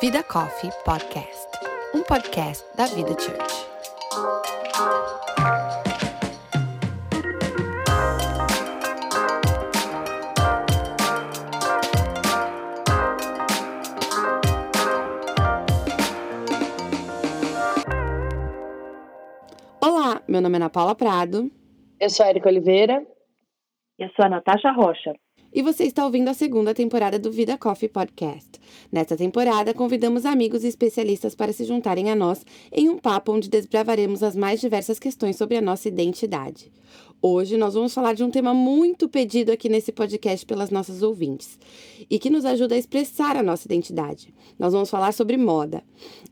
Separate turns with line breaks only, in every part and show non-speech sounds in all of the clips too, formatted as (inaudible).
Vida Coffee Podcast, um podcast da Vida Church. Olá, meu nome é Ana Paula Prado.
Eu sou a Erika Oliveira.
Eu sou a Natasha Rocha.
E você está ouvindo a segunda temporada do Vida Coffee Podcast. Nesta temporada, convidamos amigos e especialistas para se juntarem a nós em um papo onde desbravaremos as mais diversas questões sobre a nossa identidade. Hoje nós vamos falar de um tema muito pedido aqui nesse podcast pelas nossas ouvintes e que nos ajuda a expressar a nossa identidade. Nós vamos falar sobre moda.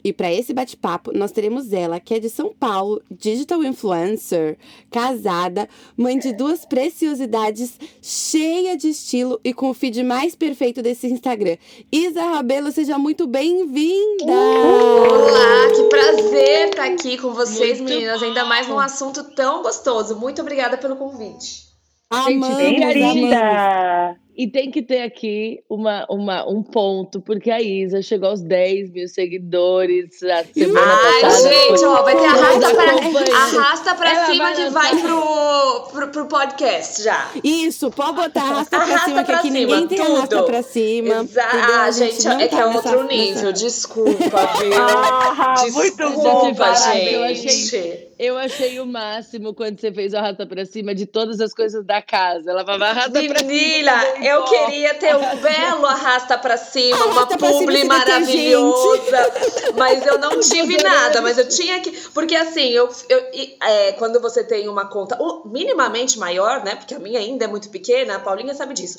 E para esse bate-papo, nós teremos ela, que é de São Paulo, digital influencer, casada, mãe de duas preciosidades, cheia de estilo e com o feed mais perfeito desse Instagram. Isa Rabelo, seja muito bem-vinda!
Olá, que prazer estar aqui com vocês,
Muito
meninas, ainda mais num assunto tão gostoso. Muito obrigada pelo convite.
Amamos, amamos.
Bem-vinda!
E tem que ter aqui uma, uma, um ponto, porque a Isa chegou aos 10 mil seguidores a semana
Ai,
passada.
gente, ó, vai ter arrasta pra, arrasta pra
Ela
cima
vai
que
lançar.
vai pro, pro, pro podcast já.
Isso, pode botar arrasta pra
Arrasta
cima, que
pra
aqui
cima,
ninguém tem
tudo.
arrasta pra cima.
Exa
entendeu?
ah,
A
gente, é que
tá
é
nessa-
outro
nessa-
nível. Desculpa, viu? (laughs)
Ah, muito
Desculpa,
bom,
eu
gente.
achei- Eu achei o máximo quando você fez o arrasta pra cima de todas as coisas da casa. Ela falava arrasta pra cima.
Menina, eu queria ter um belo arrasta pra cima, uma
Arrasta pra cima
publi
esse
maravilhosa, mas eu não (laughs) tive nada, mas eu tinha que, porque assim, eu, eu é, quando você tem uma conta minimamente maior, né, porque a minha ainda é muito pequena, a Paulinha sabe disso,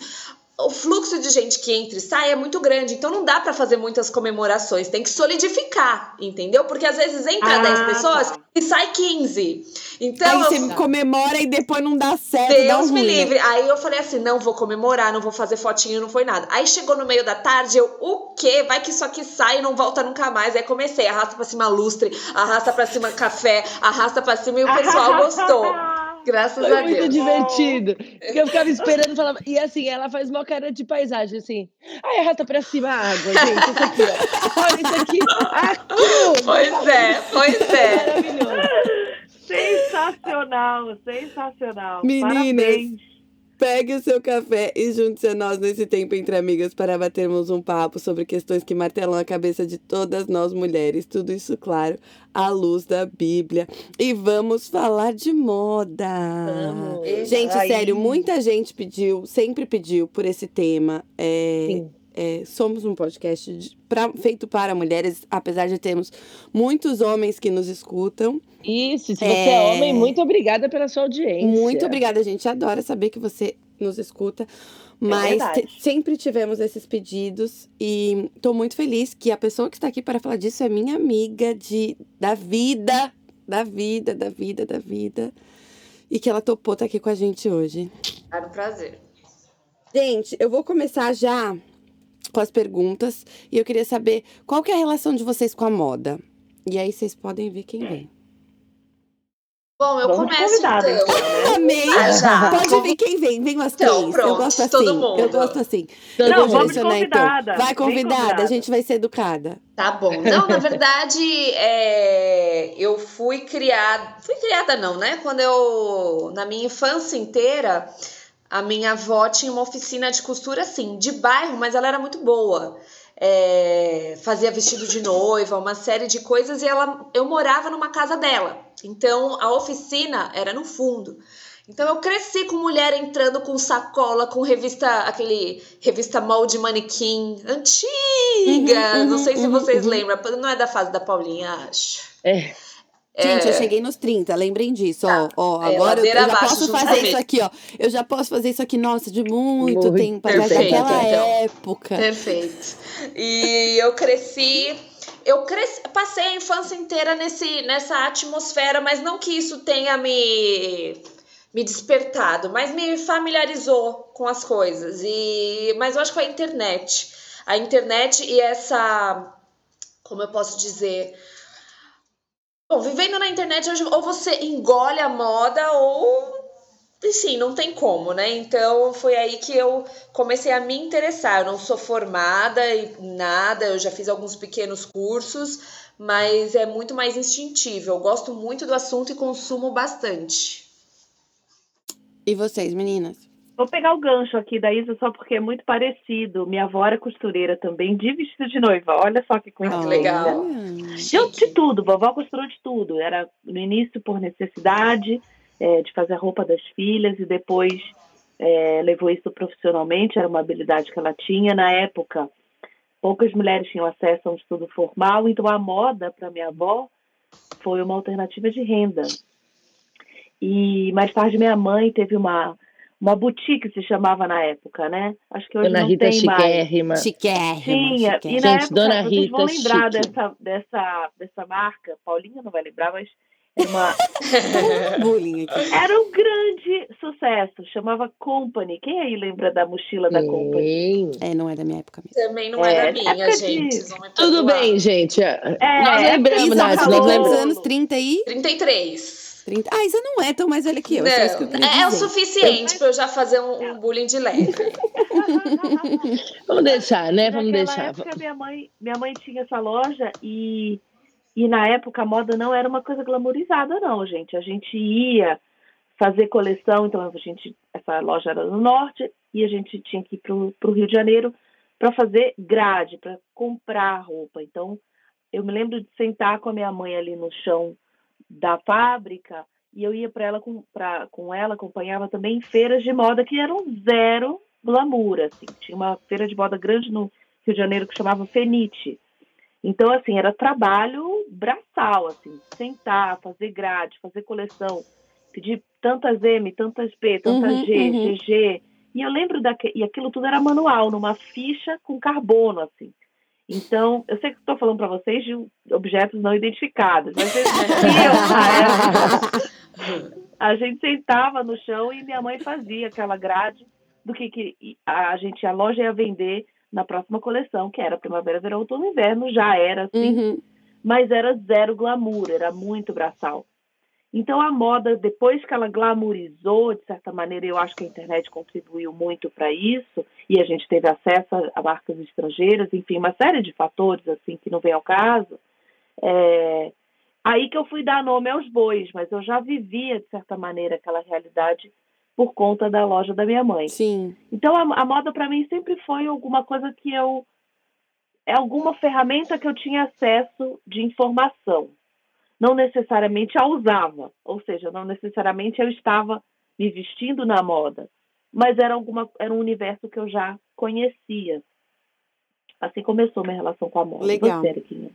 o fluxo de gente que entra e sai é muito grande, então não dá pra fazer muitas comemorações, tem que solidificar, entendeu? Porque às vezes entra
Ah,
10 pessoas
tá.
e sai 15. Então
Aí você comemora e depois não dá certo, dá
Deus
um
me livre. Aí eu falei assim: não vou comemorar, não vou fazer fotinho, não foi nada. Aí chegou no meio da tarde, eu, o quê? Vai que isso aqui sai e não volta nunca mais. Aí comecei, arrasta pra cima lustre, arrasta pra cima café, arrasta pra cima e o pessoal gostou. (laughs) Graças
Foi
a
muito
Deus.
divertido. Porque eu ficava (laughs) esperando falava. E assim, ela faz uma cara de paisagem, assim. Ai, arrasta pra cima a água, gente. Isso aqui, ó. Olha isso aqui. A cruz.
Pois é, pois é.
Maravilhoso.
Sensacional, sensacional.
Meninas.
Parabéns.
Pegue o seu café e junte-se a nós nesse tempo entre amigas para batermos um papo sobre questões que martelam a cabeça de todas nós mulheres. Tudo isso, claro, à luz da Bíblia. E vamos falar de moda.
Vamos.
Gente,
Aí.
sério, muita gente pediu, sempre pediu por esse tema. É,
Sim.
É, somos um podcast de- pra- feito para mulheres, apesar de termos muitos homens que nos escutam.
Isso, se você
É.
é homem, muito obrigada pela sua audiência.
Muito obrigada, a gente adora saber que você nos escuta. Mas
verdade.
te- sempre tivemos esses pedidos e tô muito feliz que a pessoa que está aqui para falar disso é minha amiga de, da vida, da vida, da vida, da vida. E que ela topou estar aqui com a gente hoje.
Era um prazer.
Gente, eu vou começar já com as perguntas e eu queria saber qual que é a relação de vocês com a moda. E aí vocês podem ver quem vem.
Bom, eu
Vamos
começo
convidada,
então.
então, né?
Amei!
Ah, já.
Pode
Como-
vir quem vem, vem umas
Então,
três. eu
pronto,
gosto assim.
todo mundo.
Eu gosto assim.
Não,
eu vou
vamos
então.
convidada.
Vai
Vem
convidada,
convidada.
a gente vai ser educada.
Tá bom. Não, na verdade, (laughs) é, eu fui criada. Fui criada, não, né? Quando eu. Na minha infância inteira, a minha avó tinha uma oficina de costura, assim, de bairro, mas ela era muito boa. É, fazia vestido de noiva, uma série de coisas, e ela, eu morava numa casa dela. Então a oficina era no fundo. Então eu cresci com mulher entrando com sacola, com revista, aquele revista molde manequim antiga.
Uhum,
não sei se
uhum,
vocês
uhum.
lembram, não é da fase da Paulinha, acho.
É.
Gente, eu cheguei nos 30, lembrem disso.
Tá.
Ó, ó,
É,
agora eu, eu já
abaixo,
posso fazer isso aqui, ó. Eu já posso fazer isso aqui, nossa, de muito,
Muito
tempo atrás,
perfeito,
daquela
então.
época.
Perfeito. E eu cresci, eu cresci, passei a infância inteira nesse, nessa atmosfera, mas não que isso tenha me me despertado, mas me familiarizou com as coisas. E mas eu acho que foi a internet. A internet e essa como eu posso dizer, Bom, vivendo na internet hoje, ou você engole a moda ou sim, não tem como, né? Então foi aí que eu comecei a me interessar. Eu não sou formada e nada, eu já fiz alguns pequenos cursos, mas é muito mais instintivo. Eu gosto muito do assunto e consumo bastante.
E vocês, meninas?
Vou pegar o gancho aqui da Isa só porque é muito parecido. Minha avó era costureira também, de vestido de noiva. Olha só que
Ah,
coisa
que legal.
Deu de tudo, vovó costurou de tudo. Era no início por necessidade é, de fazer a roupa das filhas e depois é, levou isso profissionalmente, era uma habilidade que ela tinha. Na época, poucas mulheres tinham acesso a um estudo formal, então a moda para minha avó foi uma alternativa de renda. E mais tarde minha mãe teve uma uma boutique se chamava na época, né? Acho que hoje
Dona
não
Rita
tem mais.
Chiquérrima.
Chiquérrima.
Tinha. E
chiquérrima.
na
Gente,
época,
Dona
vocês vão
Rita,
lembrar
chique.
dessa, dessa, dessa marca. Paulinha não vai lembrar, mas era, uma, (laughs)
Bullying aqui.
era um grande sucesso. Chamava Company. Quem aí lembra da mochila da Company?
Sim.
É, não é da minha época mesmo.
Também não é,
É,
da minha,
época de-
gente. Vão me
Tudo bem, gente.
É,
nós lembramos,
Isa,
Nath, nós lembramos.
anos? 30 e...
33.
30. Ah, Isa não é tão mais velha que eu.
Não,
isso que eu queria
é o suficiente para eu já fazer um, um bullying de leve. (laughs)
Vamos deixar, né? Vamos
Naquela
deixar.
época, minha mãe, minha mãe tinha essa loja e, e na época a moda não era uma coisa glamourizada, não, gente. A gente ia fazer coleção, então a gente, essa loja era no norte e a gente tinha que ir para o Rio de Janeiro para fazer grade, para comprar roupa. Então, eu me lembro de sentar com a minha mãe ali no chão da fábrica e eu ia para ela com, pra, com ela, acompanhava também feiras de moda que eram zero glamour, assim. Tinha uma feira de moda grande no Rio de Janeiro que chamava Fenite. Então, assim, era trabalho braçal, assim, sentar, fazer grade, fazer coleção, pedir tantas M, tantas P, tantas
Uhum,
G,
uhum.
GG. E eu lembro daquele, e aquilo tudo era manual, numa ficha com carbono, assim. Então, eu sei que estou falando para vocês de objetos não identificados, mas (laughs) época. A gente sentava no chão e minha mãe fazia aquela grade do que, que a gente, a loja ia vender na próxima coleção, que era primavera, verão, outono e inverno, já era assim,
Uhum.
mas era zero glamour, era muito braçal. Então a moda, depois que ela glamourizou, de certa maneira, eu acho que a internet contribuiu muito para isso, e a gente teve acesso a, marcas estrangeiras, enfim, uma série de fatores assim que não vem ao caso. É, aí que eu fui dar nome aos bois, mas eu já vivia, de certa maneira, aquela realidade por conta da loja da minha mãe.
Sim.
Então a, a moda para mim sempre foi alguma coisa que eu é alguma ferramenta que eu tinha acesso de informação. Não necessariamente a usava, ou seja, não necessariamente eu estava me vestindo na moda, mas era alguma era um universo que eu já conhecia. Assim começou minha relação com a moda.
Legal.
Você, Eriquinha?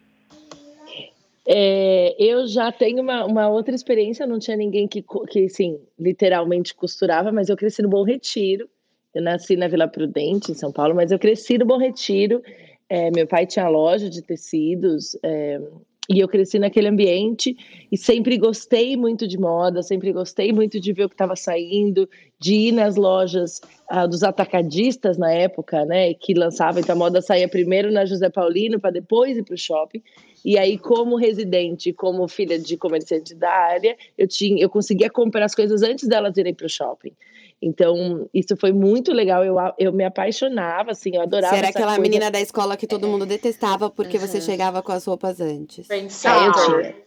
É, eu já tenho uma, uma outra experiência, não tinha ninguém que, que sim, literalmente costurava, mas eu cresci no Bom Retiro. Eu nasci na Vila Prudente, em São Paulo, mas eu cresci no Bom Retiro. É, meu pai tinha loja de tecidos, é, e eu cresci naquele ambiente e sempre gostei muito de moda, sempre gostei muito de ver o que estava saindo, de ir nas lojas ah, dos atacadistas na época, né, que lançavam, então a moda saía primeiro na José Paulino para depois ir para o shopping. E aí, como residente, como filha de comerciante da área, eu tinha, eu conseguia comprar as coisas antes delas irem para o shopping. Então, isso foi muito legal. Eu, eu me apaixonava, assim, eu adorava.
Você era aquela
coisa.
menina da escola que todo mundo detestava porque você
Uhum.
chegava com as roupas antes.
É, eu tinha. (laughs)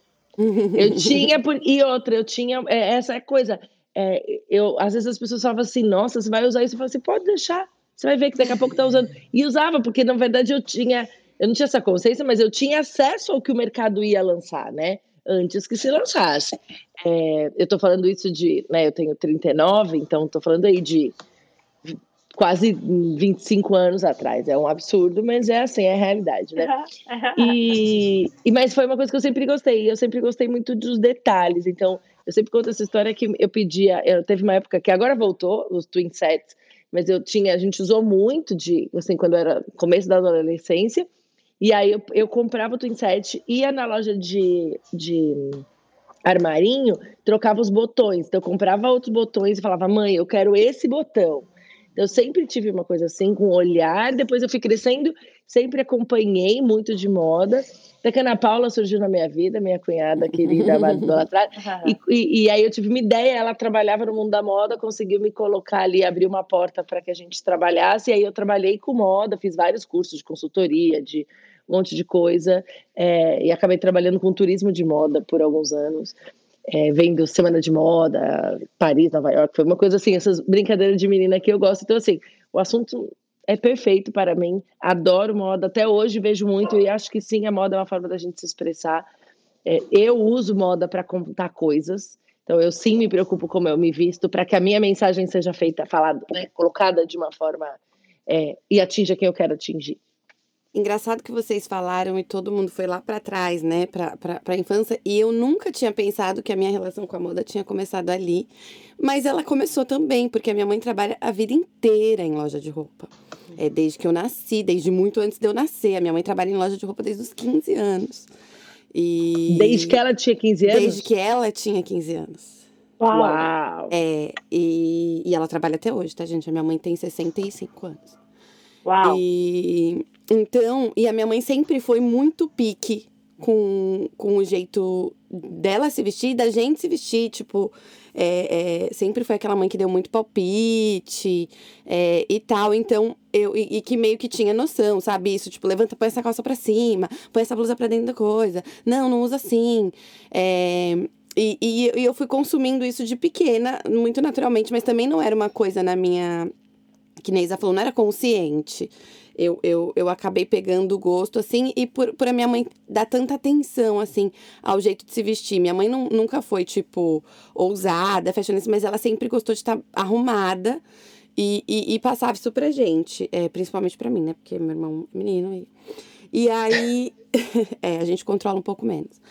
Eu tinha, por- e outra, eu tinha é, essa coisa. é, eu, às vezes as pessoas falavam assim, nossa, você vai usar isso? Eu falava assim, pode deixar. Você vai ver que daqui a pouco tá usando. E usava, porque na verdade eu tinha, eu não tinha essa consciência, mas eu tinha acesso ao que o mercado ia lançar, né? Antes que se lançasse. É, eu tô falando isso de, né, eu tenho 39, então tô falando aí de quase 25 anos atrás. É um absurdo, mas é assim, é a realidade, né? E, e mas foi uma coisa que eu sempre gostei. Eu sempre gostei muito dos detalhes. Então, eu sempre conto essa história que eu pedia. Eu teve uma época que agora voltou os twin sets, mas eu tinha. A gente usou muito de assim quando era começo da adolescência. E aí eu, eu comprava o twin set, ia na loja de, de armarinho, trocava os botões. Então eu comprava outros botões e falava, mãe, eu quero esse botão. Então, eu sempre tive uma coisa assim, com olhar. Depois eu fui crescendo, sempre acompanhei muito de moda. Até que a Ana Paula surgiu na minha vida, minha cunhada querida, (laughs) idolatrada. e, e, e aí eu tive uma ideia, ela trabalhava no mundo da moda, conseguiu me colocar ali, abrir uma porta para que a gente trabalhasse. E aí eu trabalhei com moda, fiz vários cursos de consultoria, de um monte de coisa. É, e acabei trabalhando com turismo de moda por alguns anos. É, vendo Semana de Moda, Paris, Nova York, foi uma coisa assim, essas brincadeiras de menina que eu gosto. Então, assim, o assunto é perfeito para mim. Adoro moda, até hoje vejo muito e acho que sim, a moda é uma forma da gente se expressar. É, eu uso moda para contar coisas, então eu sim me preocupo como eu me visto para que a minha mensagem seja feita, falada, né, colocada de uma forma é, e atinja quem eu quero atingir.
Engraçado que vocês falaram e todo mundo foi lá para trás, né, para a infância, e eu nunca tinha pensado que a minha relação com a moda tinha começado ali, mas ela começou também, porque a minha mãe trabalha a vida inteira em loja de roupa. É desde que eu nasci, desde muito antes de eu nascer. A minha mãe trabalha em loja de roupa desde os 15 anos. E
desde que ela tinha 15 anos?
Desde que ela tinha 15 anos.
Uau! Uau.
É, e, e ela trabalha até hoje, tá, gente? A minha mãe tem 65 anos.
Uau!
E então, e a minha mãe sempre foi muito pique com, com o jeito dela se vestir, da gente se vestir, tipo, é, é, sempre foi aquela mãe que deu muito palpite é, e tal, então, eu, e, e, que meio que tinha noção, sabe, isso, tipo, levanta, põe essa calça pra cima, põe essa blusa pra dentro da coisa, não, não usa assim, é, e, e, e eu fui consumindo isso de pequena, muito naturalmente, mas também não era uma coisa na minha, que Neisa falou, não era consciente, eu, eu, eu acabei pegando o gosto, assim, e por, por a minha mãe dar tanta atenção, assim, ao jeito de se vestir. Minha mãe não, nunca foi, tipo, ousada, fashionista, mas ela sempre gostou de estar tá arrumada e, e, e, passava isso pra gente, é, principalmente pra mim, né? Porque meu irmão é menino. E, e aí, (laughs) é, a gente controla um pouco menos.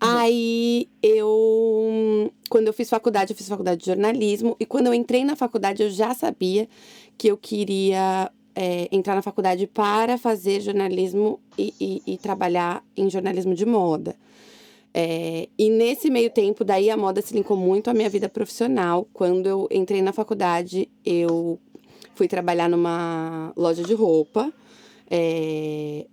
Aí eu, quando eu fiz faculdade, eu fiz faculdade de jornalismo, e quando eu entrei na faculdade, eu já sabia que eu queria é, entrar na faculdade para fazer jornalismo e, e, e trabalhar em jornalismo de moda. É, e nesse meio tempo, daí a moda se linkou muito à minha vida profissional. Quando eu entrei na faculdade, eu fui trabalhar numa loja de roupa, é,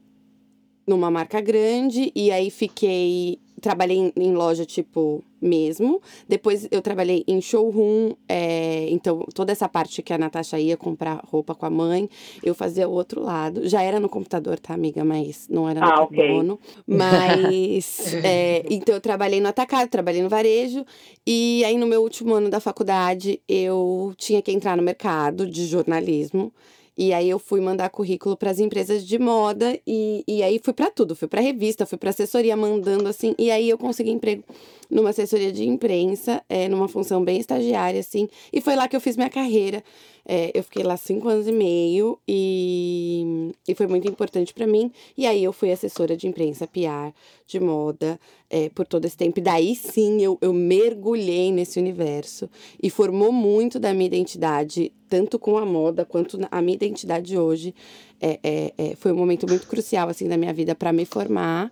numa marca grande, e aí fiquei trabalhei em, em, loja, tipo, mesmo. Depois eu trabalhei em showroom, é, então toda essa parte que a Natasha ia comprar roupa com a mãe, eu fazia o outro lado. Já era no computador, tá, amiga? Mas não era no ah, okay. Mas, (laughs) é, então eu trabalhei no atacado, trabalhei no varejo. E aí no meu último ano da faculdade, eu tinha que entrar no mercado de jornalismo. E aí eu fui mandar currículo para as empresas de moda e, e aí fui para tudo, fui para revista, fui para assessoria mandando assim, e aí eu consegui emprego numa assessoria de imprensa, é, numa função bem estagiária assim, e foi lá que eu fiz minha carreira. É, eu fiquei lá cinco anos e meio e, e foi muito importante para mim. E aí eu fui assessora de imprensa PR, de moda, é, por todo esse tempo. E daí sim eu, eu mergulhei nesse universo e formou muito da minha identidade, tanto com a moda quanto a minha identidade hoje. É, é, é foi um momento muito crucial assim na minha vida para me formar.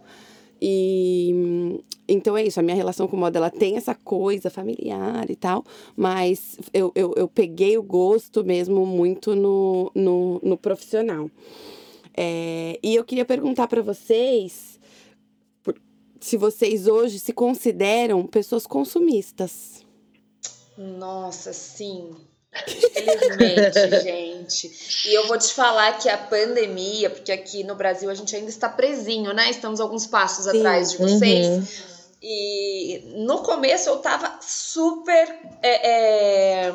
E então é isso, a minha relação com moda ela tem essa coisa familiar e tal, mas eu, eu, eu peguei o gosto mesmo muito no, no, no profissional. É, e eu queria perguntar para vocês se vocês hoje se consideram pessoas consumistas.
Nossa, sim. Infelizmente, gente. E eu vou te falar que a pandemia, porque aqui no Brasil a gente ainda está presinho, né? Estamos alguns passos Sim. atrás de vocês. Uhum. E no começo eu tava super é, é,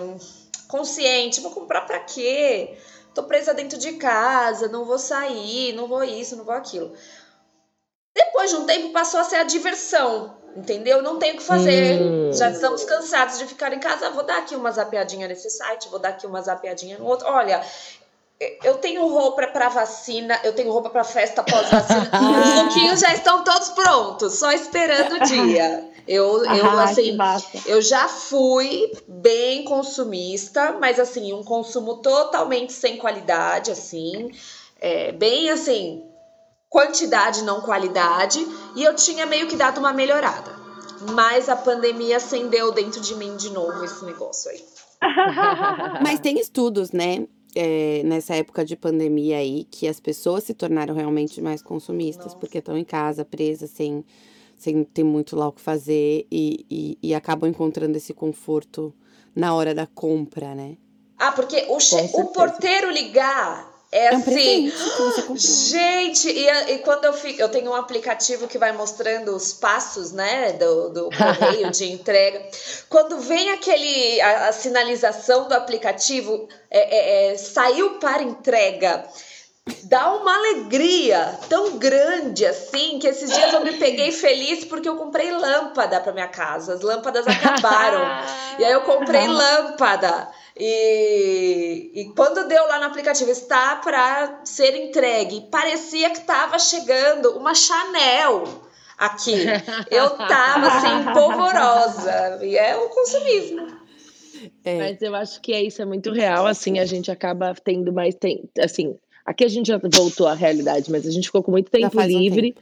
consciente. Vou comprar pra quê? Tô presa dentro de casa, não vou sair, não vou isso, não vou aquilo. Depois de um tempo passou a ser a diversão entendeu? Não tem o que fazer. Hum. Já estamos cansados de ficar em casa. Vou dar aqui uma zapeadinha nesse site, vou dar aqui uma zapeadinha no outro. Olha, eu tenho roupa para vacina, eu tenho roupa para festa pós-vacina. (laughs) Os lookinhos já estão todos prontos, só esperando o dia. Eu, eu ah, assim, eu já fui bem consumista, mas assim, um consumo totalmente sem qualidade, assim, é, bem assim, quantidade, não qualidade, e eu tinha meio que dado uma melhorada. Mas a pandemia acendeu dentro de mim de novo esse negócio aí. (laughs)
Mas tem estudos, né? é, nessa época de pandemia aí que as pessoas se tornaram realmente mais consumistas,
Nossa.
porque estão em casa, presas, sem, sem ter muito lá o que fazer e, e, e acabam encontrando esse conforto na hora da compra, né?
Ah, porque o, che- o porteiro ligar é,
É um
assim. Gente, e, e quando eu fico. Eu tenho um aplicativo que vai mostrando os passos, né? Do, do (laughs) correio de entrega. Quando vem aquele. A, a sinalização do aplicativo, é, é, é, saiu para entrega. Dá uma alegria tão grande assim que esses dias eu me peguei feliz porque eu comprei lâmpada para minha casa. As lâmpadas (laughs) acabaram. E aí eu comprei lâmpada. E, e quando deu lá no aplicativo, está para ser entregue, parecia que estava chegando uma Chanel aqui. (laughs) Eu tava assim, polvorosa. E é o consumismo.
É,
Mas eu acho que é isso, é muito real, assim, a gente acaba tendo mais tempo, assim, aqui a gente já voltou à realidade, mas a gente ficou com muito tempo
faz um
livre,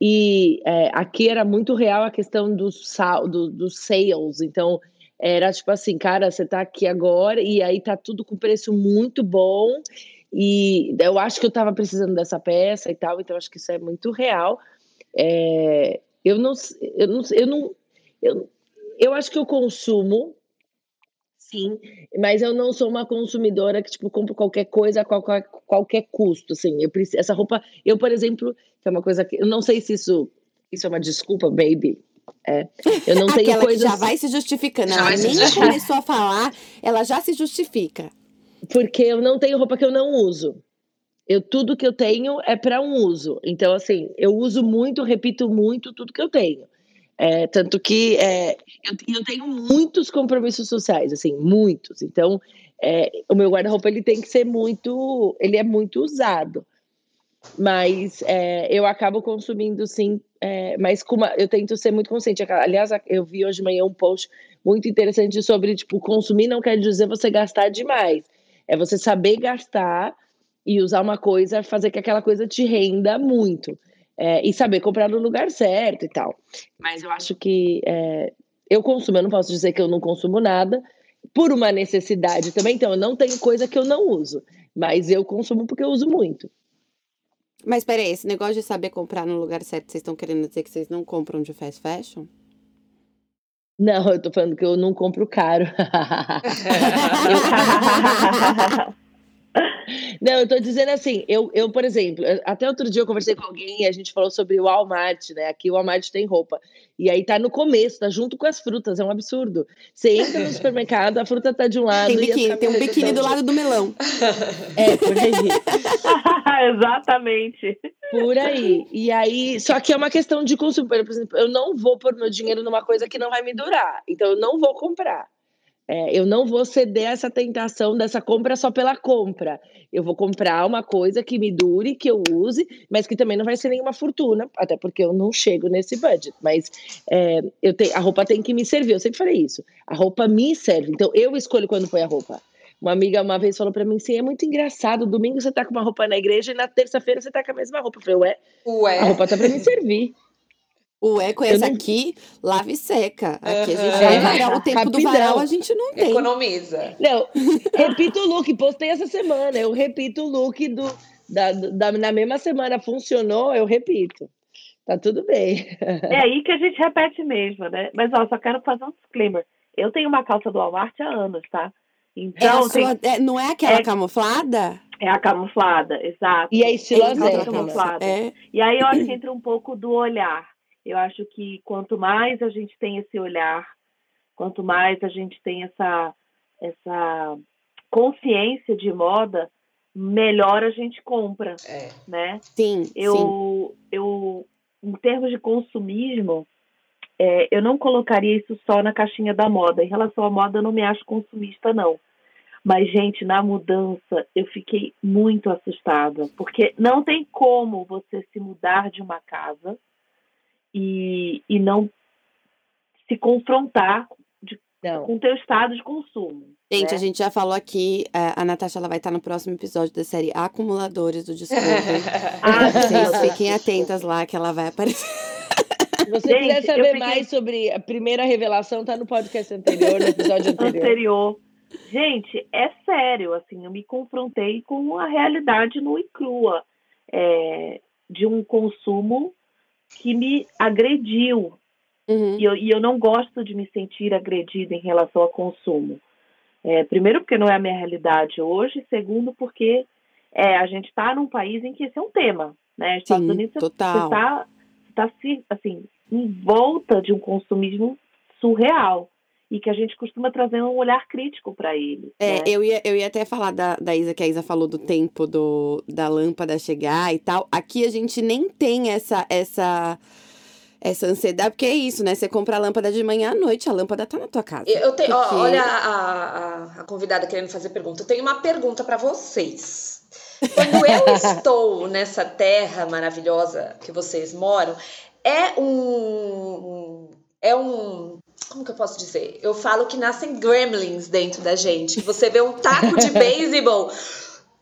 e é, aqui era muito real a questão do sal, do, dos sales, então era tipo assim, cara, você tá aqui agora, e aí tá tudo com preço muito bom, e eu acho que eu tava precisando dessa peça e tal, então acho que isso é muito real, É, eu não, eu não, eu não, eu, eu acho que eu consumo, sim, mas eu não sou uma consumidora que, tipo, compro qualquer coisa a qualquer, qualquer custo, assim, eu preciso, essa roupa, eu, por exemplo, que é uma coisa que, eu não sei se isso, isso é uma desculpa, baby, é, eu não tenho
Aquela que
coisas,
já vai se justificando.
Já
Ela nem começou a falar, ela já se justifica.
porque eu não tenho roupa que eu não uso, eu, tudo que eu tenho é para um uso, então, assim, eu uso muito, repito muito tudo que eu tenho, é, tanto que é, eu, eu tenho muitos compromissos sociais, assim, muitos. Então, é, o meu guarda-roupa ele tem que ser muito, ele é muito usado. Mas é, eu acabo consumindo, sim. É, mas com uma- eu tento ser muito consciente. Aliás, eu vi hoje de manhã um post muito interessante sobre tipo consumir não quer dizer você gastar demais. É você saber gastar e usar uma coisa, fazer que aquela coisa te renda muito. É, e saber comprar no lugar certo e tal. Mas eu acho que é, eu consumo, eu não posso dizer que eu não consumo nada, por uma necessidade também. Então, eu não tenho coisa que eu não uso, mas eu consumo porque eu uso muito.
Mas peraí, esse negócio de saber comprar no lugar certo, vocês estão querendo dizer que vocês não compram de fast fashion?
Não, eu tô falando que eu não compro caro. (laughs) Não, eu tô dizendo assim, eu, eu, por exemplo, até outro dia eu conversei com alguém e a gente falou sobre o Walmart, né? Aqui o Walmart tem roupa. E aí tá no começo, tá junto com as frutas, é um absurdo. Você entra no supermercado, a fruta tá de um lado
Tem biquíni, tem um biquíni do lado do melão.
É, por aí. (laughs) (laughs)
Exatamente.
Por aí. E aí, só que é uma questão de consumo. Por exemplo, eu não vou pôr meu dinheiro numa coisa que não vai me durar. Então, eu não vou comprar. É, eu não vou ceder essa tentação dessa compra só pela compra. Eu vou comprar uma coisa que me dure, que eu use, mas que também não vai ser nenhuma fortuna, até porque eu não chego nesse budget. Mas é, eu te, a roupa tem que me servir. Eu sempre falei isso. A roupa me serve. Então, eu escolho quando põe a roupa. Uma amiga uma vez falou pra mim assim: é muito engraçado. Domingo você tá com uma roupa na igreja e na terça-feira você tá com a mesma roupa. Eu falei, ué,
Ué.
a roupa tá pra me servir.
O eco é esse
não-
aqui, lava e seca. Aqui a gente vai varar. O tempo do
rapidão.
varal a gente não tem.
Economiza.
Não, repito o look, postei essa semana. Eu repito o look do, da, da, na mesma semana. Funcionou, eu repito. Tá tudo bem.
É aí que a gente repete mesmo, né? Mas ó, só quero fazer um disclaimer. Eu tenho uma calça do Walmart há anos, tá?
É
Então, tem-
sua- é, não é aquela
é-
camuflada?
é a camuflada, exato.
E é estilo
Tem calça
Zé.
camuflada.
É.
E aí eu acho que entra um pouco do olhar. Eu acho que quanto mais a gente tem esse olhar, quanto mais a gente tem essa, essa consciência de moda, melhor a gente compra,
É.
né?
Sim, sim.
Eu, eu em termos de consumismo, é, eu não colocaria isso só na caixinha da moda. Em relação à moda, eu não me acho consumista, não. Mas, gente, na mudança, eu fiquei muito assustada, porque não tem como você se mudar de uma casa e, e não se confrontar
Não.
com o teu estado de consumo.
Gente,
né?
a gente já falou aqui, a, a Natasha ela vai estar no próximo episódio da série Acumuladores do Discovery. (laughs)
Ah,
Vocês fiquem atentas lá que ela vai aparecer.
Se você
Gente,
quiser saber
fiquei-
mais sobre a primeira revelação, tá no podcast anterior, no episódio anterior.
anterior. Gente, é sério, assim, eu me confrontei com a realidade nua e crua é, de um consumo que me agrediu.
Uhum.
E, eu, e eu não gosto de me sentir agredida em relação ao consumo. É, primeiro, porque não é a minha realidade hoje. Segundo, porque é, a gente está num país em que esse é um tema. Né? Estados
Sim,
Unidos, você
total.
está tá, se- assim, em volta de um consumismo surreal. E que a gente costuma trazer um olhar crítico para ele.
É,
né?
eu ia, eu ia até falar da, da Isa, que a Isa falou do tempo do, da lâmpada chegar e tal. Aqui a gente nem tem essa, essa, essa ansiedade, porque é isso, né? Você compra a lâmpada de manhã à noite, a lâmpada tá na tua casa.
Eu tenho, ó,
Porque-
olha a, a, a convidada querendo fazer pergunta. Eu tenho uma pergunta para vocês. Quando eu (laughs) estou nessa terra maravilhosa que vocês moram, é um é um como que eu posso dizer? Eu falo que nascem gremlins dentro da gente. Você vê um taco de (laughs) beisebol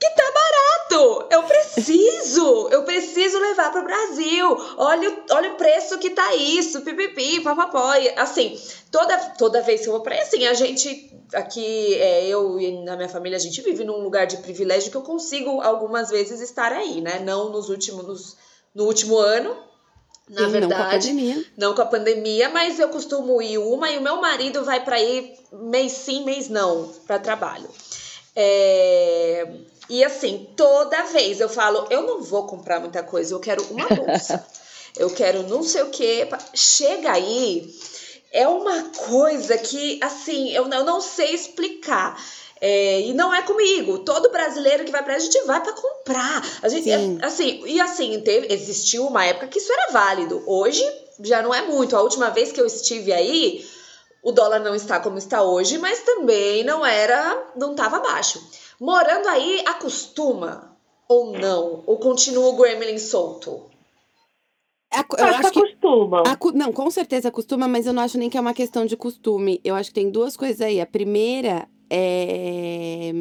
que tá barato. Eu preciso, eu preciso levar para o Brasil. Olha, o- olha o preço que tá isso, pipipi, papapó. Assim, toda, toda vez que eu vou pra assim, a gente aqui, é, eu e na minha família, a gente vive num lugar de privilégio que eu consigo algumas vezes estar aí, né? Não nos últimos, nos- no último ano, na
Sim, não com a
verdade.
pandemia.
Não com a pandemia, mas eu costumo ir uma e o meu marido vai para ir mês sim, mês não, para trabalho. É, E assim, toda vez eu falo, eu não vou comprar muita coisa, eu quero uma bolsa. (laughs) eu quero não sei o que. Chega aí, é uma coisa que, assim, eu não sei explicar. É, e não é comigo. Todo brasileiro que vai pra a gente vai pra comprar. A gente,
Sim.
é, assim, e assim, teve, existiu uma época que isso era válido. Hoje já não é muito. A última vez que eu estive aí, o dólar não está como está hoje, mas também não era, não estava baixo. Morando aí, acostuma ou não? Ou continua o gremlin solto?
A- Eu
acho que
que
acostuma.
Acu- Não, com certeza acostuma, mas eu não acho nem que é uma questão de costume. Eu acho que tem duas coisas aí. A primeira é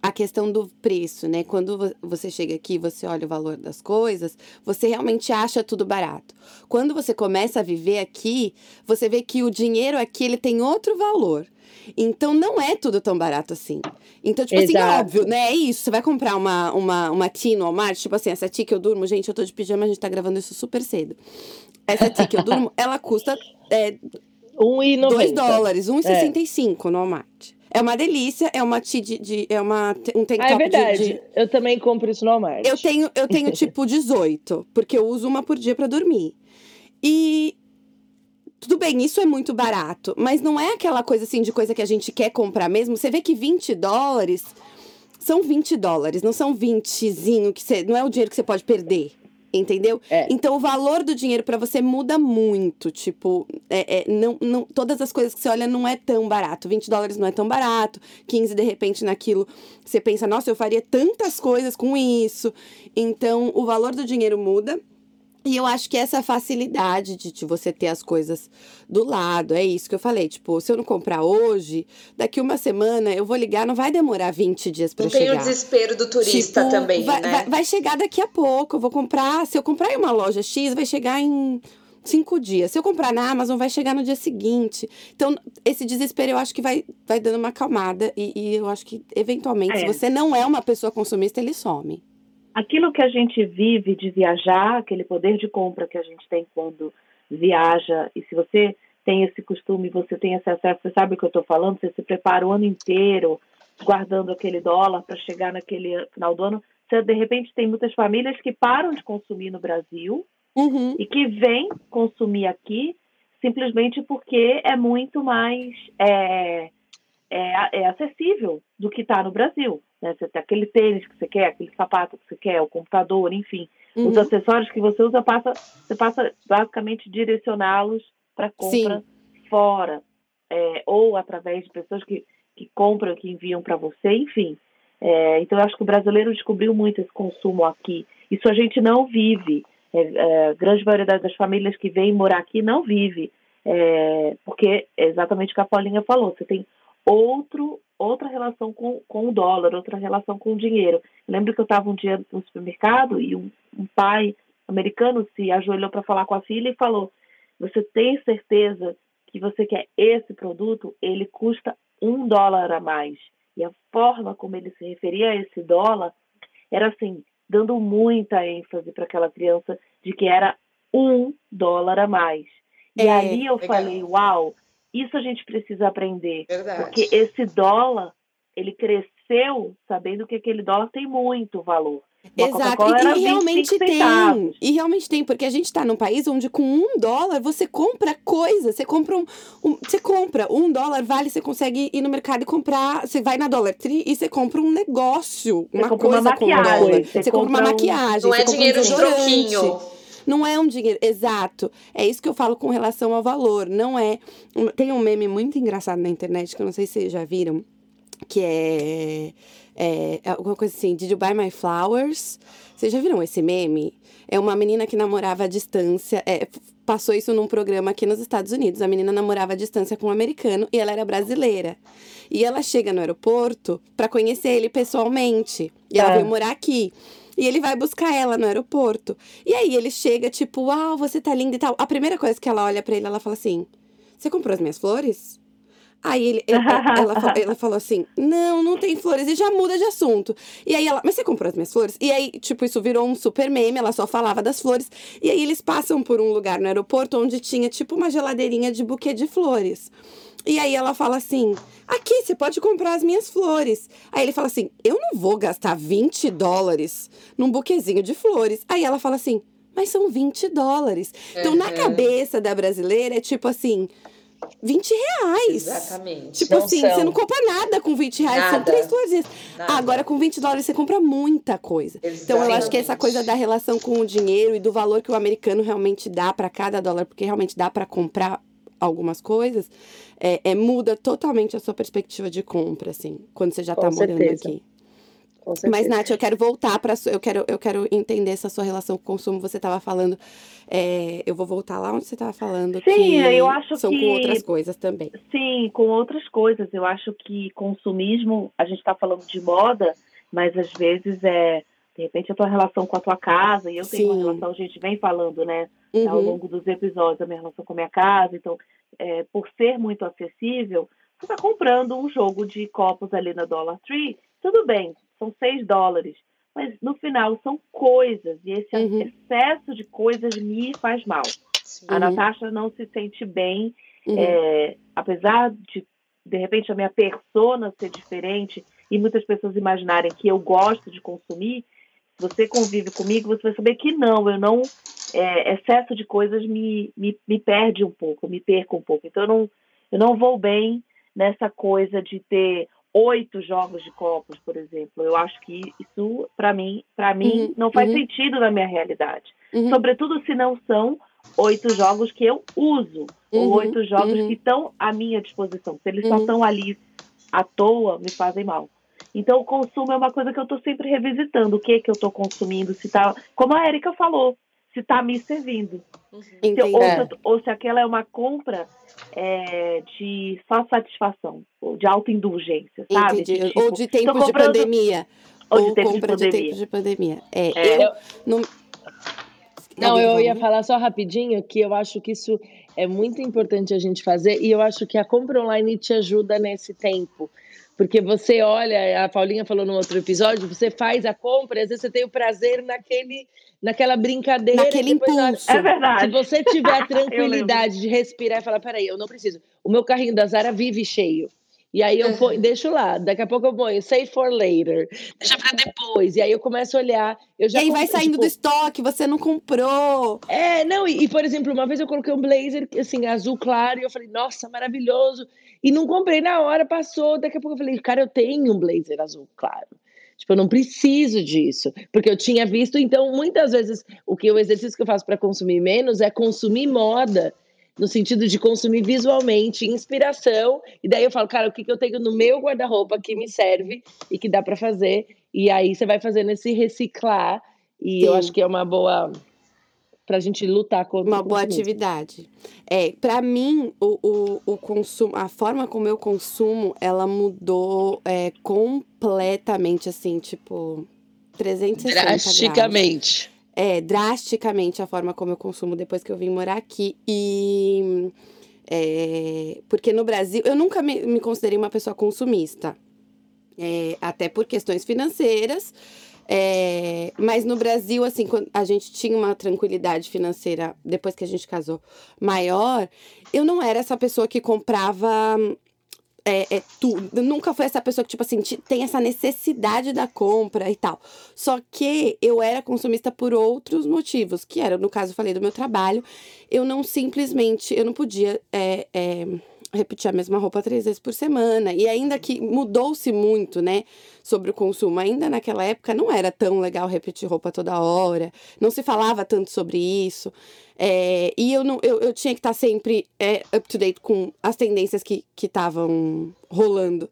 a questão do preço, né? Quando vo- você chega aqui, você olha o valor das coisas, você realmente acha tudo barato. Quando você começa a viver aqui, você vê que o dinheiro aqui ele tem outro valor. Então não é tudo tão barato assim. Então, tipo assim,
Exato.
óbvio, né? É isso. Você vai comprar uma, uma, uma tea no Walmart, tipo assim, essa tea que eu durmo, gente, eu tô de pijama, a gente tá gravando isso super cedo. Essa tea que eu durmo, (laughs) ela custa é,
1,90.
2 dólares, 1,65 no Walmart. É uma delícia, é uma tea de, de- é uma, um tank
Ah, é
top de-
verdade.
de,
Eu também compro isso no Walmart.
eu tenho, eu tenho (laughs) tipo 18, porque eu uso uma por dia pra dormir. E tudo bem, isso é muito barato, mas não é aquela coisa assim de coisa que a gente quer comprar mesmo. Você vê que 20 dólares são 20 dólares, não são 20zinho que você, não é o dinheiro que você pode perder. Entendeu?
É.
Então o valor do dinheiro pra você muda muito. Tipo, é, é, não, não, todas as coisas que você olha não é tão barato. 20 dólares não é tão barato. 15, de repente, naquilo, você pensa, nossa, eu faria tantas coisas com isso. Então, o valor do dinheiro muda. E eu acho que essa facilidade de, de você ter as coisas do lado, é isso que eu falei. Tipo, se eu não comprar hoje, daqui uma semana eu vou ligar, não vai demorar 20 dias pra
Não tem
chegar.
o desespero do turista
Tipo,
também,
vai,
né?
vai, vai chegar daqui a pouco. Eu vou comprar. Se eu comprar em uma loja X, vai chegar em cinco dias. Se eu comprar na Amazon, vai chegar no dia seguinte. Então, esse desespero eu acho que vai, vai dando uma acalmada. E, e eu acho que, eventualmente, se
É.
você não é uma pessoa consumista, ele some.
Aquilo que a gente vive de viajar, aquele poder de compra que a gente tem quando viaja, e se você tem esse costume, você tem esse acesso, você sabe o que eu estou falando, você se prepara o ano inteiro guardando aquele dólar para chegar naquele final do ano. Você, de repente, tem muitas famílias que param de consumir no Brasil
Uhum.
e que vêm consumir aqui simplesmente porque é muito mais é, é, é acessível do que está no Brasil. Né? Você tem aquele tênis que você quer, aquele sapato que você quer, o computador, enfim. Os
Uhum.
acessórios que você usa, passa, você passa basicamente direcioná-los para compra fora. é, ou através de pessoas que, que compram, que enviam para você, enfim. É, então, eu acho que o brasileiro descobriu muito esse consumo aqui. Isso a gente não vive. É, é, a grande maioria das famílias que vêm morar aqui não vive. É, porque é exatamente o que a Paulinha falou. Você tem outro, outra relação com, com o dólar, outra relação com o dinheiro. Eu lembro que eu estava um dia no supermercado e um, um pai americano se ajoelhou para falar com a filha e falou: Você tem certeza que você quer esse produto? Ele custa um dólar a mais. E a forma como ele se referia a esse dólar era assim, dando muita ênfase para aquela criança de que era um dólar a mais. E
É,
ali eu
legal.
falei, uau, isso a gente precisa aprender.
Verdade.
Porque esse dólar, ele cresceu sabendo que aquele dólar tem muito valor. Uma
Exato, e, e realmente
25
tem.
centavos.
E realmente tem, porque a gente tá num país onde com um dólar você compra coisa. Você compra um. um- você compra um dólar, vale, você consegue ir no mercado e comprar. Você vai na Dollar Tree e você compra um negócio,
Você
uma
compra uma
coisa com
maquiagem,
dólar.
você
Você, compra uma
compra um-
maquiagem.
Não é
compra um
dinheiro de troquinho.
Não é um dinheiro, exato. É isso que eu falo com relação ao valor. Não é. Tem um meme muito engraçado na internet que eu não sei se vocês já viram, que é, é, é alguma coisa assim: Did you buy my flowers? Vocês já viram esse meme? É uma menina que namorava à distância. é, passou isso num programa aqui nos Estados Unidos. A menina namorava à distância com um americano e ela era brasileira. E ela chega no aeroporto pra conhecer ele pessoalmente. E ela
Ah.
veio morar aqui. E ele vai buscar ela no aeroporto. E aí ele chega, tipo, uau, você tá linda e tal. A primeira coisa que ela olha pra ele, ela fala assim: Você comprou as minhas flores? Aí ele, ele- (laughs) ela, ela falou assim: Não, não tem flores. E já muda de assunto. E aí ela, mas você comprou as minhas flores? E aí, tipo, isso virou um super meme, ela só falava das flores. E aí eles passam por um lugar no aeroporto onde tinha, tipo, uma geladeirinha de buquê de flores. E aí ela fala assim: aqui, você pode comprar as minhas flores. Aí ele fala assim: eu não vou gastar 20 dólares num buquezinho de flores. Aí ela fala assim: mas são 20 dólares. Então, na
Uhum.
cabeça da brasileira, é tipo assim: 20 reais.
Exatamente.
Tipo
Não
assim,
são.
você não compra nada com 20 reais, são
Nada.
três florzinhas. Agora, com 20 dólares, você compra muita coisa. Então, eu acho que essa
Exatamente.
coisa da relação com o dinheiro e do valor que o americano realmente dá para cada dólar, porque realmente dá para comprar algumas coisas, é, é, muda totalmente a sua perspectiva de compra, assim, quando você já
Com
tá morando aqui. Mas. Nath, eu quero voltar para eu quero eu quero entender essa sua relação com o consumo. Você estava falando, é, eu vou voltar lá onde você estava falando
Sim,
que
eu acho
são
que-
com outras coisas também.
Sim, com outras coisas. Eu acho que consumismo, a gente está falando de moda, mas às vezes é, de repente, a tua relação com a tua casa, e eu tenho uma
Sim.
relação, a gente vem falando, né, ao
Uhum.
longo dos episódios, a minha relação com a minha casa. Então, é, por ser muito acessível, você está comprando um jogo de copos ali na Dollar Tree, tudo bem, são 6 dólares. Mas no final são coisas, e esse
Uhum.
excesso de coisas me faz mal. A
Uhum.
Natasha não se sente bem
Uhum.
é, apesar de, de repente, a minha persona ser diferente e muitas pessoas imaginarem que eu gosto de consumir, se você convive comigo, você vai saber que não, eu não. É, excesso de coisas me, me, me perde um pouco, me perco um pouco. Então, eu não, eu não vou bem nessa coisa de ter oito jogos de copos, por exemplo. Eu acho que isso, para mim, para mim,
Uhum,
não faz
uhum.
sentido na minha realidade.
Uhum.
Sobretudo se não são oito jogos que eu uso, ou
Uhum,
oito jogos
uhum.
que estão à minha disposição. Se eles só
Uhum.
estão ali à toa, me fazem mal. Então, o consumo é uma coisa que eu estou sempre revisitando. O que que eu estou consumindo, se tá, como a Erika falou, se está me servindo.
Uhum.
Ou,
É.
se, eu- ou se aquela é uma compra é, de só satisfação, ou de autoindulgência, sabe?
Entendi.
De, tipo,
Ou de tempos de
comprando-
pandemia.
ou de tempos de
compra de
pandemia.
tempos de pandemia. É,
É.
eu não.
Não, eu ia falar só rapidinho que eu acho que isso é muito importante a gente fazer e eu acho que a compra online te ajuda nesse tempo. Porque você olha, a Paulinha falou no outro episódio, você faz a compra, e às vezes você tem o prazer naquele, naquela brincadeira.
Naquele
na
impulso.
É
Se
verdade.
você tiver (laughs) a tranquilidade de respirar e falar, peraí, eu não preciso. O meu carrinho da Zara vive cheio. E aí eu
Uhum.
ponho, deixo lá, daqui a pouco eu ponho save for later, deixa pra depois. E aí eu começo a olhar, eu
E
já
aí vai
comprei,
saindo
tipo,
do estoque, você não comprou.
é, não, e, e, por exemplo, uma vez eu coloquei um blazer assim, azul claro, e eu falei, nossa, maravilhoso. E não comprei na hora, passou. Daqui a pouco eu falei, cara, eu tenho um blazer azul claro. Tipo, eu não preciso disso, porque eu tinha visto. Então, muitas vezes, o que o exercício que eu faço para consumir menos é consumir moda, no sentido de consumir visualmente, inspiração. E daí eu falo, cara, o que, que eu tenho no meu guarda-roupa que me serve e que dá para fazer. E aí você vai fazendo esse reciclar. E eu
Sim.
acho que é uma boa pra gente lutar contra
Uma boa atividade. É, para mim, o, o, o consumo, a forma como eu consumo, ela mudou é, completamente, assim, tipo, 360 graus. É, drasticamente a forma como eu consumo depois que eu vim morar aqui. E É, porque no Brasil, eu nunca me, me considerei uma pessoa consumista. É, até por questões financeiras. É, mas no Brasil, assim, a gente tinha uma tranquilidade financeira depois que a gente casou maior, eu não era essa pessoa que comprava é, é tudo. Nunca foi essa pessoa que, tipo assim, tem essa necessidade da compra e tal. Só que eu era consumista por outros motivos, que era, no caso, eu falei do meu trabalho. Eu não simplesmente, eu não podia. É, é, repetir a mesma roupa três vezes por semana. E ainda que mudou-se muito, né, sobre o consumo. Ainda naquela época não era tão legal repetir roupa toda hora, não se falava tanto sobre isso. É, e eu, não, eu, eu tinha que estar sempre é, up to date com as tendências que estavam rolando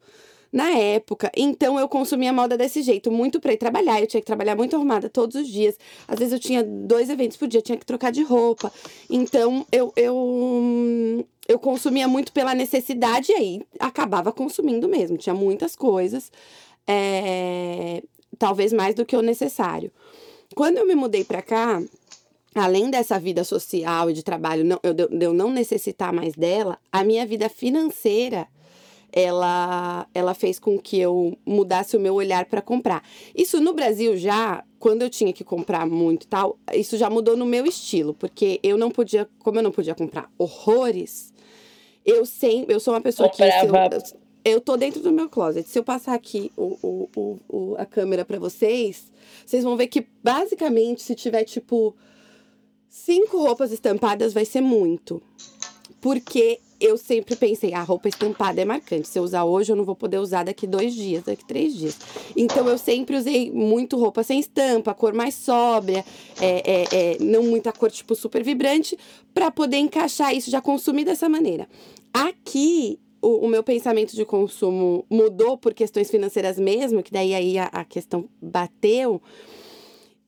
na época. Então eu consumia moda desse jeito, muito para ir trabalhar. Eu tinha que trabalhar muito arrumada todos os dias. Às vezes eu tinha dois eventos por dia, tinha que trocar de roupa. Então eu, eu, eu consumia muito pela necessidade e aí acabava consumindo mesmo. Tinha muitas coisas, é, talvez mais do que o necessário. Quando eu me mudei para cá, além dessa vida social e de trabalho, não, eu, eu não necessitar mais dela, a minha vida financeira ela, ela fez com que eu mudasse o meu olhar para comprar. Isso no Brasil já, quando eu tinha que comprar muito tal, isso já mudou no meu estilo, porque eu não podia, como eu não podia comprar horrores, eu sempre, eu sou uma pessoa que se eu, eu tô dentro do meu closet. Se eu passar aqui o, o, o, a câmera para vocês, vocês vão ver que basicamente se tiver tipo cinco roupas estampadas vai ser muito. Porque eu sempre pensei, a roupa estampada é marcante. Se eu usar hoje, eu não vou poder usar daqui dois dias, daqui três dias. Então eu sempre usei muito roupa sem estampa, cor mais sóbria, é, é, é, não muita cor tipo super vibrante, para poder encaixar isso, já consumir dessa maneira. Aqui o, o, meu pensamento de consumo mudou por questões financeiras mesmo, que daí aí a, a questão bateu.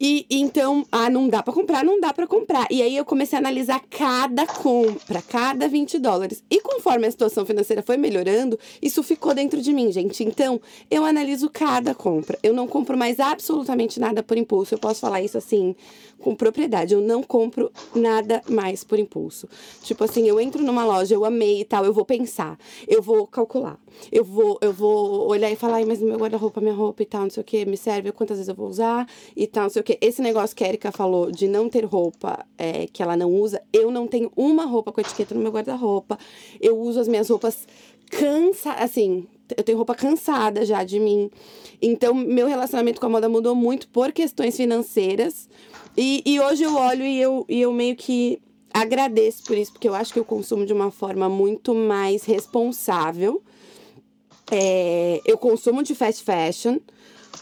E então, ah, não dá para comprar, não dá para comprar. E aí eu comecei a analisar cada compra, cada 20 dólares. E conforme a situação financeira foi melhorando, isso ficou dentro de mim, gente. Então, eu analiso cada compra. Eu não compro mais absolutamente nada por impulso. Eu posso falar isso assim com propriedade. Eu não compro nada mais por impulso. Tipo assim, eu entro numa loja, eu amei e tal, eu vou pensar, eu vou calcular. Eu vou, eu vou olhar e falar, mas meu guarda-roupa, minha roupa e tal, não sei o que, me serve, quantas vezes eu vou usar e tal, não sei o que porque esse negócio que a Erika falou de não ter roupa é, que ela não usa, eu não tenho uma roupa com etiqueta no meu guarda-roupa. Eu uso as minhas roupas cansa, assim, eu tenho roupa cansada já de mim. Então, meu relacionamento com a moda mudou muito por questões financeiras. E, e hoje eu olho e eu, e eu meio que agradeço por isso, porque eu acho que eu consumo de uma forma muito mais responsável. É, eu consumo de fast fashion,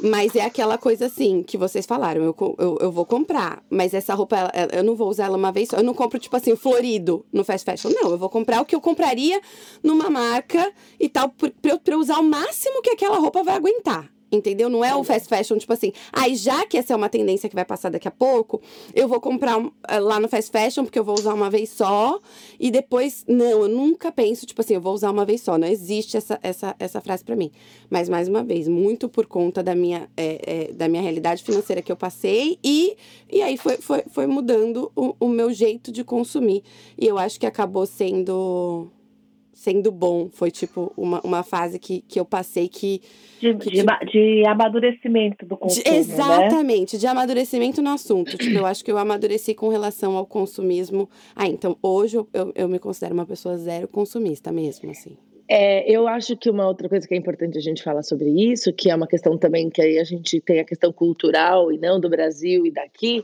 mas é aquela coisa assim, que vocês falaram, eu, eu, eu vou comprar. Mas essa roupa, eu não vou usar ela uma vez só. Eu não compro, tipo assim, florido no fast fashion. Não, eu vou comprar o que eu compraria numa marca e tal, pra pra eu usar o máximo que aquela roupa vai aguentar. Entendeu? Não é o fast fashion, tipo assim, aí ah, já que essa é uma tendência que vai passar daqui a pouco, eu vou comprar um, eh, lá no fast fashion, porque eu vou usar uma vez só, e depois, não, eu nunca penso, tipo assim, eu vou usar uma vez só. Não existe essa, essa, essa frase para mim. Mas, mais uma vez, muito por conta da minha, é, é, da minha realidade financeira que eu passei, e, e aí foi, foi, foi mudando o, o meu jeito de consumir. E eu acho que acabou sendo sendo bom. Foi, tipo, uma, uma fase que, que eu passei que.
De,
que,
de, tipo, de amadurecimento do consumo. De,
né? exatamente, né? de amadurecimento no assunto. tipo, eu acho que eu amadureci com relação ao consumismo. Ah, então hoje eu, eu, eu me considero uma pessoa zero consumista mesmo, assim.
É, eu acho que uma outra coisa que é importante a gente falar sobre isso, que é uma questão também que aí a gente tem a questão cultural e não do Brasil e daqui,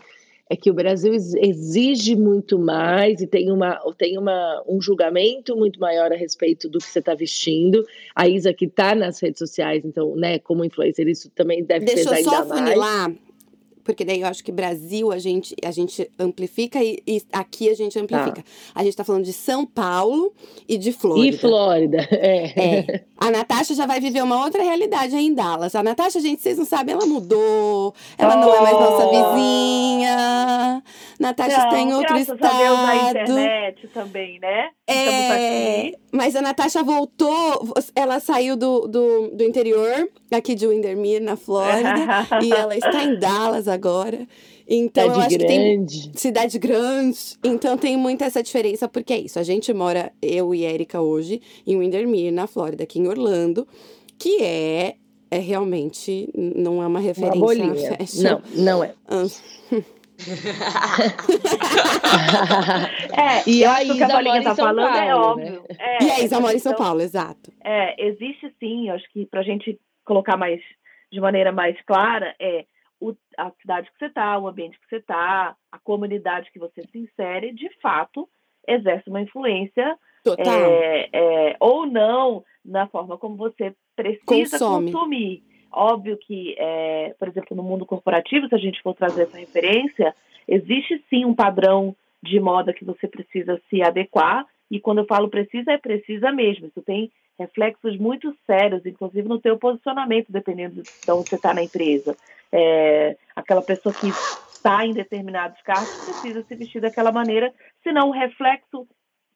é que o Brasil exige muito mais e tem, uma, tem uma, um julgamento muito maior a respeito do que você está vestindo. A Isa que está nas redes sociais, então, né, como influencer, isso também deve
Deixa
pesar
ainda mais. Deixa eu só funilar porque daí eu acho que Brasil a gente, a gente amplifica e, e aqui a gente amplifica. Tá. A gente tá falando de São Paulo e de Flórida.
E Flórida, (laughs) é.
é. A Natasha já vai viver uma outra realidade aí em Dallas. A Natasha, gente, vocês não sabem, ela mudou. Ela oh. não é mais nossa oh. vizinha. Natasha está em outro
graças
estado.
a Deus na internet também, né?
É, mas a Natasha voltou, ela saiu do, do, do interior, aqui de Windermere, na Flórida, (laughs) e ela está em Dallas agora. Então, eu
Cidade
acho que tem
grande.
cidade grande, então tem muita essa diferença, porque é isso, a gente mora, eu e Erika hoje, em Windermere, na Flórida, aqui em Orlando, que é, é realmente, não é uma
Uma
referência
bolinha.
a fashion.
Não, não é.
Ah, (laughs)
É,
E
eu
a
acho que o que
Isa
a Paulinha
em
tá falando é
Paulo,
óbvio. É,
E a Isa mora em São
então,
Paulo, exato.
É, existe sim, eu acho que para a gente colocar mais de maneira mais clara, é o, a cidade que você está, o ambiente que você está, a comunidade que você se insere, de fato, exerce uma influência
Total.
é, é, ou não na forma como você precisa
Consome.
consumir. Óbvio que, é, por exemplo, no mundo corporativo, se a gente for trazer essa referência, existe sim um padrão de moda que você precisa se adequar, e quando eu falo precisa, é precisa mesmo. Isso tem reflexos muito sérios, inclusive no teu posicionamento, dependendo de onde você está na empresa. É, aquela pessoa que está em determinados cargos precisa se vestir daquela maneira, senão o reflexo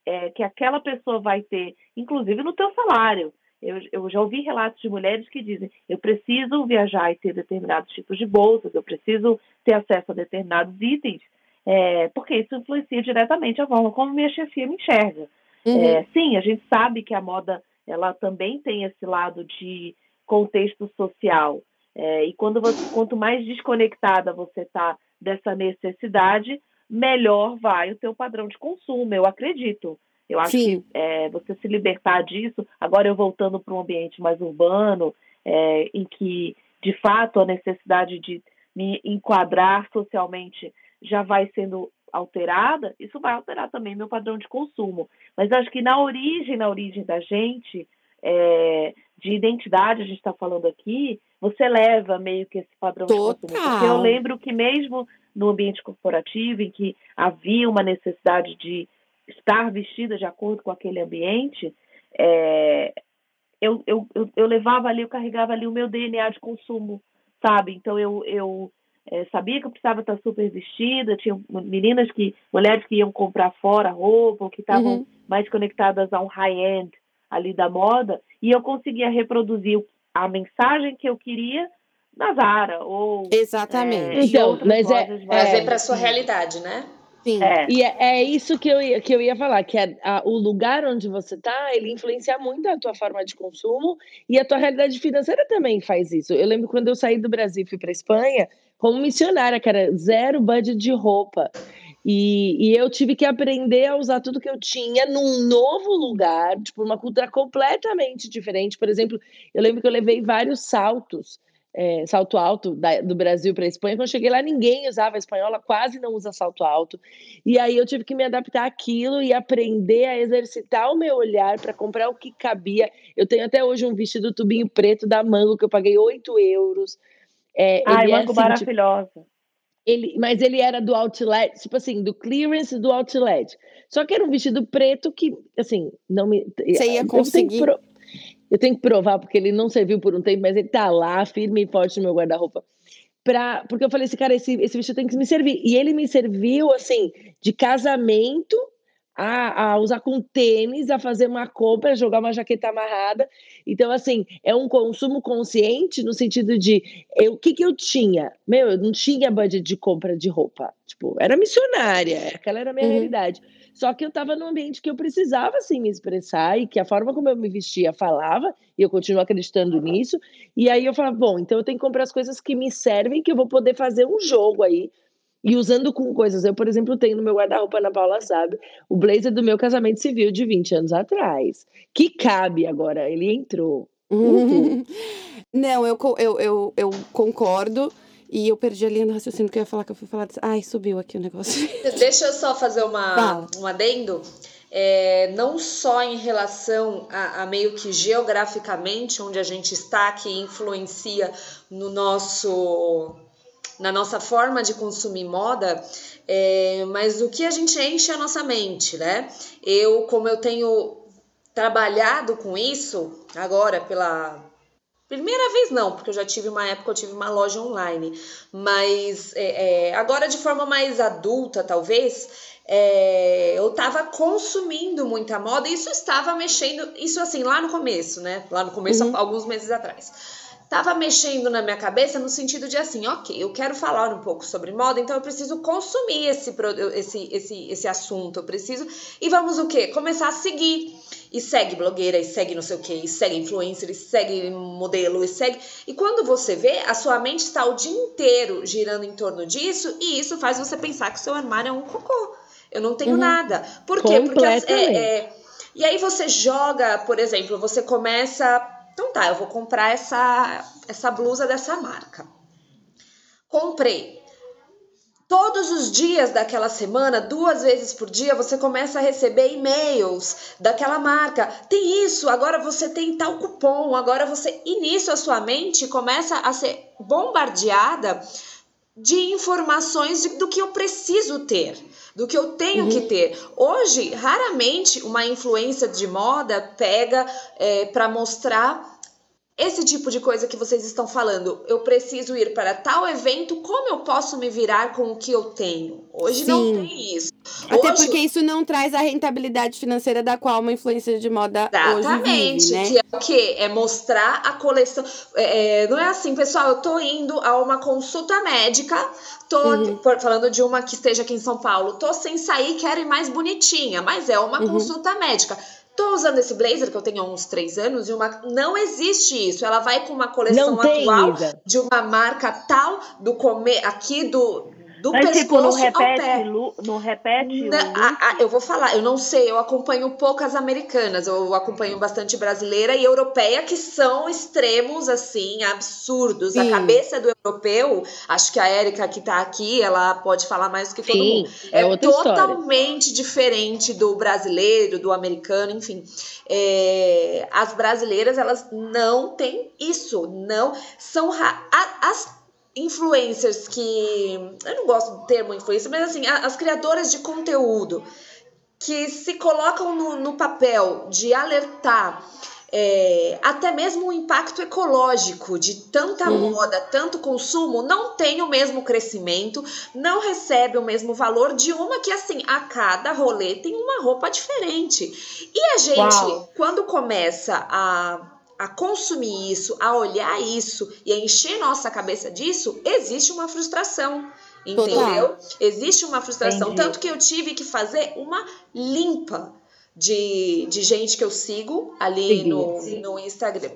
é, que aquela pessoa vai ter, inclusive no teu salário. Eu, eu já ouvi relatos de mulheres que dizem: eu preciso viajar e ter determinados tipos de bolsas, eu preciso ter acesso a determinados itens, é, porque isso influencia diretamente a forma como minha chefia me enxerga.
Uhum.
É, sim, a gente sabe que a moda ela também tem esse lado de contexto social. É, e quando você, quanto mais desconectada você está dessa necessidade, melhor vai o teu padrão de consumo. Eu acredito. Eu acho
Sim.
que é, você se libertar disso. Agora eu voltando para um ambiente mais urbano, é, em que de fato a necessidade de me enquadrar socialmente já vai sendo alterada, isso vai alterar também meu padrão de consumo. Mas acho que na origem, na origem da gente, é, de identidade, a gente está falando aqui, você leva meio que esse padrão de consumo. Porque eu
Total.
lembro que mesmo no ambiente corporativo, em que havia uma necessidade de estar vestida de acordo com aquele ambiente, é, eu, eu, eu, eu levava ali, eu carregava ali o meu DNA de consumo, sabe? Então eu, eu é, sabia que eu precisava estar super vestida, tinha meninas que, mulheres que iam comprar fora roupa, ou que estavam
Uhum.
mais conectadas a um high-end ali da moda, e eu conseguia reproduzir a mensagem que eu queria na Zara, ou
Exatamente.
é,
Então, mas é-
Trazer para sua realidade, né?
Sim.
É,
E é, é isso que eu, ia, que eu ia falar, que é, a- o lugar onde você está, ele influencia muito a tua forma de consumo e a tua realidade financeira também faz isso. Eu lembro quando eu saí do Brasil e fui para Espanha, como missionária, cara, zero budget de roupa. E, e eu tive que aprender a usar tudo que eu tinha num novo lugar, tipo, uma cultura completamente diferente. Por exemplo, eu lembro que eu levei vários saltos, é, salto alto da- do Brasil para a Espanha. Quando eu cheguei lá, ninguém usava espanhola, quase não usa salto alto. E aí eu tive que me adaptar àquilo e aprender a exercitar o meu olhar para comprar o que cabia. Eu tenho até hoje um vestido tubinho preto da Mango que eu paguei 8 euros. É,
Ai,
ele é
mango
assim, tipo,
maravilhosa.
ele, mas ele era do outlet, tipo assim, do clearance do outlet. Só que era um vestido preto que, assim, não me.
Você ia
eu tenho
conseguir.
pro- Eu tenho que provar, porque ele não serviu por um tempo, mas ele tá lá, firme e forte no meu guarda-roupa. Pra, porque eu falei assim, cara, esse, esse vestido tem que me servir. E ele me serviu, assim, de casamento a, a usar com tênis, a fazer uma compra, jogar uma jaqueta amarrada. Então, assim, é um consumo consciente no sentido de eu, o que, que eu tinha? Meu, eu não tinha budget de compra de roupa. Tipo, era missionária, aquela era a minha
Uhum.
realidade. Só que eu estava num ambiente que eu precisava, assim, me expressar e que a forma como eu me vestia falava, e eu continuo acreditando nisso. E aí eu falava, bom, então eu tenho que comprar as coisas que me servem, que eu vou poder fazer um jogo aí. E usando com coisas. Eu, por exemplo, tenho no meu guarda-roupa, Ana Paula sabe, o blazer do meu casamento civil de 20 anos atrás. Que cabe agora, ele entrou. Uhum. (laughs)
Não, eu, eu, eu, eu concordo. E eu perdi a linha do raciocínio que eu ia falar, que eu fui falar. disso. Ai, subiu aqui o negócio. (laughs)
Deixa eu só fazer uma,
Fala.
um adendo. É, não só em relação a, a meio que geograficamente, onde a gente está, que influencia no nosso na nossa forma de consumir moda, é, mas o que a gente enche a nossa mente, né? Eu, como eu tenho trabalhado com isso agora pela Primeira vez não, porque eu já tive uma época, eu tive uma loja online. Mas é, é, agora de forma mais adulta, talvez, é, eu estava consumindo muita moda e isso estava mexendo, isso assim, lá no começo, né? Lá no começo, uhum. alguns meses atrás estava mexendo na minha cabeça no sentido de assim, ok, eu quero falar um pouco sobre moda, então eu preciso consumir esse, esse, esse, esse assunto, eu preciso. E vamos o quê? Começar a seguir. E segue blogueira, e segue não sei o quê, e segue influencer, e segue modelo, e segue. E quando você vê, a sua mente está o dia inteiro girando em torno disso, e isso faz você pensar que seu armário é um cocô. Eu não tenho uhum. nada. Por quê? Porque é, é, e aí você joga, por exemplo, você começa então tá, eu vou comprar essa, essa blusa dessa marca. Comprei. Todos os dias daquela semana, duas vezes por dia, você começa a receber e-mails daquela marca. Tem isso, agora você tem tal cupom, agora você. Nisso a sua mente começa a ser bombardeada de informações de, do que eu preciso ter, do que eu tenho uhum. que ter. Hoje, raramente uma influência de moda pega é, para mostrar esse tipo de coisa que vocês estão falando, eu preciso ir para tal evento, como eu posso me virar com o que eu tenho? Hoje Sim. não tem isso.
Até hoje... porque isso não traz a rentabilidade financeira da qual uma influência de moda Exatamente, hoje vive, né?
que é o quê? É mostrar a coleção. É, é, não é assim, pessoal, eu tô indo a uma consulta médica, tô uhum. falando de uma que esteja aqui em São Paulo, tô sem sair, quero ir mais bonitinha, mas é uma uhum. consulta médica tô usando esse blazer que eu tenho há uns três anos e uma não existe isso. Ela vai com uma coleção atual de uma marca tal do comer aqui do do Mas, pescoço tipo, não repete, ao pé.
não repete
não, a, a, eu vou falar, eu não sei, eu acompanho poucas americanas, eu acompanho bastante brasileira e europeia que são extremos assim, absurdos. Sim. A cabeça do europeu, acho que a Érica que tá aqui, ela pode falar mais do que todo Sim, mundo. É, é totalmente história. diferente do brasileiro, do americano, enfim. É, as brasileiras, elas não têm isso, não são as influencers que. Eu não gosto do termo influencer, mas assim, as criadoras de conteúdo que se colocam no, no papel de alertar é, até mesmo o impacto ecológico de tanta uhum. moda, tanto consumo, não tem o mesmo crescimento, não recebe o mesmo valor de uma que, assim, a cada rolê tem uma roupa diferente. E a gente, Uau. quando começa a a consumir isso, a olhar isso e a encher nossa cabeça disso, existe uma frustração. Entendeu? Total. Existe uma frustração. Entendi. Tanto que eu tive que fazer uma limpa de, de gente que eu sigo ali no, no Instagram.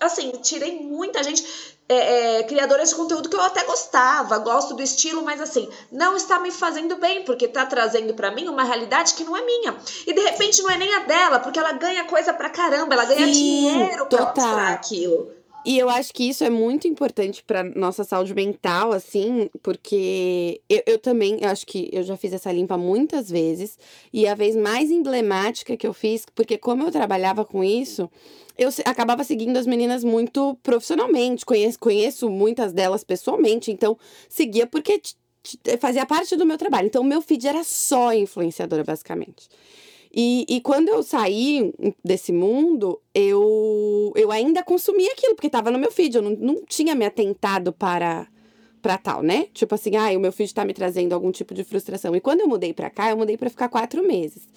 Assim, tirei muita gente é, é, criadoras de conteúdo que eu até gostava, gosto do estilo, mas assim, não está me fazendo bem, porque está trazendo para mim uma realidade que não é minha. E de repente não é nem a dela, porque ela ganha coisa pra caramba, ela ganha Sim, dinheiro pra total. mostrar aquilo.
E eu acho que isso é muito importante para nossa saúde mental, assim, porque eu, eu também eu acho que eu já fiz essa limpa muitas vezes. E a vez mais emblemática que eu fiz, porque como eu trabalhava com isso, eu acabava seguindo as meninas muito profissionalmente, conheço, conheço muitas delas pessoalmente, então seguia porque fazia parte do meu trabalho. Então, meu feed era só influenciadora, basicamente. E, e quando eu saí desse mundo, eu, eu ainda consumia aquilo, porque estava no meu feed, eu não, não tinha me atentado para para tal, né? Tipo assim, ah, o meu feed está me trazendo algum tipo de frustração. E quando eu mudei para cá, eu mudei para ficar quatro meses.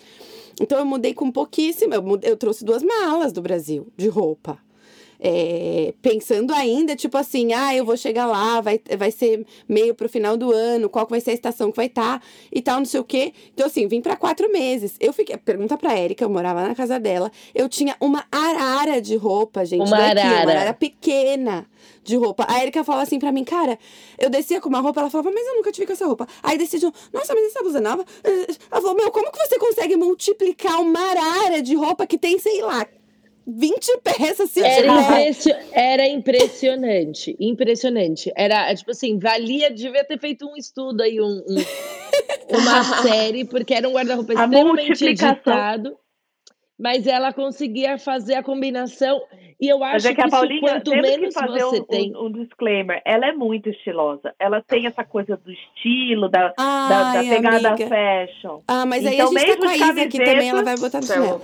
Então eu mudei com pouquíssimo. Eu, mudei, eu trouxe duas malas do Brasil de roupa. É, pensando ainda, tipo assim, ah, eu vou chegar lá, vai, vai ser meio pro final do ano, qual vai ser a estação que vai estar tá, e tal, não sei o quê. Então, assim, vim para quatro meses. Eu fiquei, pergunta pra Érica, eu morava na casa dela, eu tinha uma arara de roupa, gente.
Uma daqui, arara. Uma
arara pequena de roupa. A Erika falou assim pra mim, cara, eu descia com uma roupa, ela falava, mas eu nunca tive com essa roupa. Aí decidiu, nossa, mas essa blusa é nova? Ela falou, meu, como que você consegue multiplicar uma arara de roupa que tem, sei lá, 20 peças se
era, impressi era impressionante, impressionante. Era, tipo assim, valia, devia ter feito um estudo aí, um, um (laughs) uma série, porque era um guarda-roupa extremamente editado. Mas ela conseguia fazer a combinação e eu acho é que, que, a Paulinha, quanto menos que fazer você
um,
tem.
Um, um, disclaimer, ela é muito estilosa. Ela tem essa coisa do estilo, da, Ai, da, da pegada amiga. fashion.
Ah, mas então, aí a então, gente tá com a Isa aqui também, ela vai botar no céu.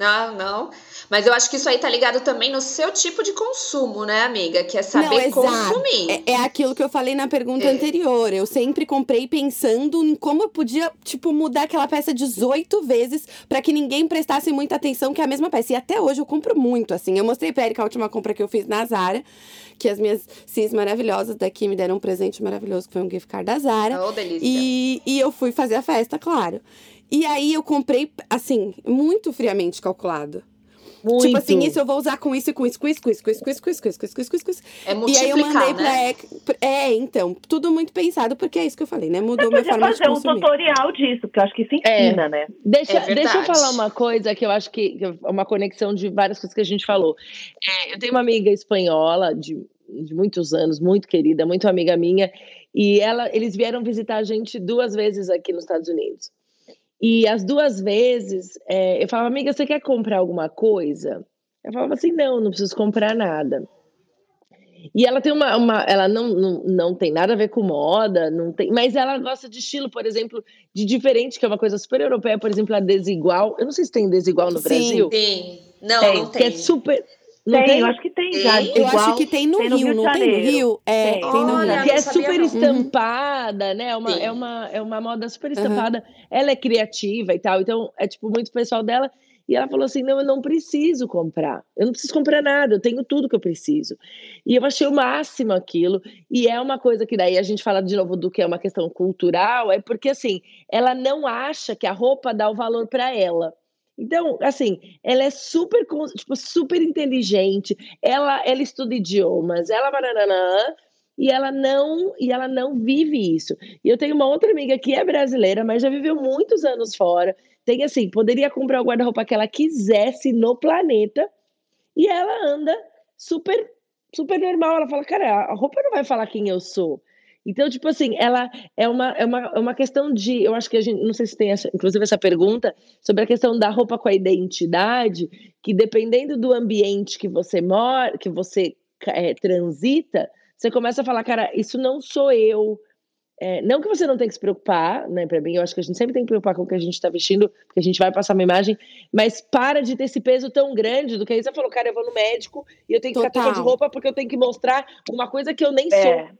Não, não. Mas eu acho que isso aí tá ligado também no seu tipo de consumo, né, amiga? Que é saber
Não,
consumir.
É, é, aquilo que eu falei na pergunta é. anterior. Eu sempre comprei pensando em como eu podia, tipo, mudar aquela peça 18 vezes para que ninguém prestasse muita atenção que é a mesma peça. E até hoje eu compro muito, assim. Eu mostrei pra Erika a última compra que eu fiz na Zara, que as minhas cis maravilhosas daqui me deram um presente maravilhoso, que foi um gift card da Zara.
Oh, delícia.
E, e eu fui fazer a festa, claro. E aí eu comprei, assim, muito friamente calculado. Muito. Tipo assim, isso eu vou usar com isso, com isso, com isso, com isso, com isso, com isso, com isso, com isso, com isso, com isso, com isso.
É E aí eu mandei né?
pra... É, então, tudo muito pensado, porque é isso que eu falei, né? Mudou minha forma de consumir.
fazer um tutorial disso, porque eu acho que isso ensina, é. né?
Deixa, é deixa eu falar uma coisa que eu acho que é uma conexão de várias coisas que a gente falou. É, eu tenho uma amiga espanhola de, de muitos anos, muito querida, muito amiga minha, e ela, eles vieram visitar a gente duas vezes aqui nos Estados Unidos. E as duas vezes, é, eu falava, amiga, você quer comprar alguma coisa? Eu falava assim, não, não preciso comprar nada. E ela tem uma, uma ela não, não, não tem nada a ver com moda, não tem, mas ela gosta de estilo, por exemplo, de diferente, que é uma coisa super europeia, por exemplo, a desigual. Eu não sei se tem desigual no
Sim,
Brasil.
Tem. Não, tem, não tem.
Que é super
não tem, tem, eu acho que tem já.
Eu
igual,
acho que tem no, tem no Rio, Rio não tem no Rio? É, tem, tem no Rio.
Que é super não. estampada, né? É uma, é, uma, é uma moda super estampada. Uhum. Ela é criativa e tal, então é tipo muito pessoal dela. E ela falou assim: não, eu não preciso comprar. Eu não preciso comprar nada, eu tenho tudo que eu preciso. E eu achei o máximo aquilo. E é uma coisa que daí a gente fala de novo do que é uma questão cultural, é porque assim, ela não acha que a roupa dá o valor para ela. Então, assim, ela é super, tipo, super inteligente, ela, ela estuda idiomas, ela bananã, e ela não e ela não vive isso. E eu tenho uma outra amiga que é brasileira, mas já viveu muitos anos fora. Tem assim, poderia comprar o guarda-roupa que ela quisesse no planeta, e ela anda super super normal. Ela fala, cara, a roupa não vai falar quem eu sou. Então, tipo assim, ela é uma, é uma, é uma questão de. Eu acho que a gente. Não sei se tem, essa, inclusive, essa pergunta sobre a questão da roupa com a identidade, que dependendo do ambiente que você mora, que você é, transita, você começa a falar, cara, isso não sou eu. É, não que você não tenha que se preocupar, né? Para mim, eu acho que a gente sempre tem que preocupar com o que a gente está vestindo, porque a gente vai passar uma imagem, mas para de ter esse peso tão grande do que aí você falou, cara, eu vou no médico e eu tenho que Total. ficar trocando de roupa porque eu tenho que mostrar uma coisa que eu nem é. sou.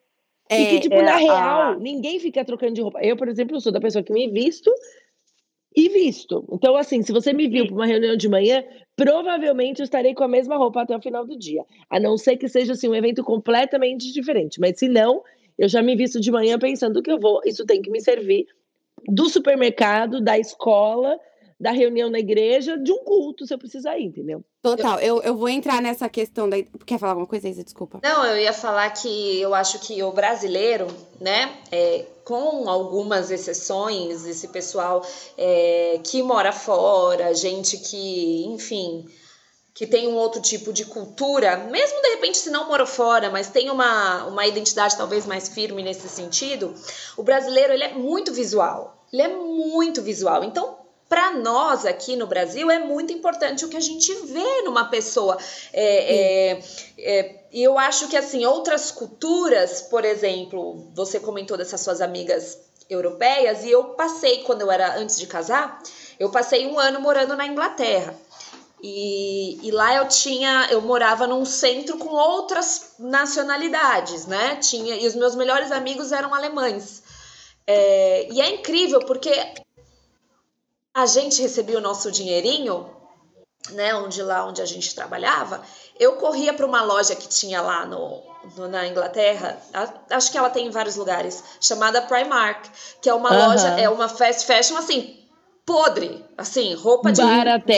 É, e que, tipo, é, na real, a... ninguém fica trocando de roupa. Eu, por exemplo, sou da pessoa que me visto e visto. Então, assim, se você me viu para uma reunião de manhã, provavelmente eu estarei com a mesma roupa até o final do dia. A não ser que seja assim, um evento completamente diferente. Mas se não, eu já me visto de manhã pensando que eu vou, isso tem que me servir do supermercado, da escola, da reunião na igreja, de um culto, se eu precisar ir, entendeu?
Total, eu, eu vou entrar nessa questão da. Quer falar alguma coisa, Isa? Desculpa.
Não, eu ia falar que eu acho que o brasileiro, né, é, com algumas exceções, esse pessoal é, que mora fora, gente que, enfim, que tem um outro tipo de cultura, mesmo de repente se não mora fora, mas tem uma, uma identidade talvez mais firme nesse sentido, o brasileiro ele é muito visual. Ele é muito visual. Então, para nós aqui no Brasil é muito importante o que a gente vê numa pessoa. É, é, é, e eu acho que assim outras culturas, por exemplo, você comentou dessas suas amigas europeias e eu passei quando eu era antes de casar, eu passei um ano morando na Inglaterra. E, e, lá eu tinha, eu morava num centro com outras nacionalidades, né? Tinha, e os meus melhores amigos eram alemães. É, e é incrível porque a gente recebia o nosso dinheirinho, né, onde lá onde a gente trabalhava, eu corria para uma loja que tinha lá no, no, na Inglaterra, acho que ela tem em vários lugares, chamada Primark, que é uma loja, é uma fast fashion assim, podre, assim, roupa de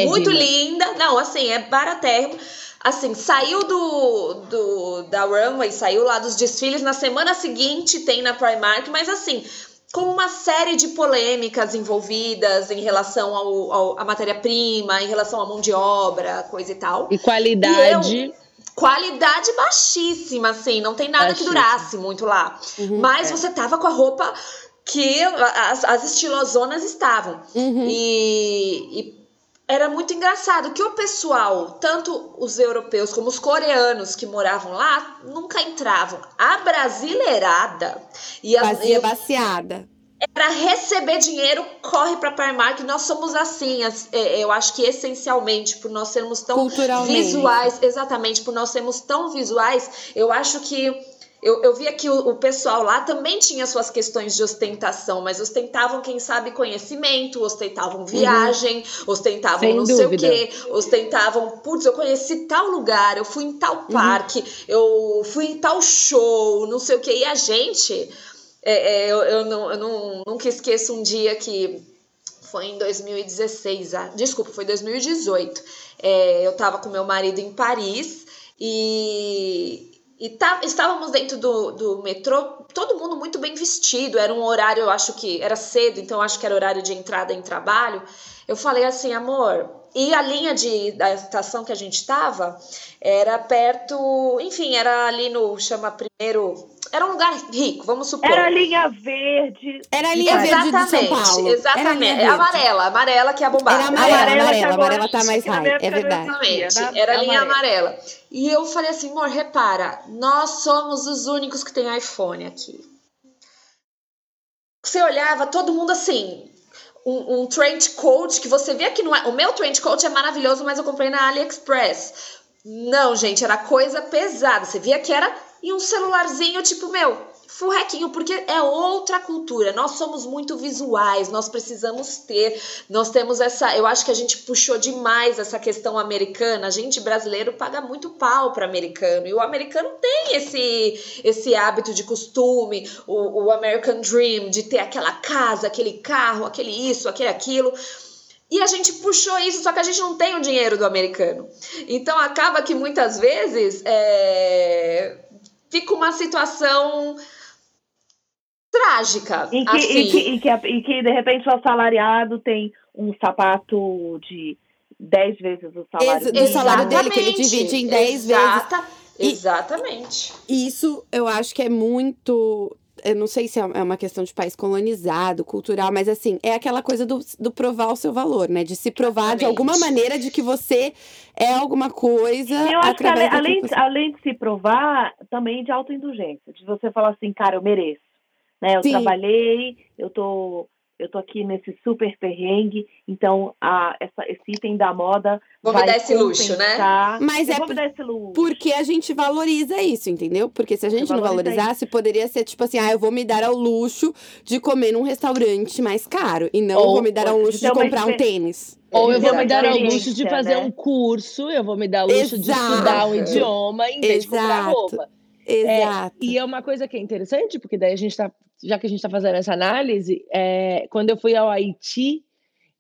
muito linda, não, assim, é baratérrimo. Assim, saiu do, do da runway, saiu lá dos desfiles, na semana seguinte tem na Primark, mas assim, com uma série de polêmicas envolvidas em relação ao, ao à matéria-prima, em relação à mão de obra, coisa e tal.
E qualidade.
E eu, qualidade baixíssima, assim, não tem nada Baixíssimo. que durasse muito lá. Uhum, Mas é. você tava com a roupa que as, as estilosonas estavam. Uhum. E, e era muito engraçado que o pessoal, tanto os europeus como os coreanos que moravam lá, nunca entravam. A brasileirada
ia, Fazia ia, baseada.
era receber dinheiro, corre para Primark. Nós somos assim, é, eu acho que essencialmente, por nós sermos tão visuais, exatamente, por nós sermos tão visuais, eu acho que eu, eu via que o, o, pessoal lá também tinha suas questões de ostentação, mas ostentavam, quem sabe, conhecimento, ostentavam viagem, uhum. ostentavam Sem não dúvida. sei o quê, ostentavam, putz, eu conheci tal lugar, eu fui em tal uhum. parque, eu fui em tal show, não sei o quê. E a gente, é, é, eu, eu, não, eu não, nunca esqueço um dia que foi em 2016, ah, desculpa, foi 2018. É, eu tava com meu marido em Paris e e tá, estávamos dentro do, do metrô, todo mundo muito bem vestido. Era um horário, eu acho que era cedo, então acho que era horário de entrada em trabalho. Eu falei assim, amor. E a linha de, da estação que a gente estava era perto, enfim, era ali no chama primeiro era um lugar rico, vamos supor.
Era a linha verde.
Era a linha
exatamente,
verde de São Paulo.
Exatamente. É amarela, amarela que é a bombada.
Era amarela, amarela, amarela, amarela tá mais high, é verdade.
Exatamente. Era a linha amarela. amarela. E eu falei assim, amor, repara, nós somos os únicos que tem iPhone aqui. Você olhava, todo mundo assim, um, um trench coat que você vê que não é. O meu trench coat é maravilhoso, mas eu comprei na AliExpress. Não, gente, era coisa pesada. Você via que era e um celularzinho, tipo, meu, furrequinho, porque é outra cultura. Nós somos muito visuais, nós precisamos ter, nós temos essa. Eu acho que a gente puxou demais essa questão americana. A gente brasileiro paga muito pau para americano e o americano tem esse esse hábito de costume, o, o American Dream de ter aquela casa, aquele carro, aquele isso, aquele aquilo. E a gente puxou isso, só que a gente não tem o dinheiro do americano. Então acaba que muitas vezes é, fica uma situação trágica.
E que,
assim.
e que, e que, e que, de repente o assalariado tem um sapato de 10 vezes o salário
Ex dele. O salário dele, que ele divide em 10
Exata,
vezes.
Exatamente.
E isso eu acho que é muito eu não sei se é, é uma questão de país colonizado, cultural, mas assim, é aquela coisa do, do provar o seu valor, né? De se provar Exatamente. de alguma maneira de que você é alguma coisa.
Eu acho que além, além, você... além de se provar, também de autoindulgência. De você falar assim, cara, eu mereço. Né? Eu Sim. trabalhei, eu tô eu tô aqui nesse super perrengue, então a, essa, esse item da moda.
Vou me dar esse luxo, né?
Mas é porque a gente valoriza isso, entendeu? Porque se a gente não valorizasse, isso. poderia ser tipo assim: ah, eu vou me dar ao luxo de comer num restaurante mais caro. E não Ou, vou me dar ao luxo de, de comprar um tênis.
Ou eu vou me dar ao luxo de fazer né? um curso, eu vou me dar ao luxo Exato. de estudar um idioma em vez Exato. de comprar roupa.
Exato.
É, e é uma coisa que é interessante, porque daí a gente está, já que a gente está fazendo essa análise, é, quando eu fui ao Haiti,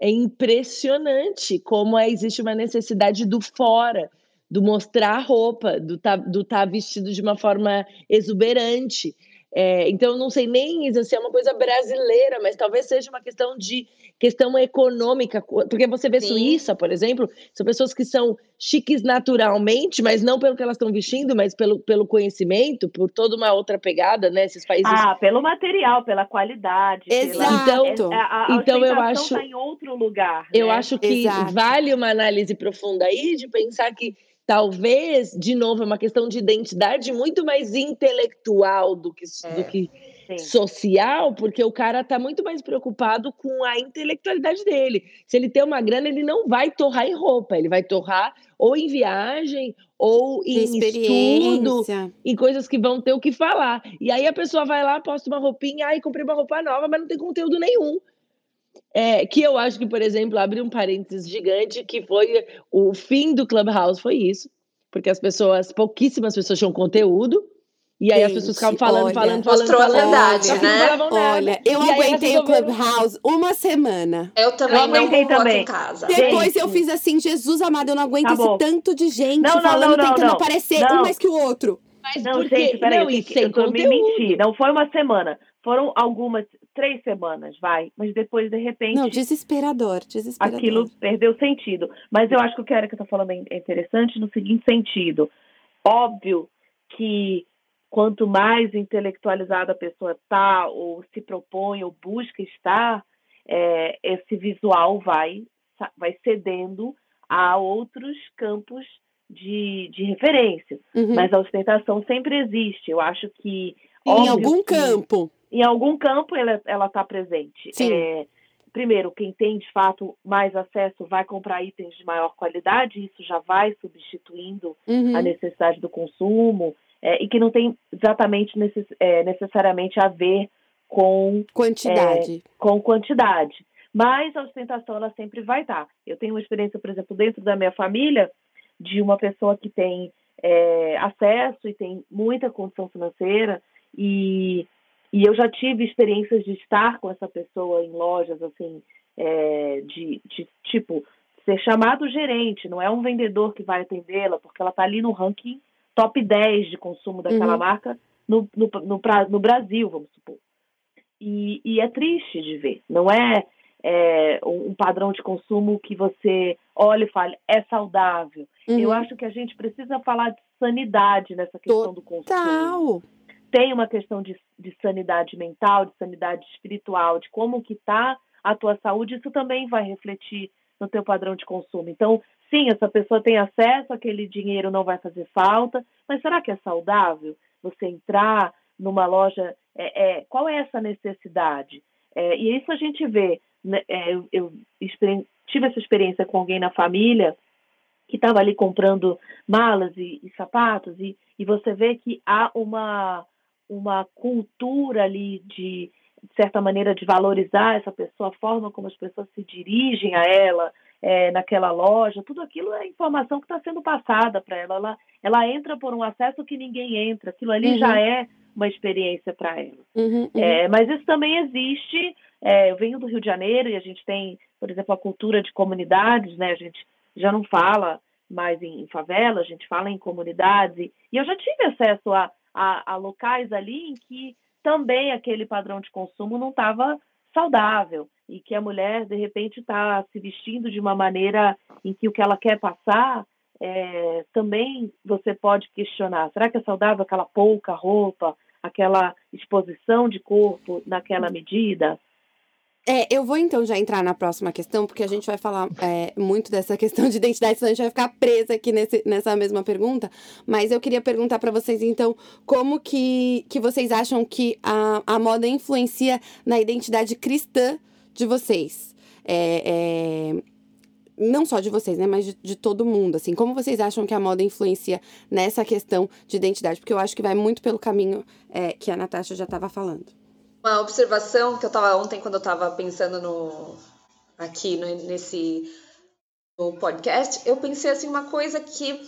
é impressionante como é, existe uma necessidade do fora, do mostrar a roupa, do tá, do tá vestido de uma forma exuberante. É, então, não sei nem se é uma coisa brasileira, mas talvez seja uma questão de questão econômica, porque você vê Sim. Suíça, por exemplo, são pessoas que são chiques naturalmente, mas não pelo que elas estão vestindo, mas pelo, pelo conhecimento, por toda uma outra pegada, né? Esses países.
Ah, pelo material, pela qualidade.
Exato.
Pela... É, a, a então eu acho. Tá em outro lugar.
Eu
né?
acho que Exato. vale uma análise profunda aí de pensar que talvez, de novo, é uma questão de identidade muito mais intelectual do que, é. do que social, porque o cara tá muito mais preocupado com a intelectualidade dele. Se ele tem uma grana, ele não vai torrar em roupa, ele vai torrar ou em viagem ou em estudo, em coisas que vão ter o que falar. E aí a pessoa vai lá, posta uma roupinha, ai, comprei uma roupa nova, mas não tem conteúdo nenhum. É, que eu acho que, por exemplo, abre um parênteses gigante, que foi o fim do Clubhouse, foi isso. Porque as pessoas, pouquíssimas pessoas tinham conteúdo, e aí Gente, as pessoas ficavam falando, olha, falando, falando,
mostrou
falando.
a verdade, né?
Olha, eu e aguentei o Clubhouse uma semana.
Eu também eu não também. em casa.
Depois Gente. eu fiz assim, Jesus amado, eu não aguento tá esse tanto de gente não, não, falando, não, tentando aparecer um mais que o outro.
Mas não, gente, peraí, não, eu, eu, eu me menti. Não foi uma semana. Foram algumas, três semanas, vai. Mas depois, de repente.
Não, desesperador, desesperador.
Aquilo perdeu sentido. Mas eu acho que o que a Erika está falando é interessante no seguinte sentido. Óbvio que quanto mais intelectualizada a pessoa está, ou se propõe, ou busca estar, é, esse visual vai, vai cedendo a outros campos de, de referência. Uhum. Mas a ostentação sempre existe. Eu acho que.
Em algum
que,
campo
em algum campo ela está presente. É, primeiro, quem tem de fato mais acesso vai comprar itens de maior qualidade, isso já vai substituindo uhum. a necessidade do consumo, é, e que não tem exatamente necess, é, necessariamente a ver com
quantidade.
É, com quantidade. Mas a ostentação ela sempre vai estar. Eu tenho uma experiência, por exemplo, dentro da minha família, de uma pessoa que tem é, acesso e tem muita condição financeira e e eu já tive experiências de estar com essa pessoa em lojas, assim, é, de, de, tipo, ser chamado gerente, não é um vendedor que vai atendê-la, porque ela está ali no ranking top 10 de consumo daquela uhum. marca no, no, no, no, Brasil, vamos supor. E, e, é triste de ver, não é, é, um padrão de consumo que você olha e fala, é saudável. Uhum. Eu acho que a gente precisa falar de sanidade nessa questão
Total.
do consumo tem uma questão de, de sanidade mental, de sanidade espiritual, de como que está a tua saúde, isso também vai refletir no teu padrão de consumo. Então, sim, essa pessoa tem acesso àquele dinheiro, não vai fazer falta, mas será que é saudável você entrar numa loja? É, é qual é essa necessidade? É, e isso a gente vê. Né, é, eu, eu tive essa experiência com alguém na família que estava ali comprando malas e, e sapatos, e, e você vê que há uma uma cultura ali de, de certa maneira, de valorizar essa pessoa, a forma como as pessoas se dirigem a ela é, naquela loja, tudo aquilo é informação que está sendo passada para ela. ela. Ela entra por um acesso que ninguém entra, aquilo ali uhum. já é uma experiência para ela.
Uhum, uhum.
É, mas isso também existe. É, eu venho do Rio de Janeiro e a gente tem, por exemplo, a cultura de comunidades, né? A gente já não fala mais em, em favela, a gente fala em comunidades. E, e eu já tive acesso a, a, a locais ali em que também aquele padrão de consumo não estava saudável e que a mulher de repente está se vestindo de uma maneira em que o que ela quer passar é, também você pode questionar será que é saudável aquela pouca roupa aquela exposição de corpo naquela medida
é, eu vou então já entrar na próxima questão, porque a gente vai falar é, muito dessa questão de identidade, senão a gente vai ficar presa aqui nesse, nessa mesma pergunta. Mas eu queria perguntar para vocês, então, como que, que vocês acham que a, a moda influencia na identidade cristã de vocês? É, é, não só de vocês, né, mas de, de, todo mundo, assim. Como vocês acham que a moda influencia nessa questão de identidade? Porque eu acho que vai muito pelo caminho é, que a Natasha já estava falando
uma observação que eu estava ontem quando eu estava pensando no aqui no, nesse no podcast, eu pensei assim uma coisa que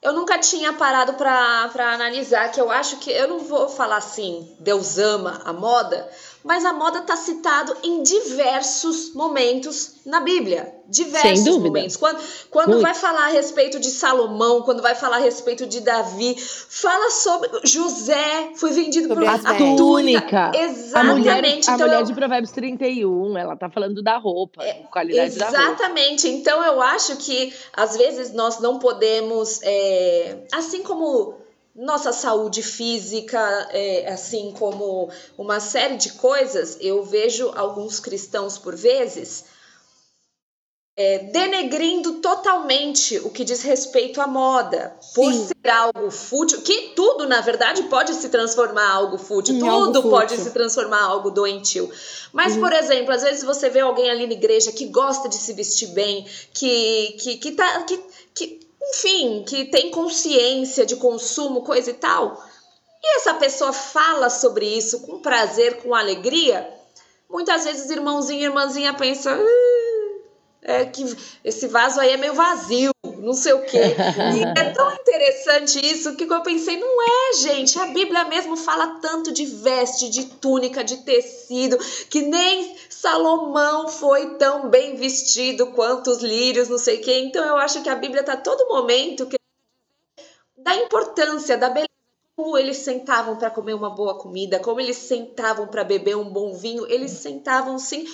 eu nunca tinha parado para analisar, que eu acho que eu não vou falar assim, Deus ama a moda, mas a moda está citado em diversos momentos na Bíblia. Diversos momentos. Quando, quando vai falar a respeito de Salomão, quando vai falar a respeito de Davi, fala sobre José, foi vendido
sobre
por
a túnica.
Exatamente.
A mulher, então, a mulher de Provérbios 31, ela tá falando da roupa, é, qualidade
da roupa. Exatamente. Então eu acho que às vezes nós não podemos, é, assim como nossa saúde física, é, assim como uma série de coisas, eu vejo alguns cristãos por vezes é, denegrindo totalmente o que diz respeito à moda, por Sim. ser algo fútil, que tudo, na verdade, pode se transformar em algo fútil, em tudo algo fútil. pode se transformar em algo doentio. Mas, uhum. por exemplo, às vezes você vê alguém ali na igreja que gosta de se vestir bem, que, que, que, tá, que, que enfim, que tem consciência de consumo, coisa e tal, e essa pessoa fala sobre isso com prazer, com alegria, muitas vezes irmãozinho e irmãzinha pensa, é que esse vaso aí é meio vazio, não sei o quê. E (laughs) é tão interessante isso que eu pensei, não é, gente. A Bíblia mesmo fala tanto de veste, de túnica, de tecido, que nem Salomão foi tão bem vestido quanto os lírios, não sei o quê. Então eu acho que a Bíblia está todo momento que da importância, da beleza como eles sentavam para comer uma boa comida, como eles sentavam para beber um bom vinho, eles sentavam sim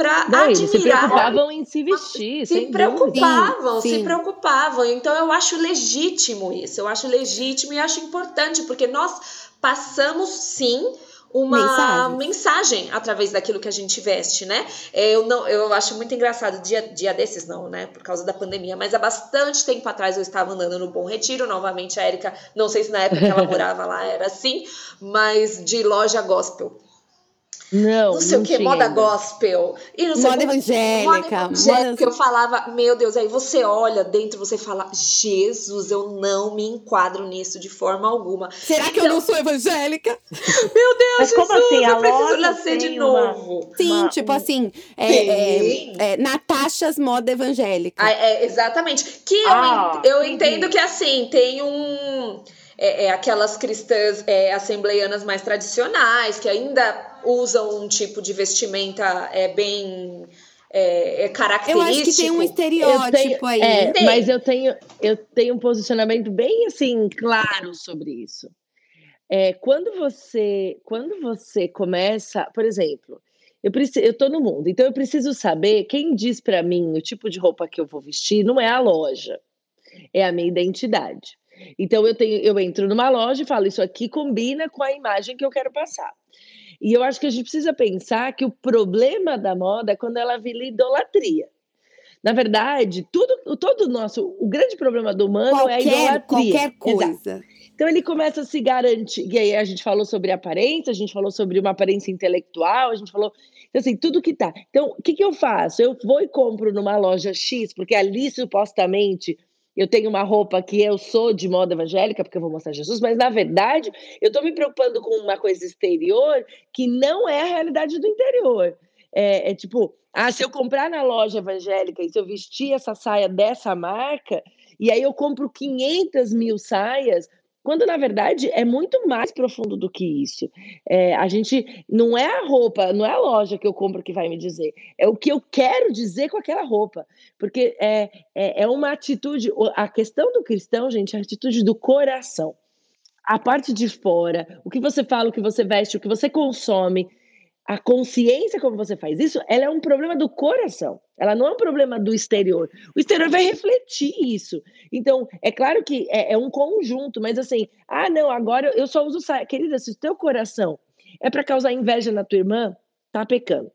para admirar.
Se preocupavam em se vestir.
Se preocupavam, sim, se preocupavam. Então eu acho legítimo isso. Eu acho legítimo e acho importante, porque nós passamos sim uma mensagem. mensagem. através daquilo que a gente veste, né? É, eu não, eu acho muito engraçado dia, dia desses não, né? Por causa da pandemia, mas há bastante tempo atrás eu estava andando no Bom Retiro, novamente a Érica, não sei se na época que ela morava lá era assim, mas de loja gospel.
Não,
não sei
não
o que, moda gospel. E não
moda evangélica. Moda
evangélica. Moda... Eu falava, meu Deus, aí você olha dentro, você fala, Jesus, eu não me enquadro nisso de forma alguma.
Será que então, eu não sou evangélica? (laughs)
Meu Deus, Mas Jesus, como assim? eu preciso nascer de novo.
Sim, uma... tipo assim, é, é, é, Natachas moda evangélica.
Ah, é, exatamente. Que ah, eu, eu entendo que assim, tem um é, é, aquelas cristãs é, assembleianas mais tradicionais, que ainda usam um tipo de vestimenta é, bem é, é característico. Eu
acho que tem um estereótipo
tenho,
aí.
É, mas eu tenho, eu tenho um posicionamento bem assim claro sobre isso. É, quando você quando você começa, por exemplo, eu preciso, eu tô no mundo, então eu preciso saber quem diz para mim o tipo de roupa que eu vou vestir, não é a loja, é a minha identidade. Então eu tenho, eu entro numa loja e falo isso aqui combina com a imagem que eu quero passar. E eu acho que a gente precisa pensar que o problema da moda é quando ela vira idolatria. Na verdade, tudo, todo o nosso, o grande problema do humano
qualquer,
é a idolatria.
Qualquer coisa.
Exato. Então ele começa a se garantir. E aí a gente falou sobre aparência, a gente falou sobre uma aparência intelectual, a gente falou. Então, assim, tudo que tá. Então, o que, que eu faço? Eu vou e compro numa loja X, porque ali supostamente eu tenho uma roupa que eu sou de moda evangélica, porque eu vou mostrar Jesus, mas na verdade eu estou me preocupando com uma coisa exterior que não é a realidade do interior. É, é, tipo, ah, se eu comprar na loja evangélica e se eu vestir essa saia dessa marca, e aí eu compro 500 mil saias, quando na verdade é muito mais profundo do que isso. É, a gente não é a roupa, não é a loja que eu compro que vai me dizer, é o que eu quero dizer com aquela roupa, porque é, é, é uma atitude. A questão do cristão, gente, é a atitude do coração. A parte de fora, o que você fala, o que você veste, o que você consome, a consciência como você faz isso, ela é um problema do coração. Ela não é um problema do exterior. O exterior vai refletir isso. Então, é claro que é, é um conjunto, mas assim, ah, não, agora eu só uso saia. Querida, se o teu coração é para causar inveja na tua irmã, tá pecando.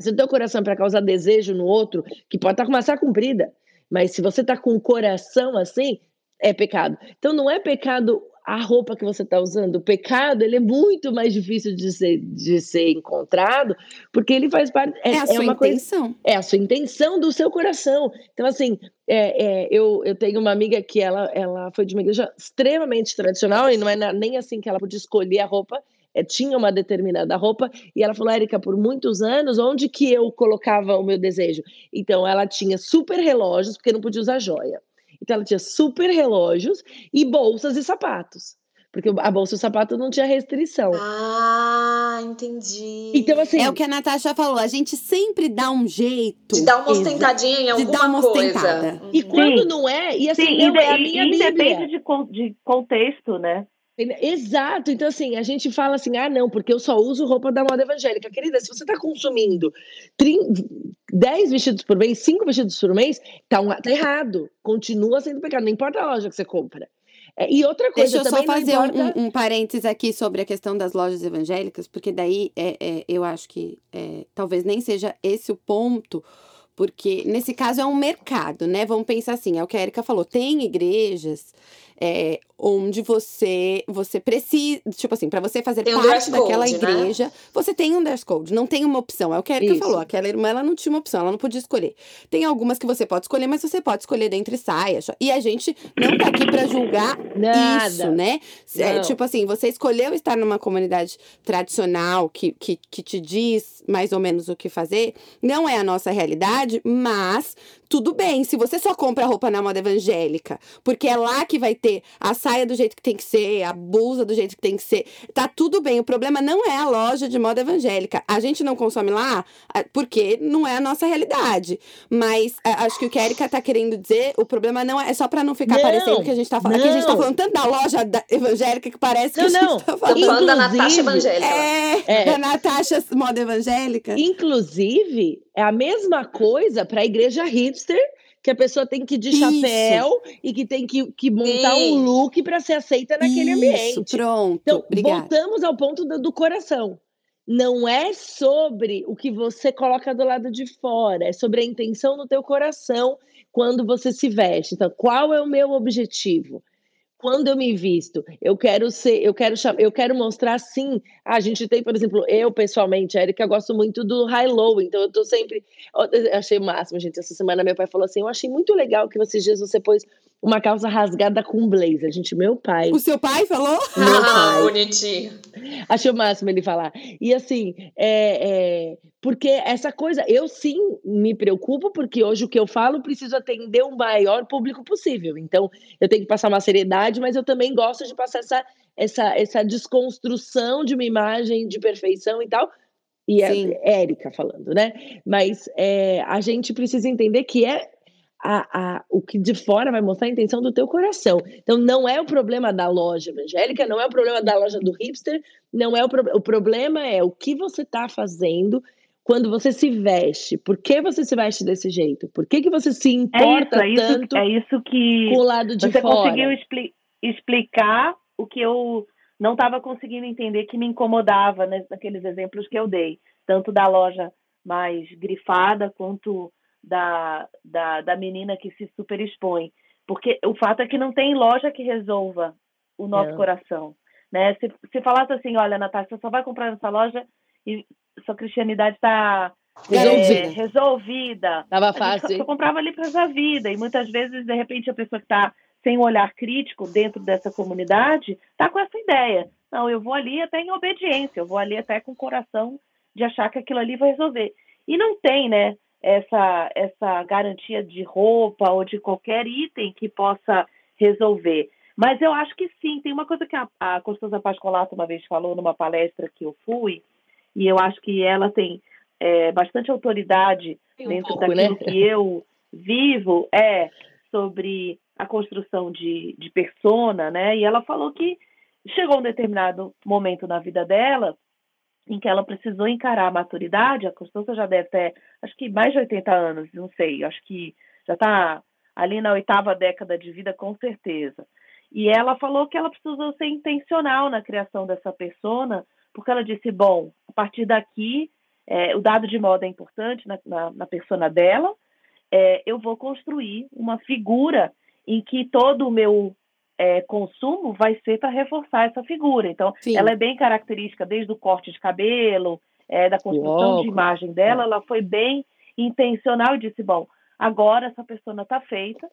Se o teu coração é para causar desejo no outro, que pode estar tá com uma saia comprida, mas se você tá com o coração assim, é pecado. Então, não é pecado a roupa que você está usando. O pecado ele é muito mais difícil de ser, de ser encontrado, porque ele faz parte.
É, é a é sua intenção.
Coisa, é a sua intenção do seu coração. Então, assim, é, é, eu, eu tenho uma amiga que ela, ela foi de uma igreja extremamente tradicional, e não é nem assim que ela podia escolher a roupa. É, tinha uma determinada roupa e ela falou, Érica, por muitos anos, onde que eu colocava o meu desejo? Então, ela tinha super relógios, porque não podia usar joia. Então ela tinha super relógios e bolsas e sapatos. Porque a bolsa e o sapato não tinha restrição.
Ah, entendi.
Então, assim.
É o que a Natasha falou. A gente sempre dá um jeito.
De dar uma ostentadinha em alguma de dar uma coisa. Ostentada.
E quando Sim. não é, e assim, Sim, não é a minha Bíblia.
Depende de, de contexto, né?
Exato, então assim, a gente fala assim, ah não, porque eu só uso roupa da moda evangélica. Querida, se você está consumindo 30, 10 vestidos por mês, 5 vestidos por mês, tá, um, tá errado, continua sendo pecado, não importa a loja que você compra. É, e outra coisa
Deixa eu
só
fazer
importa...
um, um, parênteses aqui sobre a questão das lojas evangélicas, porque daí é, é eu acho que é, talvez nem seja esse o ponto, porque nesse caso é um mercado, né? Vamos pensar assim, é o que a Erika falou, tem igrejas é, onde você você precisa, tipo assim, para você fazer
tem
parte
um
daquela
code,
igreja,
né?
você tem um dress code, não tem uma opção. É o que a Erika falou, aquela irmã ela não tinha uma opção, ela não podia escolher. Tem algumas que você pode escolher, mas você pode escolher dentre saias. E a gente não tá aqui para julgar Nada. isso, né? É, tipo assim, você escolheu estar numa comunidade tradicional que, que, que te diz mais ou menos o que fazer, não é a nossa realidade, mas tudo bem, se você só compra roupa na moda evangélica, porque é lá que vai ter a saia do jeito que tem que ser, a blusa do jeito que tem que ser, tá tudo bem. O problema não é a loja de moda evangélica. A gente não consome lá porque não é a nossa realidade. Mas acho que o que a Erika tá querendo dizer, o problema não é, é só para não ficar não, parecendo que a gente tá falando. Aqui a gente tá falando tanto da loja da evangélica que parece
não,
que a
gente
não.
tá
falando.
Tô falando da Natasha evangélica.
É, é, da Natasha moda evangélica.
Inclusive, é a mesma coisa para a igreja hipster que a pessoa tem que ir de Isso. chapéu e que tem que, que montar Sim. um look para ser aceita naquele Isso, ambiente.
Pronto.
Então,
Obrigada.
voltamos ao ponto do, do coração. Não é sobre o que você coloca do lado de fora, é sobre a intenção no teu coração quando você se veste. Então, qual é o meu objetivo? Quando eu me visto, eu quero ser, eu quero eu quero mostrar sim. A gente tem, por exemplo, eu pessoalmente, Erika, gosto muito do high low, então eu tô sempre eu achei o máximo, gente. Essa semana meu pai falou assim: "Eu achei muito legal que esses dias você pôs uma calça rasgada com blazer". Gente, meu pai.
O seu pai falou? (laughs)
Meu (laughs) pai. Bonitinho.
Achei o máximo ele falar. E assim, é, é porque essa coisa, eu sim me preocupo, porque hoje o que eu falo preciso atender o maior público possível. Então, eu tenho que passar uma seriedade, mas eu também gosto de passar essa, essa, essa desconstrução de uma imagem de perfeição e tal. E é Érica falando, né? Mas é, a gente precisa entender que é a, a, o que de fora vai mostrar a intenção do teu coração. Então, não é o problema da loja evangélica, não é o problema da loja do hipster, não é o, pro, o problema é o que você está fazendo quando você se veste. Por que você se veste desse jeito? Por que, que você se importa
é isso,
é tanto
isso, é isso que
com o lado de
você
fora?
Você conseguiu expli explicar o que eu não estava conseguindo entender que me incomodava né, naqueles exemplos que eu dei, tanto da loja mais grifada quanto da, da, da menina que se super expõe. Porque o fato é que não tem loja que resolva o nosso não. coração. Né? Se, se falasse assim, olha, Natália, você só vai comprar nessa loja e sua cristianidade está resolvida. É, resolvida.
Tava fácil.
Eu comprava ali para a vida. E muitas vezes, de repente, a pessoa que está sem um olhar crítico dentro dessa comunidade está com essa ideia. Não, eu vou ali até em obediência, eu vou ali até com o coração de achar que aquilo ali vai resolver. E não tem, né, essa, essa garantia de roupa ou de qualquer item que possa resolver. Mas eu acho que sim, tem uma coisa que a, a Constança Pascolato uma vez falou numa palestra que eu fui, e eu acho que ela tem é, bastante autoridade dentro pouco, daquilo né? que eu vivo é sobre a construção de, de persona, né? E ela falou que chegou um determinado momento na vida dela em que ela precisou encarar a maturidade. A Constância já deve ter, acho que mais de 80 anos, não sei, acho que já está ali na oitava década de vida, com certeza. E ela falou que ela precisou ser intencional na criação dessa persona, porque ela disse: bom, a partir daqui, é, o dado de moda é importante na, na, na persona dela, é, eu vou construir uma figura em que todo o meu é, consumo vai ser para reforçar essa figura. Então, Sim. ela é bem característica desde o corte de cabelo, é, da construção de imagem dela, ela foi bem intencional e disse: bom, agora essa persona está feita,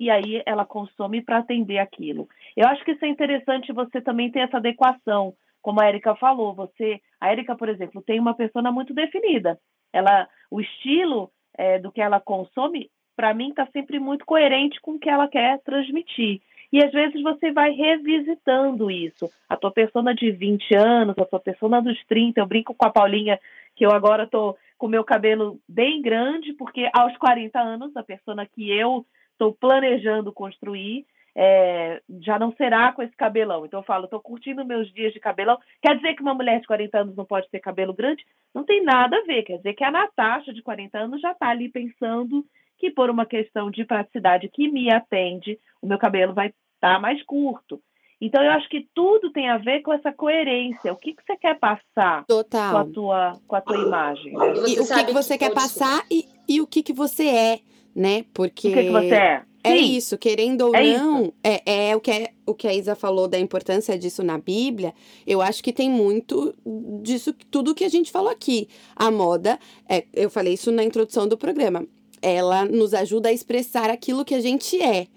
e aí ela consome para atender aquilo. Eu acho que isso é interessante você também ter essa adequação como a Erika falou, você, a Erika, por exemplo, tem uma persona muito definida. Ela, o estilo é, do que ela consome, para mim, está sempre muito coerente com o que ela quer transmitir. E às vezes você vai revisitando isso. A tua persona de 20 anos, a tua persona dos 30, eu brinco com a Paulinha que eu agora estou com meu cabelo bem grande, porque aos 40 anos, a persona que eu estou planejando construir é, já não será com esse cabelão. Então eu falo, estou curtindo meus dias de cabelão. Quer dizer que uma mulher de 40 anos não pode ter cabelo grande? Não tem nada a ver. Quer dizer que a Natasha de 40 anos já está ali pensando que por uma questão de praticidade que me atende, o meu cabelo vai estar tá mais curto. Então eu acho que tudo tem a ver com essa coerência. O que, que você quer passar
Total.
com a tua, com a tua imagem? Né?
E, o que, que você que quer passar e, e o que, que você é, né? Porque.
O que, que você é?
É Sim. isso, querendo ou é não, é, é, o, que é o que a Isa falou da importância disso na Bíblia. Eu acho que tem muito disso, tudo que a gente falou aqui. A moda, é, eu falei isso na introdução do programa, ela nos ajuda a expressar aquilo que a gente é.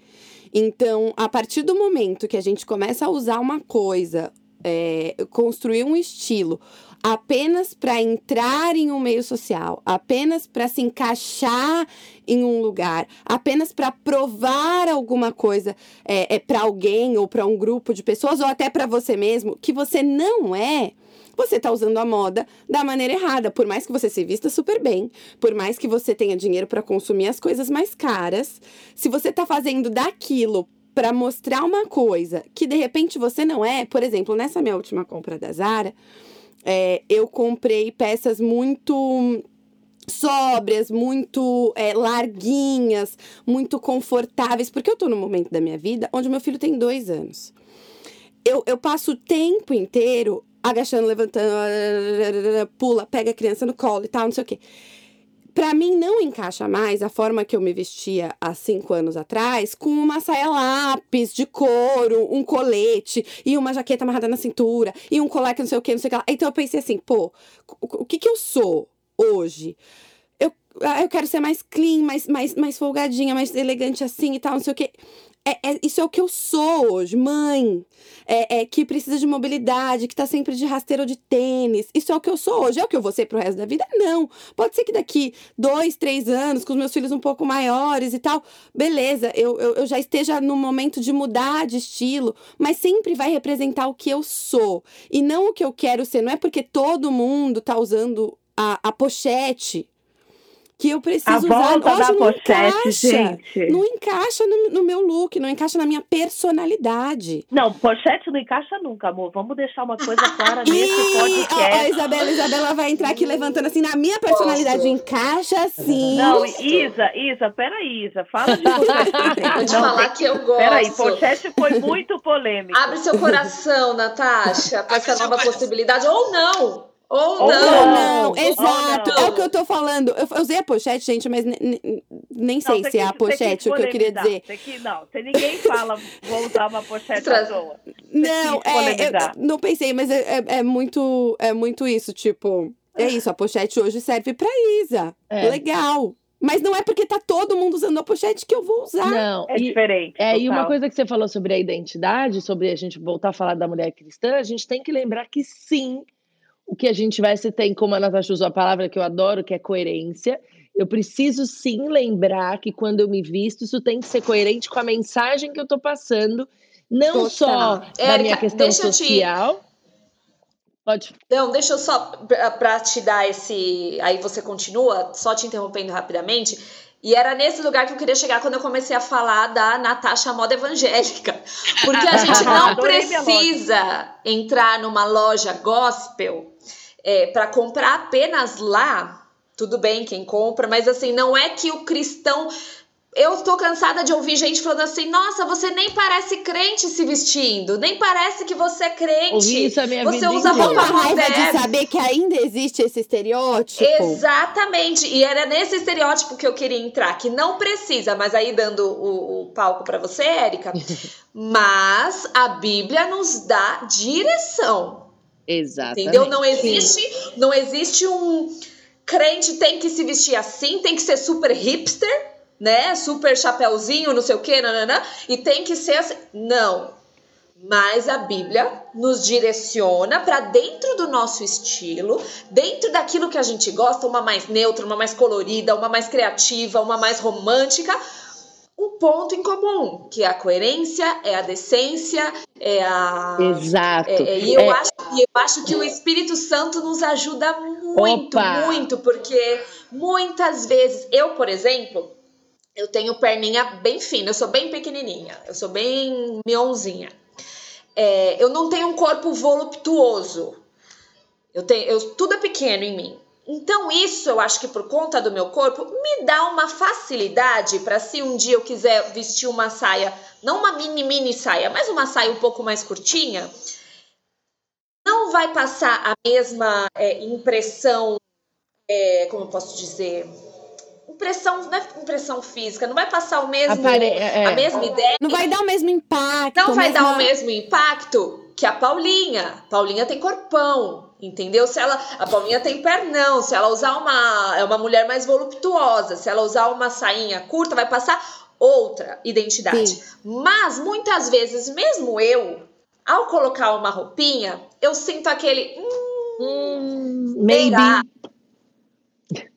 Então, a partir do momento que a gente começa a usar uma coisa, é, construir um estilo apenas para entrar em um meio social, apenas para se encaixar em um lugar, apenas para provar alguma coisa é, é para alguém ou para um grupo de pessoas ou até para você mesmo que você não é, você está usando a moda da maneira errada. Por mais que você se vista super bem, por mais que você tenha dinheiro para consumir as coisas mais caras, se você está fazendo daquilo para mostrar uma coisa que de repente você não é, por exemplo, nessa minha última compra da Zara, é, eu comprei peças muito sóbrias, muito é, larguinhas, muito confortáveis, porque eu tô num momento da minha vida onde meu filho tem dois anos. Eu, eu passo o tempo inteiro agachando, levantando, pula, pega a criança no colo e tal, não sei o quê. Pra mim, não encaixa mais a forma que eu me vestia há cinco anos atrás, com uma saia lápis de couro, um colete e uma jaqueta amarrada na cintura e um colar que não sei o que, não sei o que lá. Então eu pensei assim, pô, o que que eu sou hoje? Eu, ah, eu quero ser mais clean, mais, mais, mais folgadinha, mais elegante assim e tal, não sei o que. É, é, isso é o que eu sou hoje, mãe. É, é, que precisa de mobilidade, que tá sempre de rasteiro de tênis. Isso é o que eu sou hoje. É o que eu vou ser pro resto da vida? Não. Pode ser que daqui dois, três anos, com os meus filhos um pouco maiores e tal, beleza, eu, eu, eu já esteja no momento de mudar de estilo, mas sempre vai representar o que eu sou. E não o que eu quero ser. Não é porque todo mundo tá usando a, a pochete que eu preciso
a
usar.
volta
Hoje
da
não
pochete,
encaixa.
gente.
Não encaixa no, no meu look, não encaixa na minha personalidade.
Não, pochete não encaixa nunca, amor. Vamos deixar uma coisa clara (laughs) nesse
Ih, ó, a
podcast.
Isabela, Isabela vai entrar aqui levantando assim, na minha personalidade encaixa sim.
Não, Isa, Isa, peraí, Isa, fala de pochete. pra.
Vou te
Não,
falar que eu gosto.
Peraí, pochete foi muito polêmico.
Abre seu coração, Natasha, para essa nova possibilidade. Ou não! Ou
Ou
Ou
não!
não,
Ou
exato.
não.
É o que eu tô falando. Eu usei a pochete, gente, mas ne- ne- nem sei
Não,
se é a
que- tem
pochete o que eu queria dizer.
Tem que, não, se ninguém fala, vou usar uma pochete
Tra-
à toa.
Não, é, eu não pensei, mas é, é, é muito, é muito isso, tipo, é isso, a pochete hoje serve pra Isa.
É.
Legal. Mas não é porque tá todo mundo usando a pochete que eu vou usar.
Não,
É
e,
diferente.
é, e uma coisa que você falou sobre a identidade, sobre a gente voltar a falar da mulher cristã, a gente tem que lembrar que sim, o que a gente vai se tem, como a Natasha usou a palavra que eu adoro, que é coerência. Eu preciso sim lembrar que quando eu me visto, isso tem que ser coerente com a mensagem que eu tô passando, não
Total.
só da
Érica,
minha questão
te-
social. Pode.
Não, deixa eu só pra te dar esse. Aí você continua, só te interrompendo rapidamente. E era nesse lugar que eu queria chegar quando eu comecei a falar da Natasha Moda Evangélica. Porque a (laughs) gente não precisa entrar numa loja gospel é, para comprar apenas lá. Tudo bem, quem compra, mas assim, não é que o cristão. Eu tô cansada de ouvir gente falando assim: nossa, você nem parece crente se vestindo, nem parece que você é crente.
Ouvi isso a minha
Você
vida
usa roupa
raiva de saber que ainda existe esse estereótipo.
Exatamente, e era nesse estereótipo que eu queria entrar, que não precisa, mas aí dando o, o palco para você, Érica, (laughs) mas a Bíblia nos dá direção,
Exatamente.
entendeu? Não existe, não existe um crente tem que se vestir assim, tem que ser super hipster, né? Super chapéuzinho, não sei o quê, nananã, e tem que ser assim. Não. Mas a Bíblia nos direciona para dentro do nosso estilo, dentro daquilo que a gente gosta, uma mais neutra, uma mais colorida, uma mais criativa, uma mais romântica, ponto em comum, que é a coerência, é a decência, é a
Exato.
é, é, e eu,
É,
acho, eu acho que o Espírito Santo nos ajuda muito,
Opa!
muito, porque muitas vezes, eu, por exemplo, eu tenho perninha bem fina, eu sou bem pequenininha, eu sou bem mionzinha. É, eu não tenho um corpo voluptuoso. Eu tenho, eu, tudo é pequeno em mim. Então, isso eu acho que por conta do meu corpo me dá uma facilidade para se um dia eu quiser vestir uma saia, não uma mini, mini saia, mas uma saia um pouco mais curtinha, não vai passar a mesma é, impressão, é, como eu posso dizer? Impressão, não é impressão física, não vai passar o mesmo,
Apare- é.
a mesma ideia.
Não vai dar o mesmo impacto.
Não vai dar o mesmo impacto que a Paulinha. Paulinha tem corpão, entendeu? Se ela, a Paulinha tem pernão, se ela usar uma, é uma mulher mais voluptuosa, se ela usar uma sainha curta, vai passar outra identidade.
Sim.
Mas muitas vezes, mesmo eu, ao colocar uma roupinha, eu sinto aquele, hum,
Hum, maybe.
será?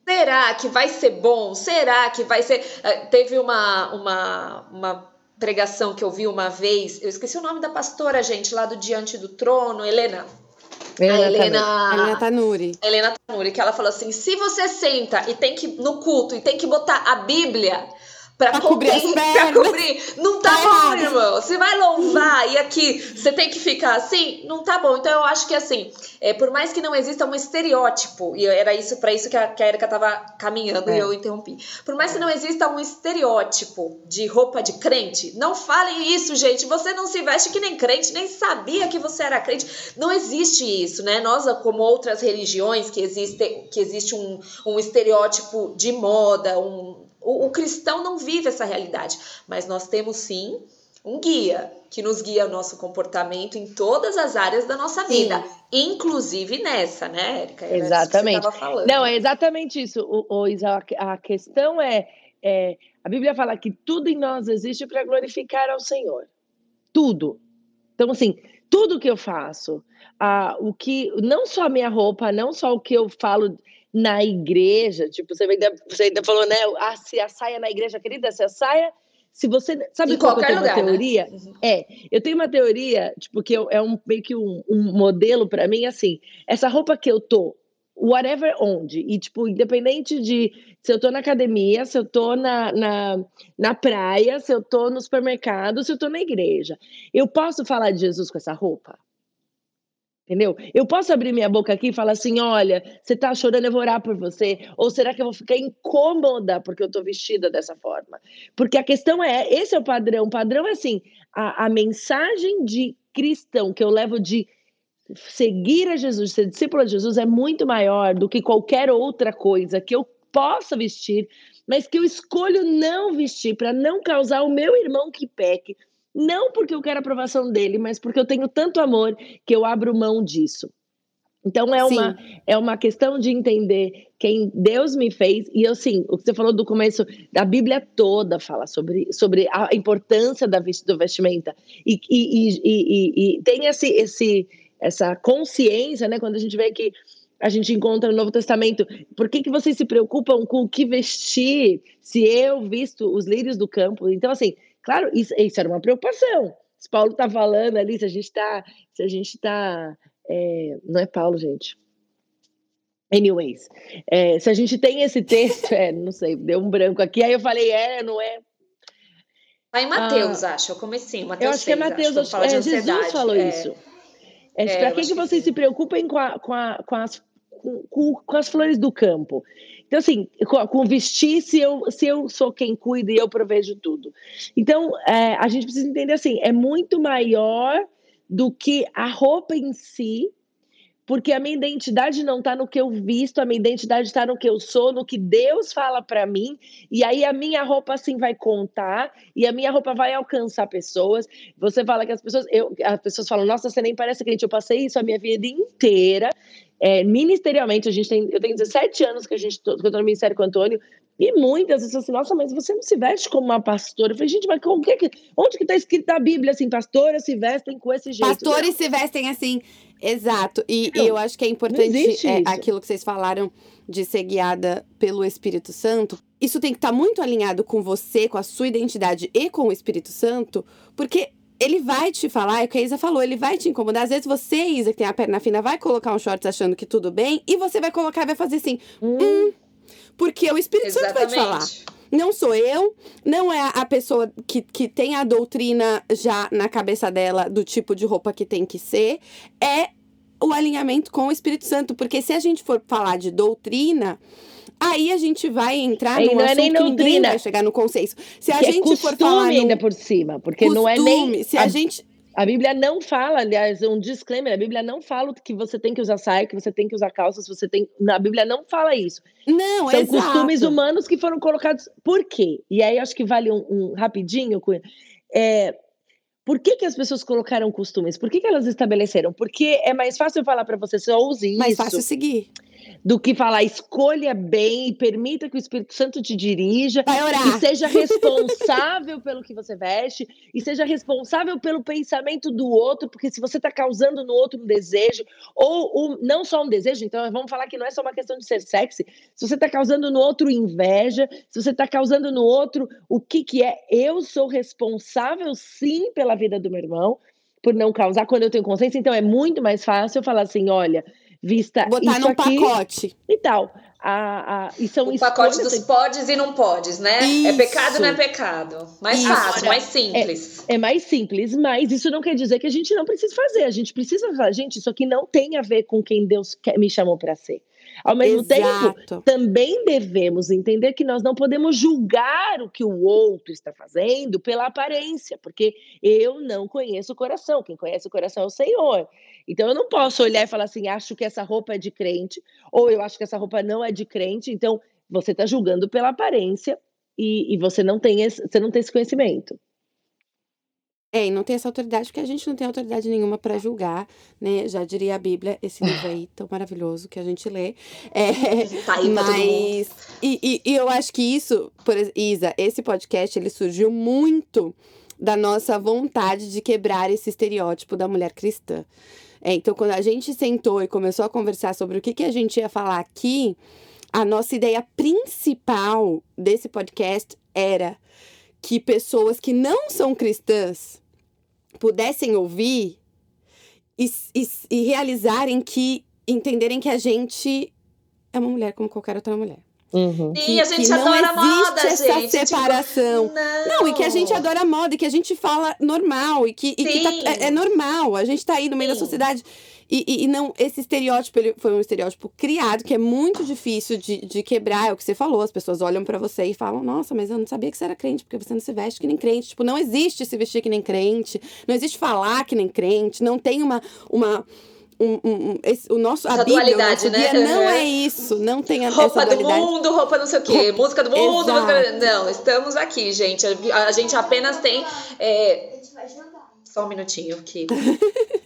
Será que vai ser bom? Será que vai ser. Eh, Teve uma, uma, uma pregação que eu vi uma vez, eu esqueci o nome da pastora, gente, lá do Diante do Trono, Helena. A
Helena
Helena Tanuri.
Helena Tanuri, que ela falou assim: se você senta e tem que, no culto, e tem que botar a Bíblia Pra, cobrir, (laughs) pra cobrir. Não tá, tá bom, irmão. Você vai louvar e aqui você tem que ficar assim? Não tá bom. Então eu acho que assim, é, por mais que não exista um estereótipo, e era isso para isso que a, que a Erika tava caminhando é. e eu interrompi. Por mais que não exista um estereótipo de roupa de crente, não falem isso, gente. Você não se veste que nem crente, nem sabia que você era crente. Não existe isso, né? Nós, como outras religiões, que existe, que existe um, um estereótipo de moda, um o, o cristão não vive essa realidade, mas nós temos sim um guia que nos guia o nosso comportamento em todas as áreas da nossa vida, Sim. inclusive nessa, né, Érica?
exatamente. Não, é exatamente isso, o, o, a questão é, é, a Bíblia fala que tudo em nós existe para glorificar ao Senhor. Tudo. Então, assim, tudo que eu faço, a, o que, não só a minha roupa, não só o que eu falo na igreja, tipo, você ainda, você ainda falou, né? Ah, se a saia na igreja, querida, se a saia. Se você. Sabe
em
qual
que eu tenho
lugar,
uma
né? teoria? Né? Uhum. É, eu tenho uma teoria, tipo, que eu, é um, meio que um, um modelo para mim, assim, essa roupa que eu tô, whatever onde, e, tipo, independente de se eu tô na academia, se eu tô na, na, na praia, se eu tô no supermercado, se eu tô na igreja, eu posso falar de Jesus com essa roupa? Entendeu? Eu posso abrir minha boca aqui e falar assim: olha, você tá chorando, eu vou orar por você. Ou será que eu vou ficar incômoda porque eu tô vestida dessa forma? Porque a questão é: esse é o padrão. O padrão é assim: a, a mensagem de cristão que eu levo de seguir a Jesus, ser discípulo de Jesus, é muito maior do que qualquer outra coisa que eu possa vestir, mas que eu escolho não vestir para não causar o meu irmão que peque não porque eu quero a aprovação dele, mas porque eu tenho tanto amor que eu abro mão disso. Então é uma, é uma questão de entender quem Deus me fez. E eu, sim, o que você falou do começo, da Bíblia toda fala sobre, sobre a importância da, do vestimenta. E, e, e, e, e tem esse, esse, essa consciência, né? Quando a gente vê que a gente encontra no Novo Testamento. Por que, que vocês se preocupam com o que vestir se eu visto os lírios do campo? Então, assim, Claro, isso, isso era uma preocupação. Se Paulo está falando ali, se a gente está. Se a gente está. É, não é Paulo, gente. Anyways, é, se a gente tem esse texto, (laughs) é, não sei, deu um branco aqui, aí eu falei, é, não é.
Tá em Mateus, ah, acho, eu comecei, Mateus
Eu acho 6, que é Mateus, acho, fala é, Jesus falou é. isso. É, é para que, que vocês se preocupem com, a, com, a, com, as, com, com as flores do campo? Então, assim, com vestir, se eu, se eu sou quem cuida e eu provejo tudo. Então, é, a gente precisa entender assim: é muito maior do que a roupa em si, porque a minha identidade não está no que eu visto, a minha identidade está no que eu sou, no que Deus fala para mim, e aí a minha roupa assim vai contar, e a minha roupa vai alcançar pessoas. Você fala que as pessoas, eu, as pessoas falam, nossa, você nem parece crente, eu passei isso a minha vida inteira, é, ministerialmente, a gente tem, eu tenho 17 anos que a gente que eu tô no ministério com o Antônio, e muitas vezes assim, nossa, mas você não se veste como uma pastora. Eu falei, gente, mas como que, onde que tá escrito na Bíblia assim, pastoras se vestem com esse jeito?
Pastores se vestem assim, exato. E, não, e eu acho que é importante é, aquilo que vocês falaram de ser guiada pelo Espírito Santo. Isso tem que estar tá muito alinhado com você, com a sua identidade e com o Espírito Santo, porque ele vai te falar, é o que a Isa falou, ele vai te incomodar. Às vezes você, Isa, que tem a perna fina, vai colocar um shorts achando que tudo bem, e você vai colocar e vai fazer assim, hum, hum porque o Espírito Exatamente. Santo vai te falar. Não sou eu, não é a pessoa que, que tem a doutrina já na cabeça dela do tipo de roupa que tem que ser, é o alinhamento com o Espírito Santo. Porque se a gente for falar de doutrina, Aí a gente vai entrar no
não é nem
doutrina. vai chegar no consenso. Se a
que
é gente
é for
falar no...
ainda por cima, porque costume, não é nem
se a, a gente
a Bíblia não fala, aliás, um disclaimer, a Bíblia não fala que você tem que usar saia, que você tem que usar calças, você tem, a Bíblia não fala isso.
Não,
São
exato.
costumes humanos que foram colocados. Por quê? E aí acho que vale um, um rapidinho, é, por que, que as pessoas colocaram costumes? Por que, que elas estabeleceram? Porque é mais fácil falar para você, só use isso.
Mais fácil seguir
do que falar escolha bem e permita que o Espírito Santo te dirija.
Vai orar.
E seja responsável (laughs) pelo que você veste e seja responsável pelo pensamento do outro, porque se você está causando no outro um desejo, ou um, não só um desejo, então vamos falar que não é só uma questão de ser sexy, se você está causando no outro inveja, se você está causando no outro o que, que é, eu sou responsável sim pela vida do meu irmão, por não causar quando eu tenho consciência, então é muito mais fácil eu falar assim, olha, vista
Botar
isso
num
aqui
pacote.
e tal. a, a, e são
o pacote dos
assim.
podes e não podes, né? Isso. É pecado não é pecado. Mais isso. fácil, mais simples.
É, é, mais simples, mas isso não quer dizer que a gente não precisa fazer. A gente precisa fazer. Gente, isso aqui não tem a ver com quem Deus quer, me chamou para ser. Ao mesmo Exato. tempo, também devemos entender que nós não podemos julgar o que o outro está fazendo pela aparência, porque eu não conheço o coração. Quem conhece o coração é o Senhor. Então eu não posso olhar e falar assim, acho que essa roupa é de crente, ou eu acho que essa roupa não é de crente. Então você está julgando pela aparência e, e você não tem esse, você não tem esse conhecimento.
É, e não tem essa autoridade, porque a gente não tem autoridade nenhuma para julgar, né? Já diria a Bíblia, esse livro aí tão maravilhoso que a gente lê. É, (laughs)
tá aí mas.
E, e, e, eu acho que isso, por Isa, esse podcast ele surgiu muito da nossa vontade de quebrar esse estereótipo da mulher cristã. É, então, quando a gente sentou e começou a conversar sobre o que, que a gente ia falar aqui, a nossa ideia principal desse podcast era que pessoas que não são cristãs pudessem ouvir e, e, e realizarem que, entenderem que a gente é uma mulher como qualquer outra mulher.
Uhum. Sim, que, a gente adora moda,
essa
gente.
Tipo, separação. Tipo, não. não. e que a gente adora moda, e que a gente fala normal, e que, e que tá, é, é, normal. A gente tá aí no meio Sim. da sociedade. E, e, e, não, esse estereótipo, ele foi um estereótipo criado, que é muito difícil de, de quebrar, é o que você falou. As pessoas olham para você e falam, nossa, mas eu não sabia que você era crente, porque você não se veste que nem crente. Tipo, não existe se vestir que nem crente, não existe falar que nem crente, não tem uma. uma um, um, esse, o nosso
essa
a Bíblia,
dualidade,
o
né?
não é isso, não tem a,
roupa
essa
do mundo, roupa não sei o quê, música do mundo, música... não, estamos aqui, gente. A, a gente apenas tem é... só um minutinho aqui. (laughs)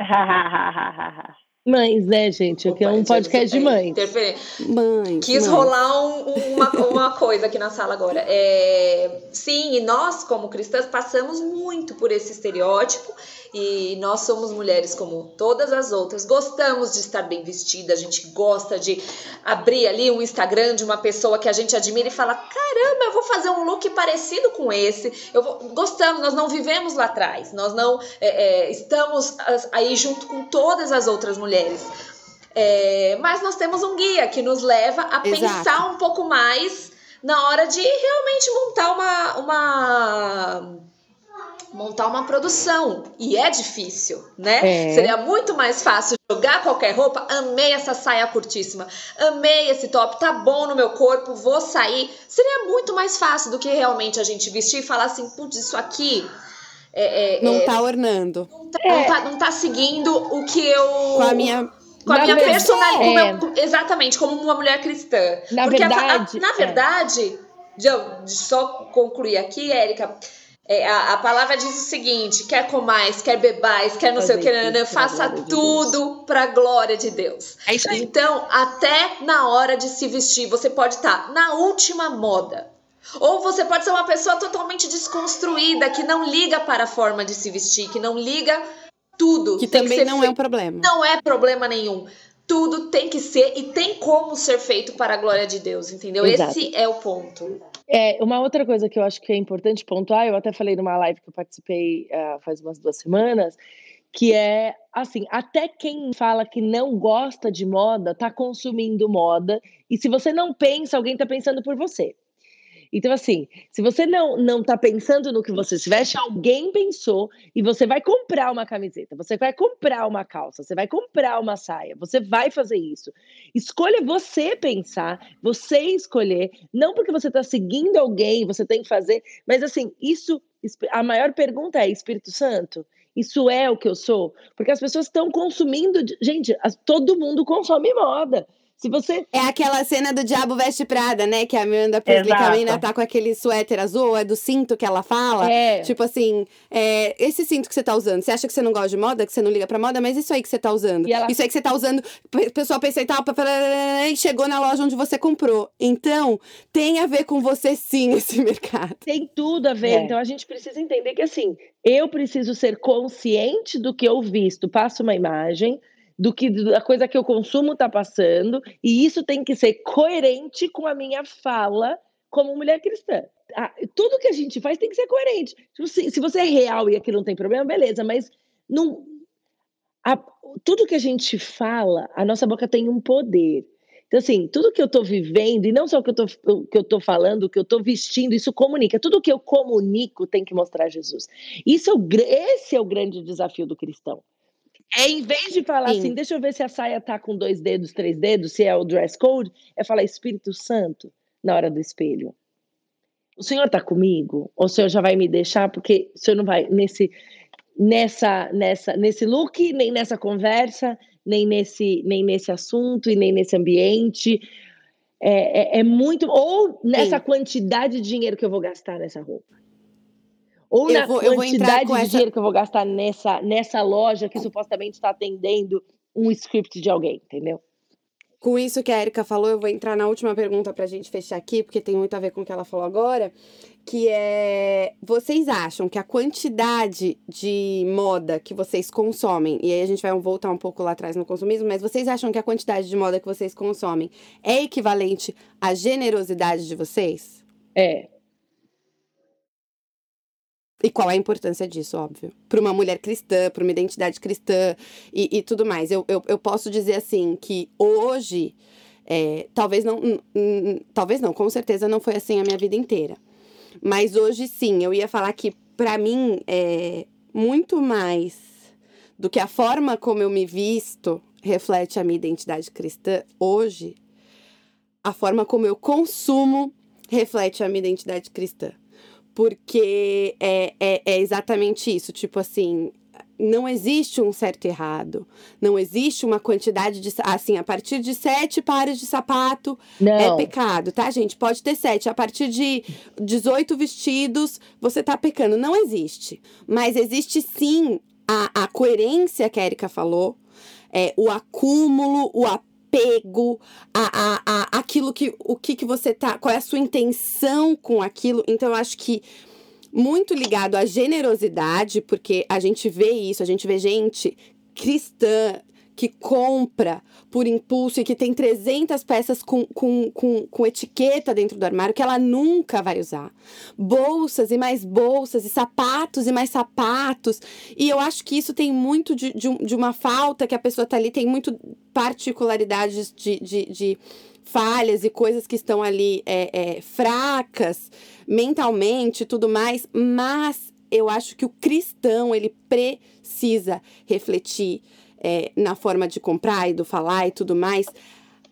(laughs)
Mães, né, gente? Aqui é um podcast de mães.
Mães.
Quis
mães.
rolar um, uma, uma coisa aqui na sala agora. É, sim, e nós, como cristãs, passamos muito por esse estereótipo e nós somos mulheres como todas as outras, gostamos de estar bem vestida, a gente gosta de abrir ali um Instagram de uma pessoa que a gente admira e fala: caramba, eu vou fazer um look parecido com esse. Eu vou... Gostamos, nós não vivemos lá atrás, nós não é, é, estamos aí junto com todas as outras mulheres. É, mas nós temos um guia que nos leva a Exato. pensar um pouco mais na hora de realmente montar uma, uma montar uma produção. E é difícil, né? É. Seria muito mais fácil jogar qualquer roupa. Amei essa saia curtíssima. Amei esse top. Tá bom no meu corpo. Vou sair. Seria muito mais fácil do que realmente a gente vestir e falar assim: putz, isso aqui. É,
é, não é, tá ornando.
Não tá, não, tá, não tá seguindo o que eu.
Com a minha
com a minha personalidade. É. Exatamente, como uma mulher cristã.
Na Porque verdade.
A, na verdade, é. só concluir aqui, Érica. É, a, a, palavra diz o seguinte: quer comais, quer bebais, quer não Fazer sei o que, né, né, faça tudo para a glória de Deus.
É isso aí.
Então, até na hora de se vestir, você pode estar tá na última moda. Ou você pode ser uma pessoa totalmente desconstruída, que não liga para a forma de se vestir, que não liga tudo.
Que também que não é um problema.
Não é problema nenhum. Tudo tem que ser e tem como ser feito para a glória de Deus, entendeu? Exato. Esse é o ponto.
É, uma outra coisa que eu acho que é importante pontuar, eu até falei numa live que eu participei uh, faz umas duas semanas, que é assim, até quem fala que não gosta de moda tá consumindo moda, e se você não pensa, alguém tá pensando por você. Então, assim, se você não não está pensando no que você se veste, alguém pensou e você vai comprar uma camiseta, você vai comprar uma calça, você vai comprar uma saia, você vai fazer isso. Escolha você pensar, você escolher, não porque você está seguindo alguém, você tem que fazer, mas assim, isso, a maior pergunta é: Espírito Santo? Isso é o que eu sou? Porque as pessoas estão consumindo. Gente, todo mundo consome moda. Se você.
É aquela cena do Diabo Veste Prada, né? Que a Amanda Publicamina tá com aquele suéter azul, é do cinto que ela fala.
É.
Tipo assim, é, esse cinto que você tá usando, você acha que você não gosta de moda, que você não liga pra moda, mas isso aí que você tá usando. Ela... Isso aí que você tá usando, o pessoal pensa e tal, e chegou na loja onde você comprou. Então, tem a ver com você sim (laughs) esse mercado.
Tem tudo a ver. É. Então a gente precisa entender que assim, eu preciso ser consciente do que eu visto, passo uma imagem do que a coisa que eu consumo está passando, e isso tem que ser coerente com a minha fala como mulher cristã. Tudo que a gente faz tem que ser coerente. Se, se você é real e aquilo não tem problema, beleza, mas não, a, tudo que a gente fala, a nossa boca tem um poder. Então, assim, tudo que eu estou vivendo, e não só o que eu estou falando, o que eu estou vestindo, isso comunica. Tudo que eu comunico tem que mostrar Jesus. Isso é o, esse é o grande desafio do cristão. É em vez de falar Sim. assim, deixa eu ver se a saia tá com dois dedos, três dedos, se é o dress code, é falar Espírito Santo na hora do espelho. O Senhor está comigo? Ou o Senhor já vai me deixar? Porque o Senhor não vai nesse nessa nessa nesse look, nem nessa conversa, nem nesse nem nesse assunto e nem nesse ambiente. É, é, é muito ou nessa Sim. quantidade de dinheiro que eu vou gastar nessa roupa. Ou eu na vou, quantidade de essa... dinheiro que eu vou gastar nessa, nessa loja que supostamente está atendendo um script de alguém, entendeu?
Com isso que a Erika falou, eu vou entrar na última pergunta para a gente fechar aqui, porque tem muito a ver com o que ela falou agora, que é: vocês acham que a quantidade de moda que vocês consomem, e aí a gente vai voltar um pouco lá atrás no consumismo, mas vocês acham que a quantidade de moda que vocês consomem é equivalente à generosidade de vocês?
É,
e qual é a importância disso, óbvio? Para uma mulher cristã, para uma identidade cristã e, e tudo mais. Eu, eu, eu, posso dizer assim que hoje, é, talvez não. talvez não, com certeza não foi assim a minha vida inteira. Mas hoje sim, eu ia falar que para mim é muito mais do que a forma como eu me visto reflete a minha identidade cristã hoje, a forma como eu consumo reflete a minha identidade cristã. Porque é, é, é exatamente isso. Tipo assim, não existe um certo e errado. Não existe uma quantidade de. Assim, a partir de sete pares de sapato é não. é pecado, tá, gente? Pode ter sete. A partir de 18 vestidos, você tá pecando. Não existe. Mas existe sim a, a coerência que a Erika falou, é, o acúmulo, o apego apego a, a, a aquilo que o que, que você tá, qual é a sua intenção com aquilo. Então eu acho que muito ligado à generosidade, porque a gente vê isso, a gente vê gente cristã que compra por impulso e que tem 300 peças com, com, com, com etiqueta dentro do armário que ela nunca vai usar. Bolsas e mais bolsas, e sapatos e mais sapatos. E eu acho que isso tem muito de, de, de uma falta que a pessoa tá ali, tem muito particularidades de, de, de falhas e coisas que estão ali é, é, fracas mentalmente e tudo mais, mas eu acho que o cristão ele precisa refletir é, na forma de comprar e do falar e tudo mais,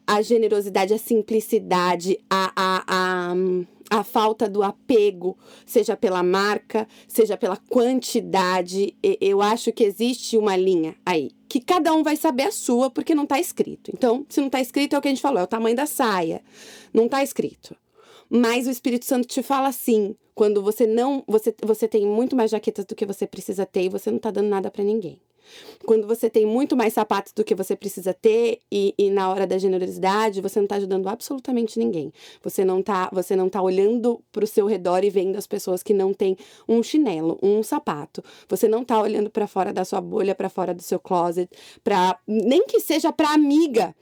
a generosidade, a simplicidade, a, a, a, a falta do apego, seja pela marca, seja pela quantidade, eu acho que existe uma linha aí, que cada um vai saber a sua, porque não está escrito. Então, se não está escrito, é o que a gente falou, é o tamanho da saia. Não está escrito. Mas o Espírito Santo te fala assim, quando você não, você, você tem muito mais jaquetas do que você precisa ter e você não está dando nada para ninguém. Quando você tem muito mais sapatos do que você precisa ter e, e na hora da generosidade você não está ajudando absolutamente ninguém. Você não está você não tá olhando para o seu redor e vendo as pessoas que não têm um chinelo, um sapato. Você não está olhando para fora da sua bolha, para fora do seu closet, para nem que seja para amiga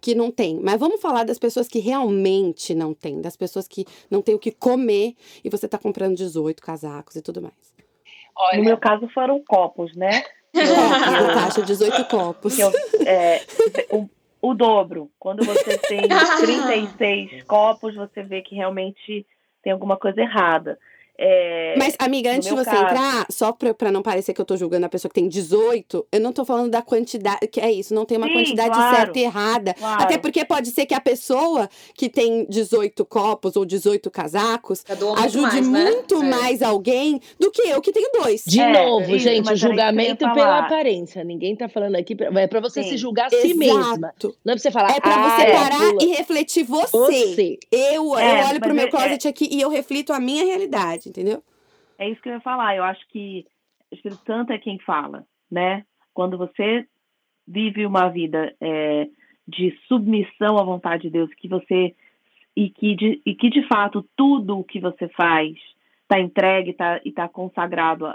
que não tem. Mas vamos falar das pessoas que realmente não têm, das pessoas que não têm o que comer e você está comprando 18 casacos e tudo mais.
Olha. No meu caso foram copos, né?
Eu, (laughs) caixa 18 copos.
Eu, é, o, o dobro. Quando você tem (laughs) 36 copos, você vê que realmente tem alguma coisa errada. É,
Mas, amiga, antes de você caso... entrar, só pra, pra não parecer que eu tô julgando a pessoa que tem 18, eu não tô falando da quantidade, que é isso, não tem uma Sim, quantidade claro, certa e errada. Claro. Até porque pode ser que a pessoa que tem 18 copos ou 18 casacos ajude mais, né? muito é. mais alguém do que eu que tenho dois.
De é, novo, gente, julgamento pela aparência. Ninguém tá falando aqui, pra, é pra você Sim. se julgar a si Exato. mesma. Não é pra você falar.
É pra ah, você é, parar e refletir você. você. Eu, eu é, olho pro meu closet aqui e eu reflito a minha realidade entendeu?
É isso que eu ia falar. Eu acho que o Espírito Santo é quem fala, né? Quando você vive uma vida é, de submissão à vontade de Deus, que você e que de, e que de fato tudo o que você faz está entregue tá, e está consagrado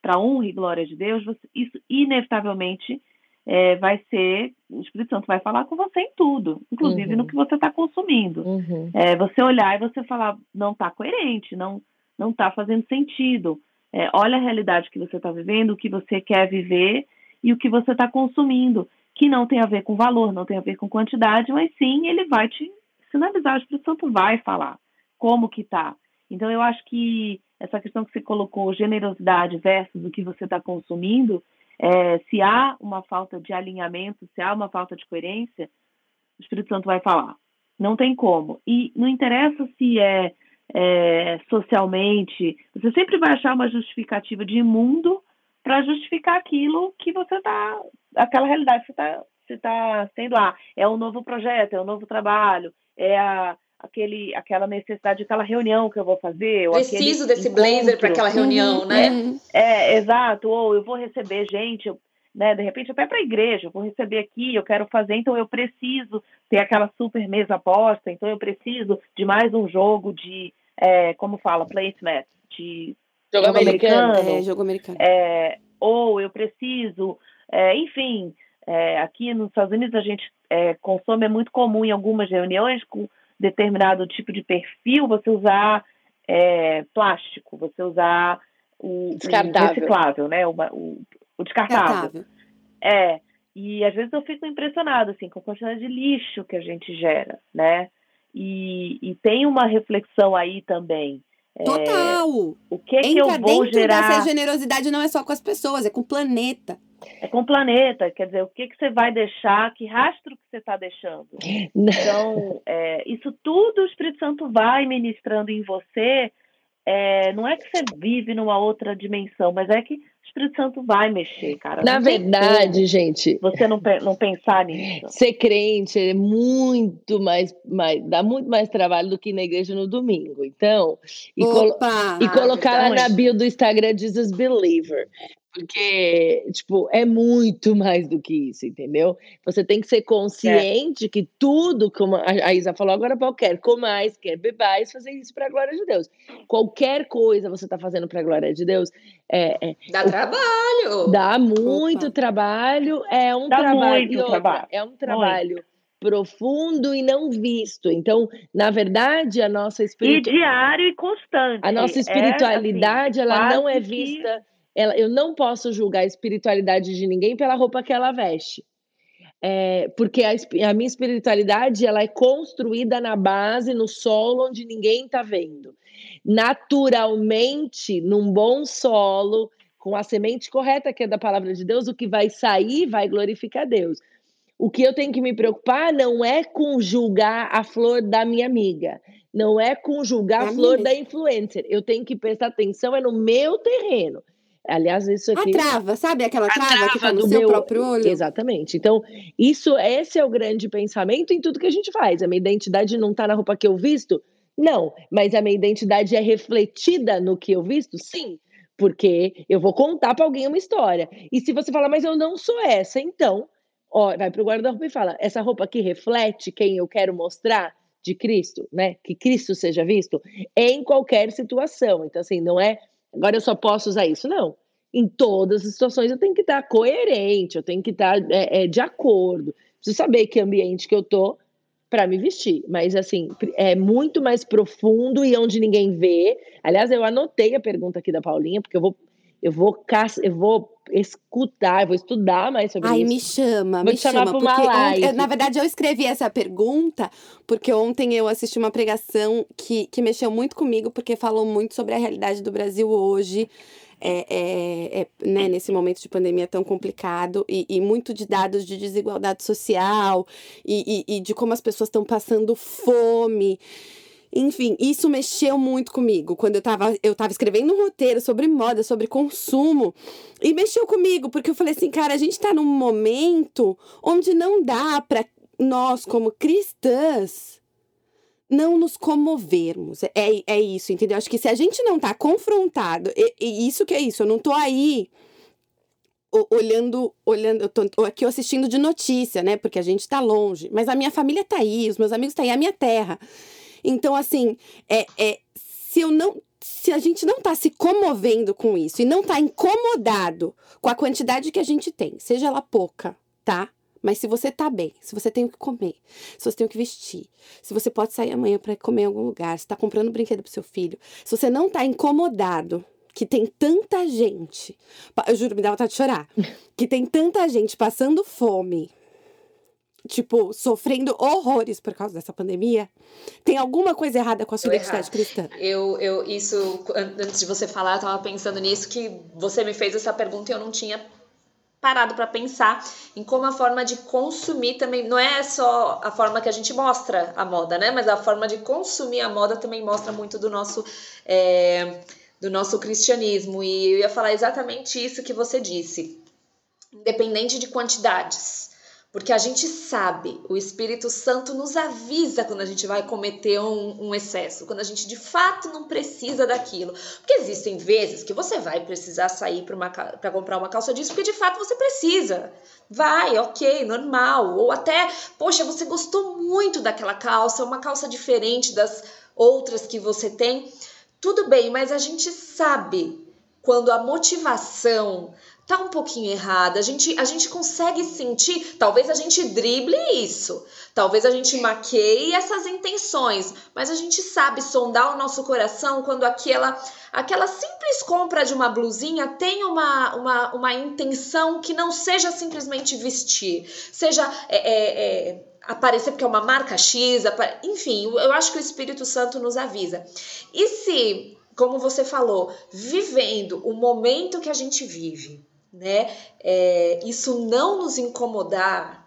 para honra e glória de Deus, você, isso inevitavelmente é, vai ser, o Espírito Santo vai falar com você em tudo, inclusive uhum. no que você está consumindo. Uhum. É, você olhar e você falar, não está coerente, não não está fazendo sentido. É, olha a realidade que você está vivendo, o que você quer viver e o que você está consumindo, que não tem a ver com valor, não tem a ver com quantidade, mas sim ele vai te sinalizar, o Espírito Santo vai falar como que tá. Então eu acho que essa questão que você colocou, generosidade versus o que você está consumindo, é, se há uma falta de alinhamento, se há uma falta de coerência, o Espírito Santo vai falar. Não tem como. E não interessa se é, é socialmente, você sempre vai achar uma justificativa de imundo para justificar aquilo que você está, aquela realidade que você está você tá tendo lá. É um novo projeto, é um novo trabalho, é a, aquele, aquela necessidade, aquela reunião que eu vou fazer.
Preciso desse encontro. blazer para aquela reunião,
uhum,
né?
É, é, exato. Ou eu vou receber gente, né? De repente até para a igreja, eu vou receber aqui, eu quero fazer, então eu preciso ter aquela super mesa posta, então eu preciso de mais um jogo de, é, como fala, placemat, de
jogo, jogo americano. americano.
É, jogo americano.
É, ou eu preciso, é, enfim, é, aqui nos Estados Unidos a gente é, consome, é muito comum em algumas reuniões com determinado tipo de perfil, você usar é, plástico, você usar o,
descartável.
o reciclável, né? O, o, o descartável. descartável. É. E às vezes eu fico impressionada assim, com a quantidade de lixo que a gente gera, né? E, e tem uma reflexão aí também.
É, Total! É,
o que, que eu vou gerar?
Essa generosidade não é só com as pessoas, é com o planeta.
É com o planeta, quer dizer, o que, que você vai deixar, que rastro que você está deixando. Então, (laughs) é, isso tudo o Espírito Santo vai ministrando em você. É, não é que você vive numa outra dimensão, mas é que Espírito Santo vai mexer, cara.
Na verdade, gente.
Você não, não pensar nisso.
Ser crente é muito mais, mais. dá muito mais trabalho do que ir na igreja no domingo. Então, e, colo e colocar lá na bio do Instagram Jesus Believer. Porque, tipo, é muito mais do que isso, entendeu? Você tem que ser consciente é. que tudo, como a Isa falou agora, quer comais, quer bebais, fazer isso para a glória de Deus. Qualquer coisa você está fazendo para a glória de Deus. É, é,
dá o, trabalho.
Dá muito Opa. trabalho. É um
dá
trabalho.
Muito outra, trabalho.
É um trabalho. Muito profundo e não visto. Então, na verdade, a nossa espiritualidade.
E diário e constante.
A nossa espiritualidade, é, assim, ela não é vista. Que ela, eu não posso julgar a espiritualidade de ninguém pela roupa que ela veste. É, porque a, a, minha espiritualidade ela é construída na base, no solo onde ninguém está vendo. Naturalmente, num bom solo, com a semente correta, que é da palavra de Deus, o que vai sair vai glorificar Deus. O que eu tenho que me preocupar não é com julgar a flor da minha amiga, não é com julgar a, a flor da influencer. Eu tenho que prestar atenção é no meu terreno. Aliás, isso aqui.
A trava, sabe aquela trava, trava que tá no seu meu... próprio olho?
Exatamente. Então, isso, esse é o grande pensamento em tudo que a gente faz. A minha identidade não está na roupa que eu visto? Não. Mas a minha identidade é refletida no que eu visto? Sim. Porque eu vou contar para alguém uma história. E se você falar, mas eu não sou essa, então, ó, vai pro guarda-roupa e fala: essa roupa aqui reflete quem eu quero mostrar de Cristo, né? Que Cristo seja visto em qualquer situação. Então, assim, não é agora eu só posso usar isso. Não. Em todas as situações eu tenho que estar coerente, eu tenho que estar é, é, de acordo. Preciso saber que ambiente que eu tô para me vestir. Mas, assim, é muito mais profundo e onde ninguém vê. Aliás, eu anotei a pergunta aqui da Paulinha, porque eu vou. Eu vou, eu vou escutar, eu vou estudar mais sobre
Ai,
isso.
me chama,
vou
me chama.
Porque
ontem, na verdade, eu escrevi essa pergunta porque ontem eu assisti uma pregação que, que mexeu muito comigo, porque falou muito sobre a realidade do Brasil hoje. É, é, é, né, nesse momento de pandemia tão complicado e, e muito de dados de desigualdade social e, e, e de como as pessoas estão passando fome. Enfim, isso mexeu muito comigo. Quando eu tava, eu tava escrevendo um roteiro sobre moda, sobre consumo, e mexeu comigo, porque eu falei assim, cara, a gente tá num momento onde não dá para nós, como cristãs, não nos comovermos. É, é isso, entendeu? Acho que se a gente não tá confrontado, e, e isso que é isso, eu não tô aí olhando, olhando, eu tô aqui assistindo de notícia, né? Porque a gente tá longe, mas a minha família tá aí, os meus amigos tá aí, a minha terra. Então, assim, é, é, se eu não. Se a gente não tá se comovendo com isso e não tá incomodado com a quantidade que a gente tem, seja ela pouca, tá? Mas se você tá bem, se você tem o que comer, se você tem o que vestir, se você pode sair amanhã para comer em algum lugar, se tá comprando um brinquedo pro seu filho, se você não tá incomodado, que tem tanta gente, eu juro, me dá vontade de chorar, (laughs) que tem tanta gente passando fome, tipo, sofrendo horrores por causa dessa pandemia, tem alguma coisa errada com a sua identidade cristã?
Eu, eu, isso, antes de você falar, eu tava pensando nisso, que você me fez essa pergunta e eu não tinha parado para pensar em como a forma de consumir também não é só a forma que a gente mostra a moda, né? Mas a forma de consumir a moda também mostra muito do nosso é, do nosso cristianismo. E eu ia falar exatamente isso que você disse, independente de quantidades. Porque a gente sabe, o Espírito Santo nos avisa quando a gente vai cometer um, um excesso, quando a gente de fato não precisa daquilo. Porque existem vezes que você vai precisar sair para comprar uma calça jeans, porque de fato você precisa. Vai, ok, normal. Ou até, poxa, você gostou muito daquela calça, uma calça diferente das outras que você tem. Tudo bem, mas a gente sabe quando a motivação tá um pouquinho errada. A gente, a gente consegue sentir, talvez a gente drible isso, talvez a gente maqueie essas intenções, mas a gente sabe sondar o nosso coração quando aquela, aquela simples compra de uma blusinha tem uma, uma, uma intenção que não seja simplesmente vestir, seja é, é, é, aparecer porque é uma marca X, enfim, eu acho que o Espírito Santo nos avisa. E se, como você falou, vivendo o momento que a gente vive, né? É, isso não nos incomodar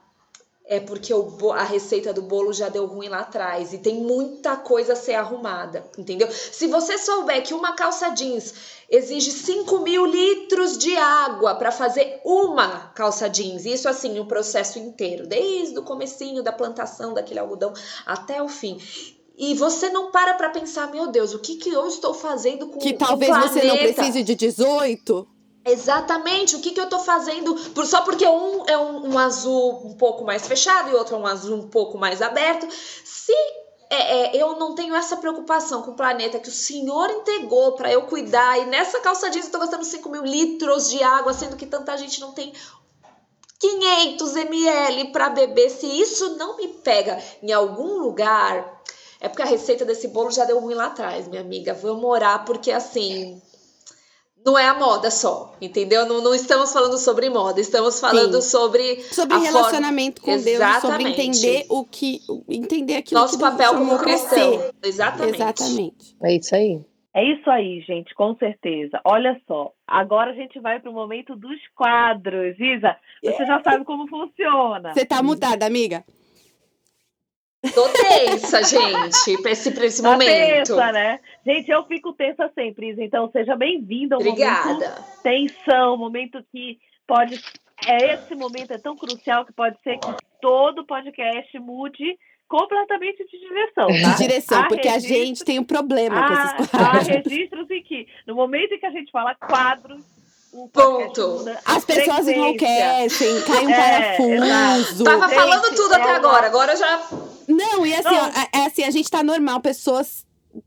é porque o, a receita do bolo já deu ruim lá atrás e tem muita coisa a ser arrumada, entendeu? Se você souber que uma calça jeans exige 5 mil litros de água para fazer uma calça jeans, isso assim, o processo inteiro, desde o comecinho da plantação daquele algodão até o fim. E você não para para pensar, meu Deus, o que, que eu estou fazendo com
Que talvez você não precise de 18?
Exatamente, o que, que eu tô fazendo? Por, só porque um é um, um, azul um pouco mais fechado e outro é um azul um pouco mais aberto. Se é, é, eu não tenho essa preocupação com o planeta que o Senhor entregou para eu cuidar, e nessa calça jeans eu tô gastando 5 mil litros de água, sendo que tanta gente não tem 500 ml para beber. Se isso não me pega em algum lugar, é porque a receita desse bolo já deu ruim lá atrás, minha amiga. Vamos orar, porque assim não é a moda só, entendeu? Não, não estamos falando sobre moda, estamos falando Sim. sobre
sobre relacionamento forma... com Deus, sobre entender o que entender aquilo
nosso
que
papel como cristão. Exatamente.
Exatamente.
É isso aí.
É isso aí, gente, com certeza. Olha só, agora a gente vai para o momento dos quadros. Isa, você já sabe como funciona.
Você tá mutada, amiga?
Tô tensa, (laughs) gente, pra esse, pra esse tá momento.
Tensa, né? Gente, eu fico tensa sempre, Isa, então seja bem-vinda ao
Obrigada.
momento tensão, momento que pode... É, esse momento é tão crucial que pode ser que todo podcast mude completamente de direção, tá?
De direção, porque a gente tem um problema com esses quadros.
Há registros em que, no momento em que a gente fala quadros,
Ponto.
As pessoas enlouquecem, cai um é, parafuso.
Tava falando tudo até agora, agora já.
Não, e assim, Ó, é, é assim, a gente tá normal, pessoas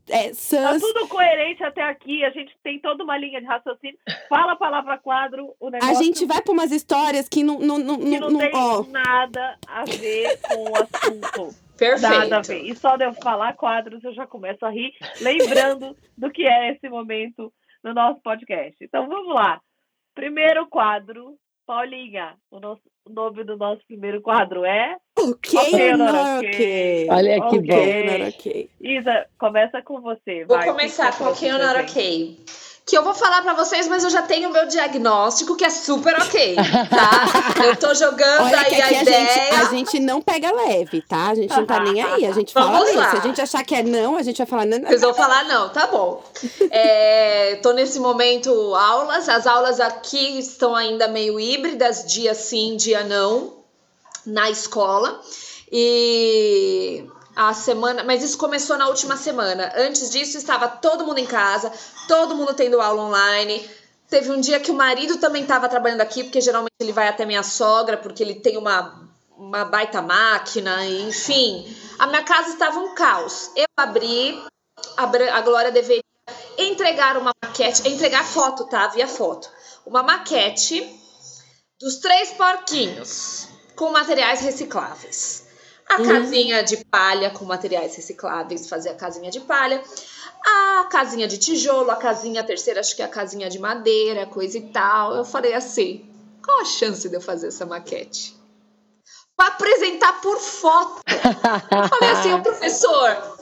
é,
sans... Tá tudo coerente até aqui, a gente tem toda uma linha de raciocínio. Fala a palavra quadro, o negócio.
A gente vai para umas histórias que não, não, não,
que não,
não
tem
ó.
nada a ver com o assunto. (laughs)
Perfeito.
Nada a ver. E só de eu falar quadros eu já começo a rir, lembrando (laughs) do que é esse momento no nosso podcast. Então vamos lá. Primeiro quadro, Paulinha, o, nosso, o nome do nosso primeiro quadro é.
Ok, okay, não, ok.
Olha que
okay. bom. ok.
Isa, começa com você.
Vou vai, começar com ok ou not ok que eu vou falar para vocês, mas eu já tenho o meu diagnóstico, que é super ok, tá? (laughs) Eu tô jogando
Olha
aí a,
a
ideia.
Gente, a gente não pega leve, tá? A gente não tá nem aí. A gente
Vamos
fala
lá.
Se a gente achar que é não, a gente vai falar não.
Vocês vão falar não, tá bom. É, tô nesse momento aulas. As aulas aqui estão ainda meio híbridas, dia sim, dia não, na escola. E a semana, mas isso começou na última semana. Antes disso, estava todo mundo em casa, todo mundo tendo aula online. Teve um dia que o marido também estava trabalhando aqui, porque geralmente ele vai até minha sogra, porque ele tem uma, uma baita máquina, enfim. A minha casa estava um caos. Eu abri, a, a Glória deveria entregar uma maquete, entregar foto, tá? Via foto. Uma maquete dos três porquinhos com materiais recicláveis. A uhum. casinha de palha com materiais recicláveis, fazer a casinha de palha. A casinha de tijolo, a casinha a terceira, acho que é a casinha de madeira, coisa e tal. Eu falei assim: qual a chance de eu fazer essa maquete? Para apresentar por foto. Eu falei assim, o professor,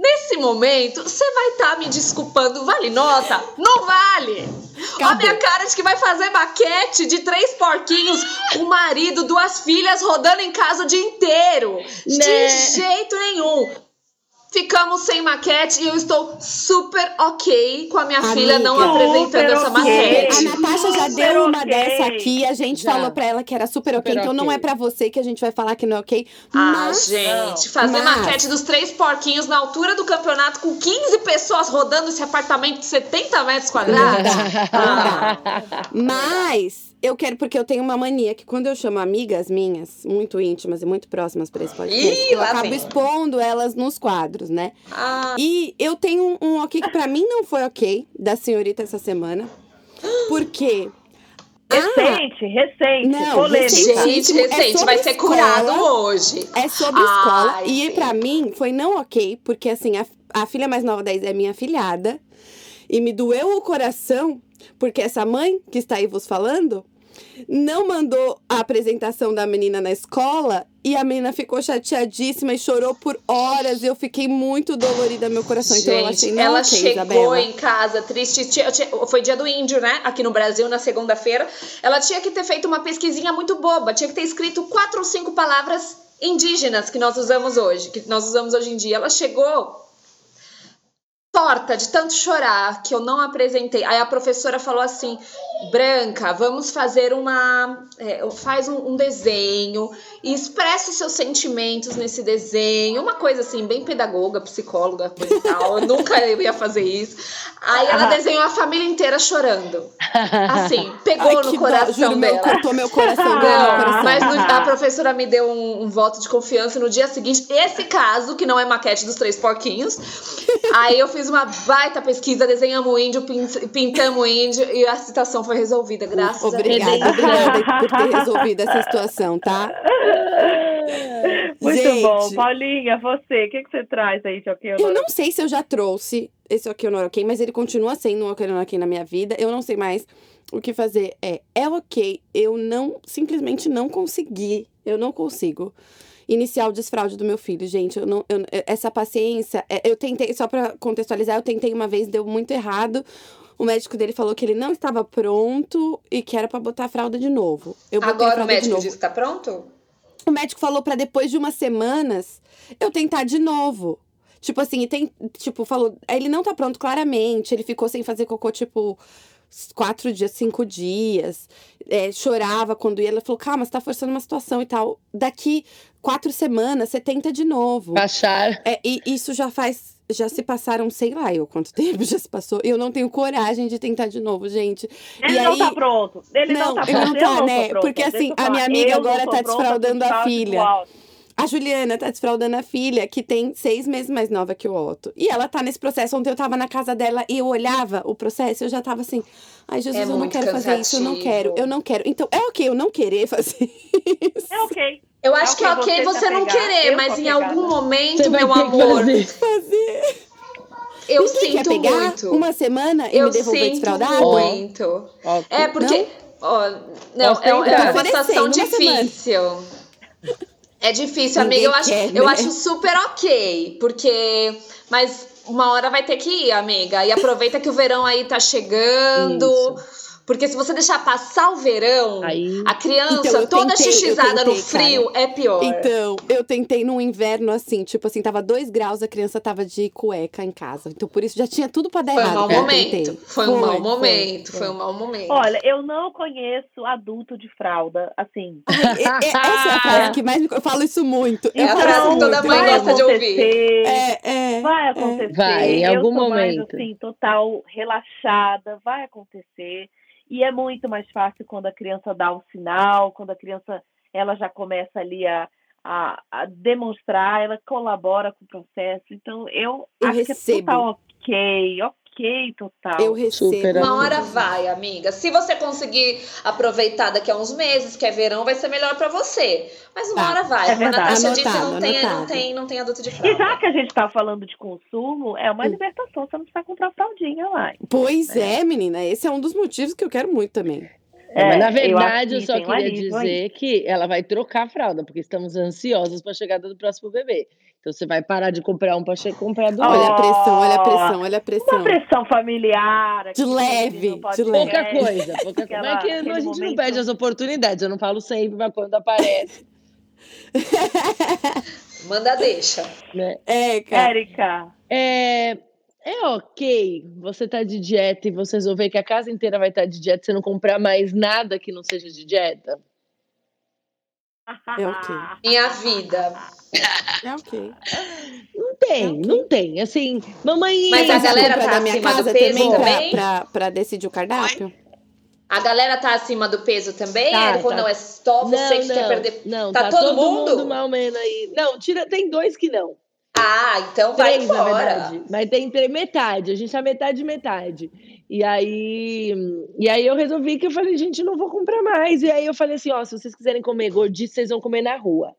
Nesse momento, você vai estar tá me desculpando, vale nota? Não vale! Olha a minha cara de que vai fazer maquete de três porquinhos, o marido, duas filhas rodando em casa o dia inteiro. Né? De jeito nenhum. Ficamos sem maquete e eu estou super ok com a minha Amiga, filha não apresentando essa okay. maquete.
A Natasha já super deu uma okay. dessa aqui, a gente já. falou pra ela que era super, super ok, então okay. não é pra você que a gente vai falar que não é ok.
Ah, gente, fazer mas... maquete dos três porquinhos na altura do campeonato com 15 pessoas rodando esse apartamento de 70 metros quadrados. Não dá,
não dá. Mas eu quero, porque eu tenho uma mania que quando eu chamo amigas minhas, muito íntimas e muito próximas para esse podcast, Ih, eu acabo vem. expondo elas nos quadros, né? Ah. E eu tenho um, um ok que para mim não foi ok, da senhorita essa semana. Porque (gasps)
Recente, ah, recente, não, polêmica.
Gente, recente, é vai ser escola, curado hoje.
É sobre Ai, escola. E para mim foi não ok, porque assim, a, a filha mais nova da Isa é minha filhada. E me doeu o coração, porque essa mãe que está aí vos falando não mandou a apresentação da menina na escola e a menina ficou chateadíssima e chorou por horas. E eu fiquei muito dolorida meu coração. Gente, então eu achei não
ela
okay,
chegou
Isabela.
em casa triste. Foi dia do índio, né? Aqui no Brasil, na segunda-feira. Ela tinha que ter feito uma pesquisinha muito boba. Tinha que ter escrito quatro ou cinco palavras indígenas que nós usamos hoje, que nós usamos hoje em dia. Ela chegou torta de tanto chorar que eu não apresentei. Aí a professora falou assim: Branca, vamos fazer uma. É, faz um, um, desenho e expressa os seus sentimentos nesse desenho. Uma coisa assim, bem pedagoga, psicóloga, coisa e tal. Eu nunca ia fazer isso. Aí ela desenhou a família inteira chorando. Assim, pegou Ai, no coração
dó,
dela.
cortou meu coração. Não,
meu coração. Mas no, a professora me deu um, um, voto de confiança no dia seguinte. Esse caso, que não é maquete dos três porquinhos. Aí eu fiz uma baita pesquisa, desenhamos o índio, pintamos o índio e a citação foi resolvida, graças
obrigada,
a Deus.
Obrigada por ter resolvido essa situação, tá? (laughs)
Muito Gente, bom. Paulinha, você, o que, que você traz aí de ok
Eu não sei se eu já trouxe esse ok ok, mas ele continua sendo um ok na minha vida. Eu não sei mais o que fazer. É, é ok, eu não, simplesmente não consegui. Eu não consigo iniciar o desfraude do meu filho, gente. Eu não, eu, essa paciência, é, eu tentei, só para contextualizar, eu tentei uma vez, deu muito errado. O médico dele falou que ele não estava pronto e que era para botar a fralda de novo.
Eu Agora o médico disse que tá pronto?
O médico falou para depois de umas semanas eu tentar de novo. Tipo assim, tem, tipo, falou, ele não tá pronto claramente, ele ficou sem fazer cocô, tipo, quatro dias, cinco dias, é, chorava quando ia. Ela falou: calma, você tá forçando uma situação e tal. Daqui quatro semanas, você tenta de novo.
Baixar.
É, e isso já faz. Já se passaram, sei lá, eu quanto (laughs) tempo já se passou. Eu não tenho coragem de tentar de novo, gente.
Ele e não aí... tá pronto. Ele não, não tá pronto. Ele não tá,
eu né? Não Porque assim, a minha amiga agora tá desfraudando a filha. A Juliana tá desfraudando a filha, que tem seis meses mais nova que o Otto. E ela tá nesse processo. Ontem eu tava na casa dela e eu olhava o processo, eu já tava assim, ai, Jesus, é eu não quero cansativo. fazer isso, eu não quero, eu não quero. Então, é ok eu não querer fazer isso.
É ok.
Eu acho é que é ok você, você não querer, mas em algum momento, meu amor.
Fazer.
Eu sinto pegar muito.
Uma semana e
eu
me devolver desfraudado?
Muito. É porque. Não, não é, é uma situação difícil. É difícil, Ninguém amiga. Eu acho, quer, né? eu acho super ok, porque. Mas uma hora vai ter que ir, amiga. E aproveita que o verão aí tá chegando. Isso. Porque se você deixar passar o verão, Aí... a criança então, toda tentei, xixizada tentei, no frio cara. é pior.
Então, eu tentei no inverno assim, tipo assim, tava dois graus, a criança tava de cueca em casa. Então, por isso já tinha tudo pra dar
foi
errado.
Um mau momento. Foi, foi um mau momento. Foi, foi um mau momento.
Olha, eu não conheço adulto de fralda, assim. (laughs)
Essa é a frase que mais me... Eu falo isso muito.
É a frase que toda mãe gosta de ouvir.
É, é, vai é. acontecer.
Vai, em algum momento.
Mais, assim, total relaxada, vai acontecer. E é muito mais fácil quando a criança dá um sinal, quando a criança ela já começa ali a, a, a demonstrar, ela colabora com o processo. Então, eu, eu acho recebo. que é total ok, ok. total.
Eu recebo.
Super
Uma hora
amiga.
vai, amiga. Se você conseguir aproveitar daqui a uns meses, que é verão, vai ser melhor pra você. Mas uma
Tá,
hora vai.
é
Como a. Natasha disse,
Anotado,
não tem, não, tem, não tem adulto de
E já
fralda.
que a gente tá falando de consumo, é uma
Hum.
libertação. Você não precisa comprar fraldinha lá.
Pois é, menina. Esse é um dos motivos que eu quero muito também.
É, mas na
eu
verdade, eu,
que
só queria
alívio aí.
dizer que ela vai trocar a fralda, porque estamos ansiosos para a chegada do próximo bebê. Então você vai parar de comprar um para comprar do
Olha
outro.
a pressão, olha a pressão, olha a pressão.
Uma pressão familiar. aqui,
De leve, de leve.
Pouca coisa, pouca coisa. Mas é que a gente não
momento-
perde as oportunidades. Eu não falo sempre, mas quando aparece, (laughs)
Manda deixa.
né?
É, cara.
Érica,
É, é ok você tá de dieta e você resolver que a casa inteira vai estar de dieta, você não comprar mais nada que não seja de dieta?
É ok. (laughs)
Minha vida.
É ok.
Não tem, não tem. Assim, mamãe.
Mas a
Mas
galera tá
da minha
acima do
casa
peso
também, pra-
também?
Pra, pra decidir o cardápio?
A galera tá acima do peso também?
Tá, tá.
não, é só você que quer perder.
Não,
Tá
tá,
todo
todo,
mundo?
mundo? mal menos aí. Não, tira, tem dois que não.
Ah, então vai
Três, na
embora.
verdade. Mas tem tre- metade, a gente tá metade metade. E aí, e aí eu resolvi que eu falei, gente, não vou comprar mais. E aí eu falei assim, ó, se vocês quiserem comer gordice, vocês vão comer na rua.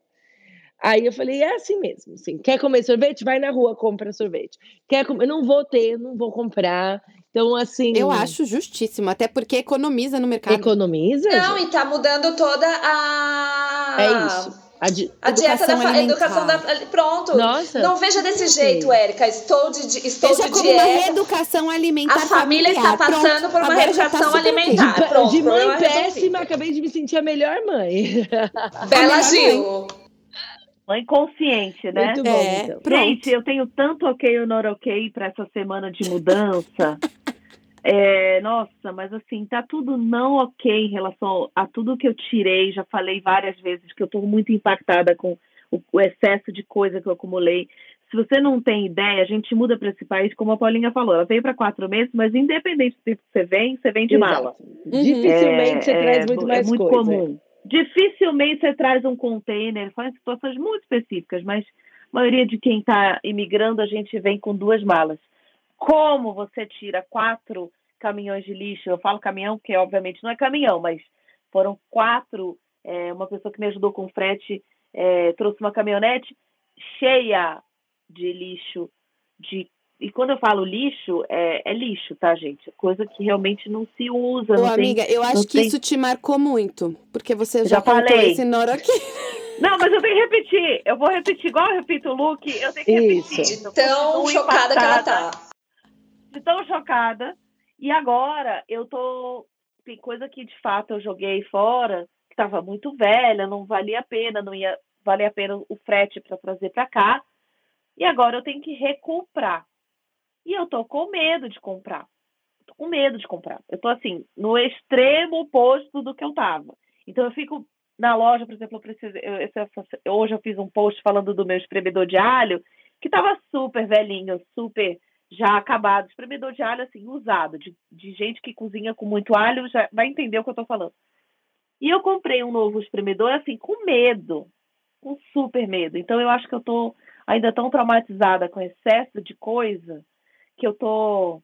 Aí eu falei, é assim mesmo, assim, quer comer sorvete? Vai na rua, compra sorvete. Quer comer? Não vou ter, não vou comprar. Então, assim...
Eu acho justíssimo, até porque economiza no mercado.
Economiza,
Não,
gente.
e tá mudando toda a.
É isso. A di-
A dieta da
alimentar.
educação da. Pronto.
Nossa.
Não veja desse jeito, Érica. Estou de, estou
Veja
de
como uma reeducação alimentar
A família está
familiar. Pronto,
passando por uma
agora tá
reeducação
ok.
alimentar.
de,
pronto,
de mãe
resolvido.
péssima, acabei de me sentir a melhor mãe.
Bela
melhor
Gil.
mãe consciente, né?
Muito bom,
É,
então.
pronto.
Gente, eu tenho tanto ok ou not ok para essa semana de mudança. (laughs) É, nossa, mas assim, tá tudo não ok em relação a tudo que eu tirei. Já falei várias vezes que eu estou muito impactada com o, o excesso de coisa que eu acumulei. Se você não tem ideia, a gente muda para esse país, como a Paulinha falou. Ela veio para quatro meses, mas independente do tempo que você vem, você vem de mala.
Exato. Dificilmente você
É,
traz
é,
muito
é
mais
muito
coisa.
comum. Dificilmente você traz um container, só em situações muito específicas, mas a maioria de quem está imigrando, a gente vem com duas malas. Como você tira quatro caminhões de lixo? Eu falo caminhão, porque obviamente não é caminhão, mas foram quatro. é, uma pessoa que me ajudou com frete é, trouxe uma caminhonete cheia de lixo. De, e quando eu falo lixo, é, é lixo, tá, gente? Coisa que realmente não se usa.
Ô,
não tem
amiga, eu acho que
tem-
isso te marcou muito. Porque você já,
Já falei.
esse noroquê. (laughs)
Não, mas eu tenho que repetir. Eu vou repetir igual eu repito o look. Eu tenho que repetir.
Isso.
De
Eu
tão chocada que ela tá.
De tão chocada. E agora eu tô. Tem coisa que de fato eu joguei fora, que tava muito velha, não valia a pena, não ia valer a pena o frete para trazer para cá. E agora eu tenho que recomprar. E eu tô com medo de comprar. Tô com medo de comprar. Eu tô assim, no extremo oposto do que eu tava. Então eu fico na loja, por exemplo, eu preciso, eu- hoje eu fiz um post falando do meu espremedor de alho, que estava super velhinho, super já acabado. Espremedor de alho, assim, usado, de, de gente que cozinha com muito alho, já vai entender o que eu estou falando. E eu comprei um novo espremedor, assim, com medo, com super medo. Então eu acho que eu estou ainda tão traumatizada com excesso de coisa que eu tô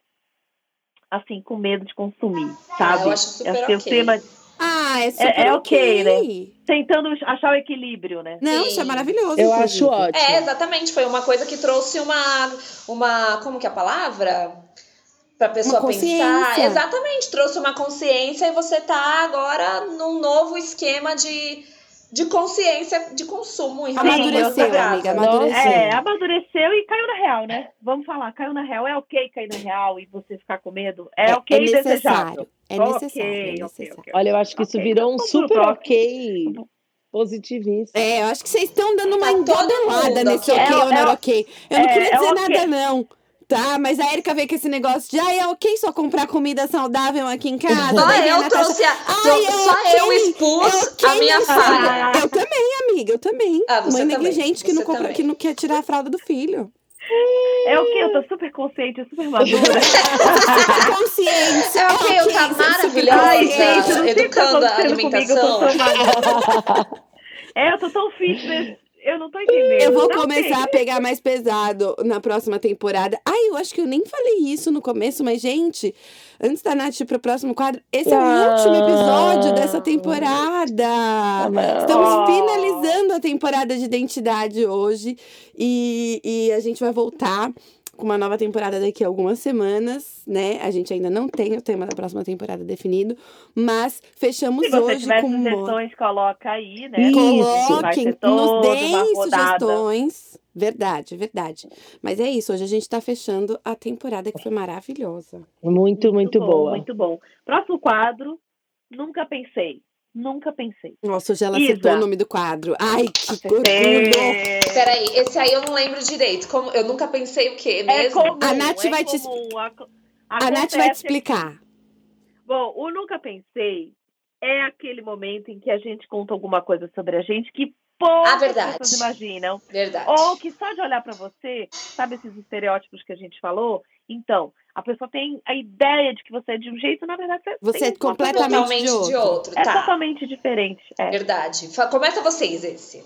assim com medo de consumir, sabe?
Ah, eu acho super
que o
ok.
tema
Ah, é super
é ok,
ok.
tentando achar o equilíbrio, né?
Não,
Sim.
isso é maravilhoso.
Eu
inclusive.
acho ótimo.
É, exatamente. Foi uma coisa que trouxe uma. uma como que é a palavra? Pra pessoa pensar. Exatamente, trouxe uma consciência e você tá agora num novo esquema de, de consciência de consumo em relação
Sim,
a
Amadureceu, amiga, amadureceu.
É, amadureceu e caiu na real, né? Vamos falar, caiu na real. É ok cair na real e você ficar com medo? É, ok
é
e desejável.
necessário. É
Ok,
necessário, é
ok,
necessário.
ok.
Olha, eu acho que isso
Ok,
virou um super ok positivista.
É, eu acho que vocês estão dando uma
Tá
engabelada
mundo
nesse
ok.
ok
É,
ou não
é,
ok. Eu não
é,
queria
é
dizer
ok.
nada, não. Tá, mas a Erika veio com esse negócio de, ai, é ok só comprar comida saudável aqui em casa.
Só eu trouxe a,
Ai, é
só eu expus
é
a minha falha.
sei. Eu também, amiga, eu também.
Ah, você
Mãe
também,
negligente que não, compra,
também.
que não quer tirar a fralda do filho.
É ok, eu tô super consciente, super madura. (laughs)
Super consciência.
É ok, eu tá
ser super
maravilhosa.
Ai,
consciente.
gente, eu não sei o que tá
educando a
acontecendo comigo, eu tô
alimentação.
tão madura. (laughs) É, eu tô tão fitness. Eu não tô entendendo.
Eu vou começar
sei.
a pegar mais pesado na próxima temporada. Ai, eu acho que eu nem falei isso no começo, mas, gente, antes da Nath ir pro próximo quadro, esse é o
Ah.
último episódio dessa temporada.
não.
Estamos
Oh.
finalizando a temporada de identidade hoje e, e a gente vai voltar com uma nova temporada daqui a algumas semanas, né? A gente ainda não tem o tema da próxima temporada definido, mas fechamos
Se você
hoje
tiver
com uma-
sugestões, coloca aí, né?
Coloquem, nos deem sugestões. Verdade, verdade. Mas é isso, hoje a gente tá fechando a temporada que foi maravilhosa.
Muito, muito,
bom,
boa.
Muito bom. Próximo quadro, nunca pensei. Nunca pensei.
Nossa, hoje ela
Isa.
acertou o nome do quadro. Ai, que orgulho!
É,
Peraí, esse aí eu não lembro direito. Como, eu nunca pensei o quê
é
mesmo?
comum,
A Nath
é
vai te-
comum, ac-
A Nath vai te
acontece-
explicar.
Bom, o Nunca Pensei é aquele momento em que a gente conta alguma coisa sobre a gente que poucas
Ah, verdade.
pessoas imaginam.
Verdade.
Ou que só de olhar pra você, sabe esses estereótipos que a gente falou? Então, a pessoa tem a ideia de que você é de um jeito, na verdade você,
Você é completamente
Totalmente
de outro.
de outro,
É
tá.
totalmente diferente. É.
Verdade. Começa vocês esse.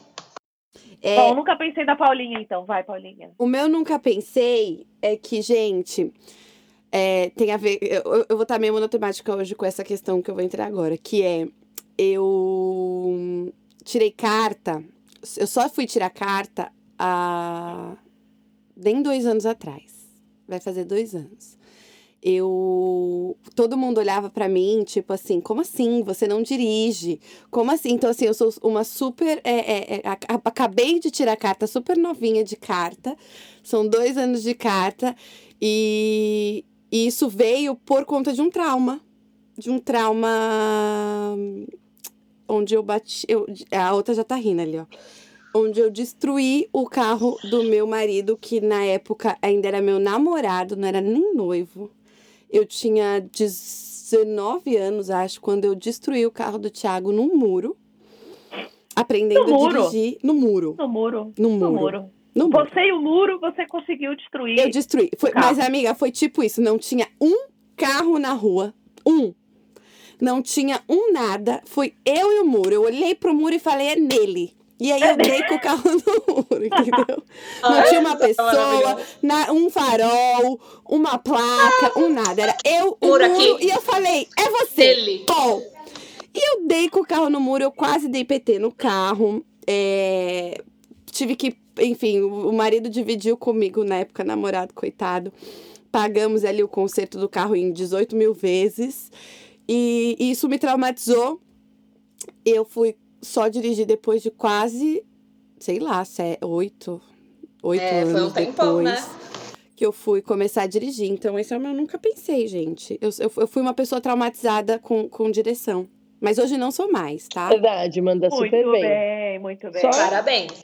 É,
Bom, nunca pensei da Paulinha, então. Vai, Paulinha.
O meu nunca pensei é que, gente, é, tem a ver. Eu, eu vou estar meio monotemática hoje com essa questão que eu vou entrar agora, que é eu tirei carta. Eu só fui tirar carta há nem dois anos atrás. Vai fazer dois anos. Eu. Todo mundo olhava pra mim, tipo assim, como assim? Você não dirige? Como assim? Então, assim, eu sou uma super. é, é, é, ac- acabei de tirar carta, super novinha de carta. São dois anos de carta. E, e isso veio por conta de um trauma. De um trauma. Onde eu bati. Eu, a outra já tá rindo ali, ó. Onde eu destruí o carro do meu marido, que na época ainda era meu namorado, não era nem noivo. Eu tinha 19 anos, acho, quando eu destruí o carro do Thiago num muro. Aprendendo
No
a
muro?
dirigir no muro.
No muro.
No
No
muro. No muro.
Você e o muro, você conseguiu destruir.
Eu destruí. Foi, mas, amiga, foi tipo isso. Não tinha um carro na rua. Um. Não tinha um nada. Foi eu e o muro. Eu olhei pro muro e falei, é nele. E aí eu dei com o carro (laughs) no muro, entendeu? Não tinha uma pessoa, na- um farol, uma placa, um nada. Era eu, o
Muro.
E eu falei, é você.
Ele.
Bom, e eu dei com o carro no muro, eu quase dei PT no carro. é, tive que, enfim, o o marido dividiu comigo na época, namorado, coitado. Pagamos ali o conserto do carro em 18 mil vezes. E isso me traumatizou. Eu fui só dirigir depois de quase, sei lá, se- oito, oito
É, foi um
anos
tempão,
depois
né?
que eu fui começar a dirigir. Então, esse é o meu nunca pensei, gente. Eu, eu, eu fui uma pessoa traumatizada com, com direção. Mas hoje não sou mais, tá?
Verdade, manda
Muito
super bem.
bem, muito bem.
Só-
Parabéns.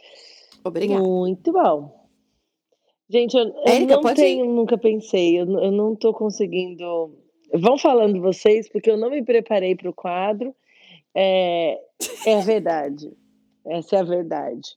Obrigada.
Muito bom. Gente, eu, eu
Érica,
não tenho, nunca pensei, eu, eu não tô conseguindo. Vão falando vocês, porque eu não me preparei para o quadro. É, é verdade. Essa é a verdade.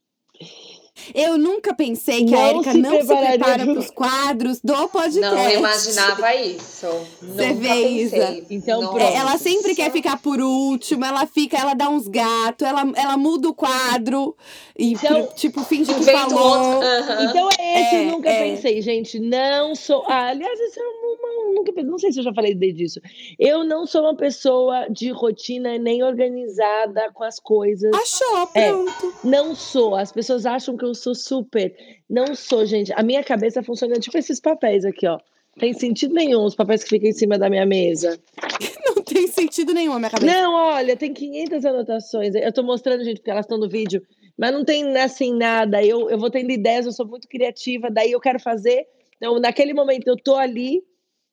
Eu nunca pensei que a
Não
Erika
se
não se prepara para os quadros do podcast.
Não imaginava isso.
Você vê, Isa?
pensei.
Então.
É, ela sempre quer ficar por último, ela fica, ela dá uns gatos, ela, ela muda o quadro e,
Então,
pro- tipo, finge que falou.
outro. Aham.
Então é esse,
É,
eu nunca
é.
pensei, gente. Não sou. Ah, aliás, isso é uma, uma- nunca pensei. Não sei se eu já falei disso. Eu não sou uma pessoa de rotina nem organizada com as coisas.
Achou,
É.
pronto.
Não sou. As pessoas acham que eu sou super. Não sou, gente. A minha cabeça funciona tipo esses papéis aqui, ó. Tem sentido nenhum os papéis que ficam em cima da minha mesa. (laughs)
Não tem sentido nenhum na minha cabeça.
Não, olha, tem 500 anotações. Eu tô mostrando, gente, porque elas estão no vídeo. Mas não tem assim nada. Eu, eu vou tendo ideias, eu sou muito criativa. Daí eu quero fazer. Então, naquele momento eu tô ali.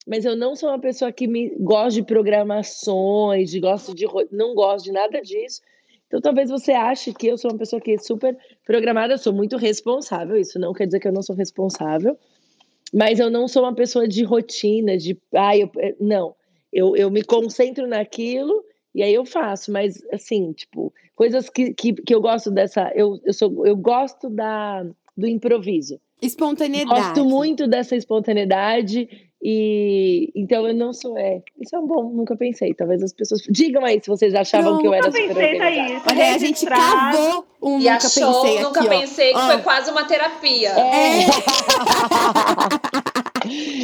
Mas eu não sou uma pessoa que me gosta de programações, de gosto de não gosto de nada disso. Então talvez você ache que eu sou uma pessoa que é super programada, eu sou muito responsável. Isso não quer dizer que eu não sou responsável, mas eu não sou uma pessoa de rotina, de ah, eu, eh, não. Eu, eu me concentro naquilo e aí eu faço, mas assim, tipo, coisas que, que, que eu gosto dessa, eu, eu sou eu gosto da do improviso.
Espontaneidade.
Gosto muito dessa espontaneidade E então eu não sou. É, isso é um bom, nunca pensei. Talvez as pessoas. Digam aí se vocês achavam
Não,
que eu era
nunca
super
pensei, tá
organizada.
aí.
Olha, a gente cavou um
E
nunca
achou,
pensei
nunca
aqui, ó.
pensei que
Ó,
foi quase uma terapia.
É. (laughs)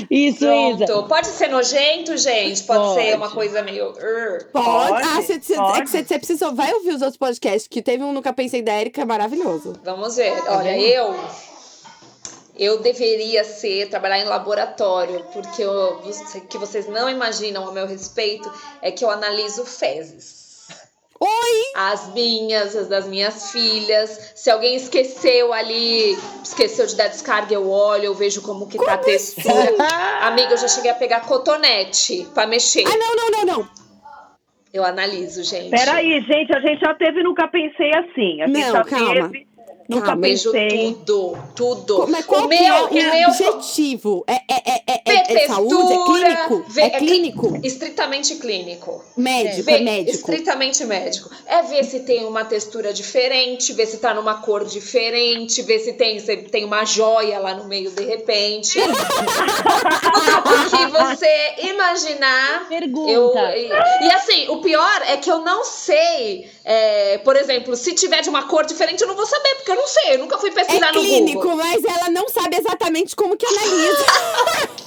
Isso, Isa.
Pode ser nojento, gente? Pode,
Pode.
ser uma coisa meio.
Pode.
Pode,
Ah, cê, cê, é
pode.
que você precisou. Vai ouvir os outros podcasts, que teve um Nunca Pensei da Erika maravilhoso.
Vamos ver.
Tá
Olha, eu. Eu deveria ser, trabalhar em laboratório, porque eu- o que vocês não imaginam a meu respeito é que eu analiso fezes.
Oi!
As minhas, as das minhas filhas. Se alguém esqueceu ali, esqueceu de dar descarga, eu olho, eu vejo como que tá a textura. (laughs) Amiga, eu já cheguei a pegar cotonete pra mexer.
Ah, não, não, não, não.
Eu analiso, gente.
Peraí, gente, a gente já teve Nunca Pensei assim. A gente
Não,
já
calma.
teve Nunca
Vejo
pensei.
tudo, tudo.
Mas qual
o
que
meu,
é o
meu
objetivo? É, é, é, é, é, é saúde? É
textura,
clínico?
ver-
É
é
clínico?
estritamente clínico.
Médico,
Ver-
é médico.
Estritamente médico. É ver se tem uma textura diferente, ver se tá numa cor diferente, ver se tem, se tem uma joia lá no meio de repente. (laughs) o que você imaginar.
Pergunta.
Eu, e, e assim, o pior é que eu não sei, é, por exemplo, se tiver de uma cor diferente, eu não vou saber, porque eu não sei, eu nunca fui pesquisar
É
no
clínico,
Google.
mas ela não sabe exatamente como que analisa. (laughs)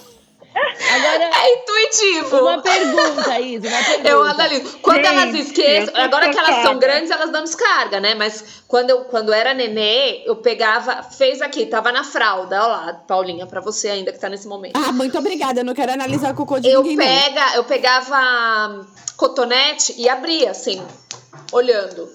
Agora,
É intuitivo.
uma pergunta, Isa, uma pergunta.
Eu analiso. Quando
Gente,
elas esquecem, agora que elas são grandes, elas dão descarga, né? Mas quando eu quando era nenê, eu pegava, fez aqui, tava na fralda, olha lá, Paulinha, pra você ainda que tá nesse momento.
ah, muito obrigada. Eu não quero analisar o cocô de
eu
ninguém, não.
pega, eu pegava cotonete e abria assim, olhando.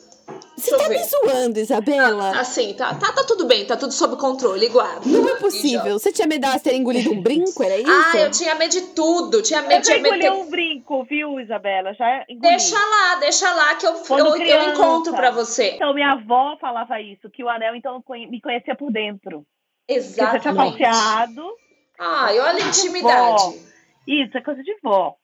Você tá
eu
me
ver.
zoando, Isabela?
Assim, tá, tá, tá tudo bem, tá tudo sob controle, guarda.
Não é possível. Você tinha medo de terem engolido um brinco, era isso?
Ah, eu tinha medo de tudo, tinha
Eu
medo
já
de medo
engoli um brinco, viu, Isabela? Já engoli.
Deixa lá, deixa lá que eu, eu, eu encontro pra você.
Então, minha avó falava isso, que o anel, então, me conhecia por dentro. Que você tinha
Exatamente.
falseado.
Ai, olha a intimidade.
Isso, é coisa de vó.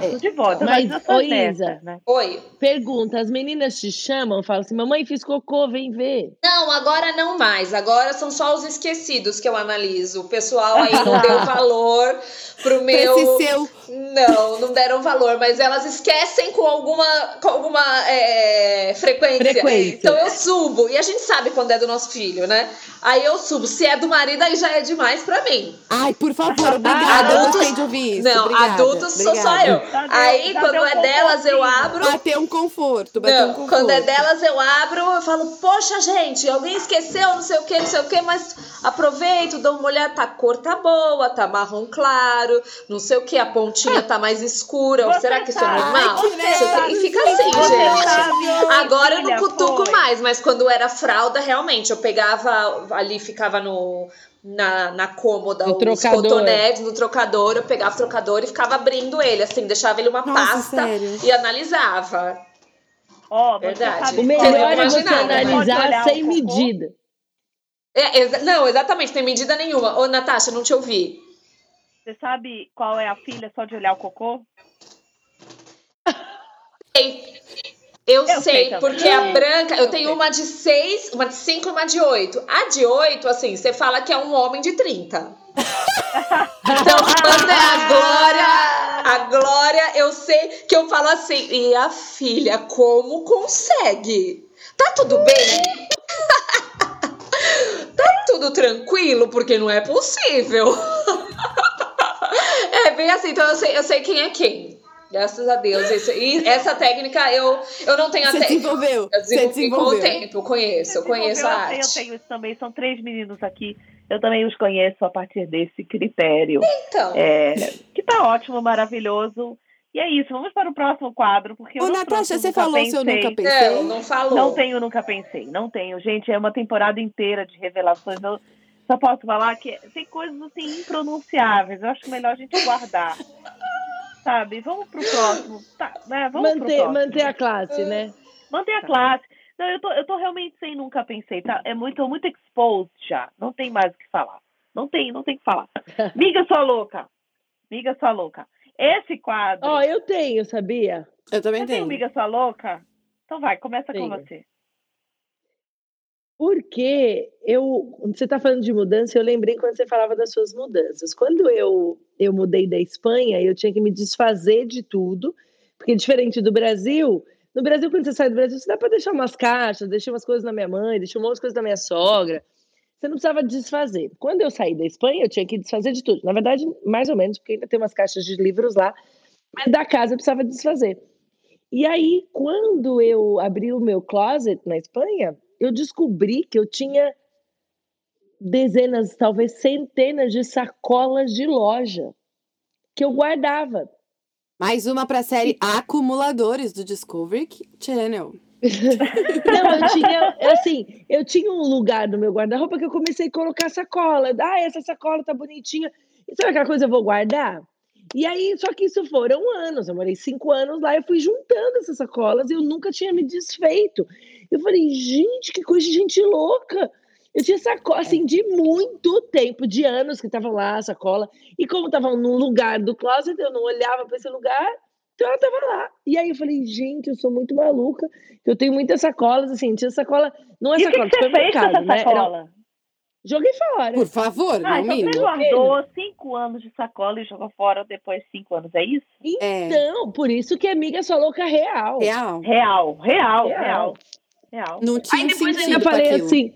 É.
De. Então,
Mas, ô,
netas,
Isa.
né?
Oi.
Pergunta, as meninas te chamam, falam assim, mamãe, fiz cocô, vem ver.
Não, agora não mais. Agora são só os esquecidos que eu analiso. O pessoal aí (laughs) não deu valor pro meu.
esse seu...
Não, não deram valor, mas elas esquecem com alguma, com alguma é, frequência.
Frequência.
Então eu subo. E a gente sabe quando é do nosso filho, né? Aí eu subo. Se é do marido, aí já é demais pra mim.
Ai, por favor, obrigada. Eu
Adultos-
de ouvir isso.
não,
obrigada,
adultos sou só eu.
Deu-
Aí
já
quando é delas, eu abro.
Bater um conforto, bater um conforto.
quando é delas eu abro, eu falo, poxa, gente, alguém esqueceu, não sei o que, não sei o que, mas aproveito, dou uma olhada, tá, a cor tá boa, tá marrom claro, não sei o que, a pontinha tá mais escura,
Você
será que isso é normal?
Ai, legal.
e fica assim,
Você
gente.
sabe,
Agora eu não cutuco
foi.
mais, mas quando era fralda, realmente, eu pegava ali, ficava no. Na, na cômoda,
No
os
trocador.
cotonetes, no trocador, eu pegava o trocador e ficava abrindo ele, assim, deixava ele uma
Nossa,
pasta
sério?
e analisava.
Ó, você
Verdade.
O melhor
é
você analisar sem medida.
É, exa- não, exatamente, tem medida nenhuma. Ô, Natasha, não te ouvi.
Você sabe qual é a filha só de olhar o cocô?
Eu,
Eu
sei,
sei
porque a branca, eu,
Eu
tenho
sei.
uma de seis, uma de cinco e uma de oito. A de oito, assim, você fala que é um homem de 30. (laughs) Então, quando é a Glória, a Glória, eu sei que eu falo assim, e a filha, como consegue? Tá tudo bem? (laughs) tá tudo tranquilo? Porque não é possível. (laughs) é bem assim, então eu sei, eu sei quem é quem. Graças a Deus. Isso, e essa técnica eu, eu não tenho
Você
até.
desenvolveu.
Eu
Você
desenvolvi com o
desenvolveu.
tempo, eu conheço, eu conheço a
eu,
arte.
Eu tenho isso também, são três meninos aqui. Eu também os conheço a partir desse critério.
Então,
É, que tá ótimo, maravilhoso. E é isso, vamos para o próximo quadro, porque eu
Ô,
não
Natasha, você falou se eu
Pensei.
nunca pensei.
não, não falou.
Não tenho, nunca pensei. Não tenho. Gente, é uma temporada inteira de revelações. Eu só posso falar que tem coisas assim impronunciáveis. Eu acho melhor a gente guardar. Sabe? Vamos pro próximo. Tá, né? Vamos pro
Manter,
próximo.
manter a classe, né?
Manter a classe. Não, eu tô, eu tô realmente sem nunca pensei. Tá? É muito, muito exposed já. Não tem mais o que falar. Não tem, não tem o que falar. (laughs) Miga sua louca. Miga sua louca. Esse quadro.
Ó, eu tenho, sabia?
Eu também
Você tem
tenho.
Miga sua louca? Então vai, começa com você.
Porque eu, você está falando de mudança, eu lembrei quando você falava das suas mudanças. Quando eu, eu mudei da Espanha, eu tinha que me desfazer de tudo, porque diferente do Brasil, no Brasil, quando você sai do Brasil, você dá para deixar umas caixas, deixei umas coisas na minha mãe, deixei umas coisas na minha sogra. Você não precisava desfazer. Quando eu saí da Espanha, eu tinha que desfazer de tudo. Na verdade, mais ou menos, porque ainda tem umas caixas de livros lá, mas da casa eu precisava desfazer. E aí, quando eu abri o meu closet na Espanha, eu descobri que eu tinha dezenas, talvez centenas de sacolas de loja que eu guardava.
Mais uma para a série Acumuladores do Discovery Channel. (laughs)
Não, eu tinha, assim, eu tinha um lugar no meu guarda-roupa que eu comecei a colocar sacola. Ah, essa sacola tá bonitinha. E sabe aquela coisa eu vou guardar? E aí, só que isso foram anos. Eu morei cinco anos lá, eu fui juntando essas sacolas e eu nunca tinha me desfeito. Eu falei, gente, que coisa de gente louca. Eu tinha sacola, assim, de muito tempo, de anos que estavam lá a sacola. E como estavam num lugar do closet, eu não olhava para esse lugar, então ela estava lá. E aí eu falei, gente, eu sou muito maluca. Eu tenho muitas sacolas, assim, tinha sacola. Não é
e
sacola,
o que, que você fez com essa
né?
sacola?
Era... Joguei fora.
Por favor,
Ah,
no
então você guardou cinco anos de sacola e jogou fora depois de cinco anos, é isso?
É.
Então, por isso que amiga sua louca real.
Real.
Real, real,
Real.
real. Real.
Não tinha
Aí depois ainda falei
aquilo.
assim.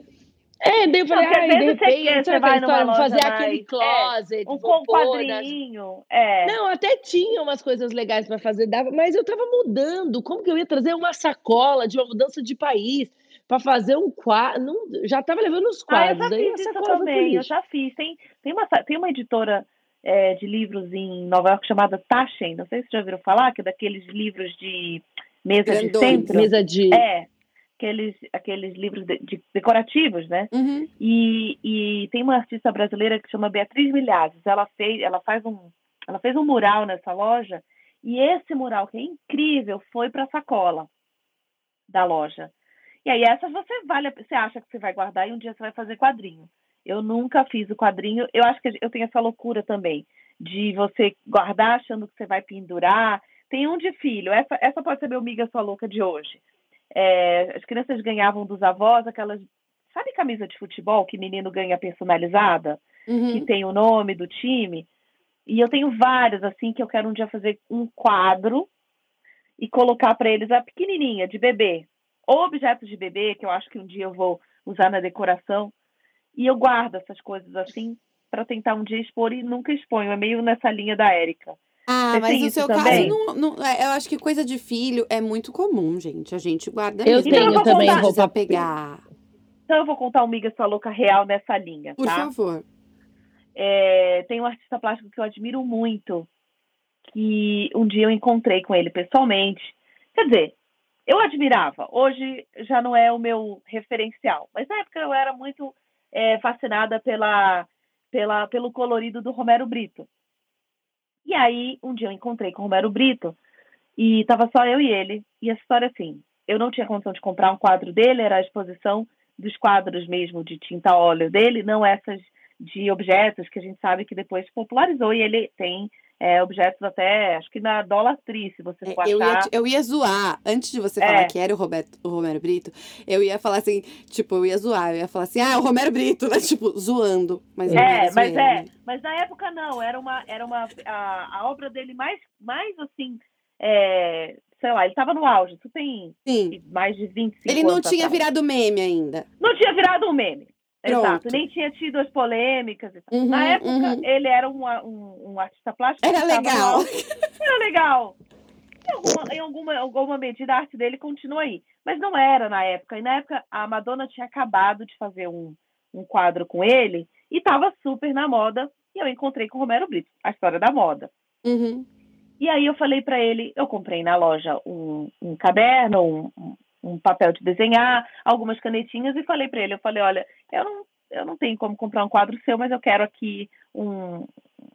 É, daí eu falei,
Porque
ai, de
você
repente,
quer, você vai
história, vou fazer aquele
mais-
closet,
Um
vou
com
pôr nas-
quadrinho. É.
Não, até tinha umas coisas legais para fazer, dava, mas eu tava mudando. Como que eu ia trazer uma sacola de uma mudança de país para fazer um quadro? Não, já tava levando os
Ah, eu
quadros.
já fiz isso também, eu já fiz. Tem, tem, uma, tem uma editora é, de livros em Nova York chamada Taschen, não sei se vocês já ouviram falar, que é daqueles livros de mesa de
Grandões.
centro.
Mesa de.
É, aqueles, aqueles livros de- de- decorativos, né?
Uhum.
E, e tem uma artista brasileira que chama Beatriz Milhazes. Ela fez, ela faz um, ela fez um mural nessa loja e esse mural que é incrível foi para a sacola da loja. E aí essas você vale, você acha que você vai guardar e um dia você vai fazer quadrinho. Eu nunca fiz o quadrinho. Eu acho que eu tenho essa loucura também de você guardar achando que você vai pendurar. Tem um de filho. Essa, essa pode ser meu amiga sua louca de hoje. É, as crianças ganhavam dos avós aquelas Sabe camisa de futebol que menino ganha personalizada? Que
Uhum.
tem o nome do time? E eu tenho vários, assim, que eu quero um dia fazer um quadro e colocar para eles a pequenininha, de bebê. Ou objetos de bebê, que eu acho que um dia eu vou usar na decoração. E eu guardo essas coisas assim para tentar um dia expor e nunca exponho. É meio nessa linha da Érica.
Ah,
Você
mas no seu
também?
caso, não, não- é, eu acho que coisa de filho é muito comum, gente. A gente guarda
Eu
mesmo.
tenho
Não precisa
também roupa-
desapegar.
Então eu vou contar uma amiga sua louca real nessa linha,
Por
tá?
favor.
É, tem um artista plástico que eu admiro muito, que um dia eu encontrei com ele pessoalmente. Quer dizer, eu admirava, hoje já não é o meu referencial, mas na época eu era muito é, fascinada pela, pela, pelo colorido do Romero Brito. E aí, um dia eu encontrei com o Romero Brito e estava só eu e ele. E a história assim: eu não tinha condição de comprar um quadro dele, era a exposição dos quadros mesmo de tinta óleo dele, não essas de objetos que a gente sabe que depois popularizou e ele tem é, objetos até, acho que na Dolatriz, se você
É,
for
eu, ia, eu ia zoar, antes de você
É.
falar que era o, Roberto, o Romero Brito, eu ia falar assim, tipo, eu ia zoar, eu ia falar assim, ah, é o Romero Brito, né? (laughs) Tipo, zoando. Mas não
É, mas é, mas na época não, era uma, era uma a, a obra dele mais, mais assim, é, sei lá, ele estava no auge, isso tem
Sim.
mais de 25
Ele não
anos
tinha
atrás.
virado meme ainda.
Não tinha virado um meme.
Pronto.
Exato, nem tinha tido as polêmicas.
Uhum,
Na época,
uhum.
ele era um, um, um artista plástico.
Era
no
legal.
Era legal. Em alguma, em alguma, alguma medida, a arte dele continua aí. Mas não era na época. E na época, a Madonna tinha acabado de fazer um, um quadro com ele e estava super na moda. E eu encontrei com o Romero Brito, a história da moda.
Uhum.
E aí eu falei para ele, eu comprei na loja um, um caderno, um, um- um papel de desenhar, algumas canetinhas e falei para ele, eu falei, olha, eu não, eu não tenho como comprar um quadro seu, mas eu quero aqui um,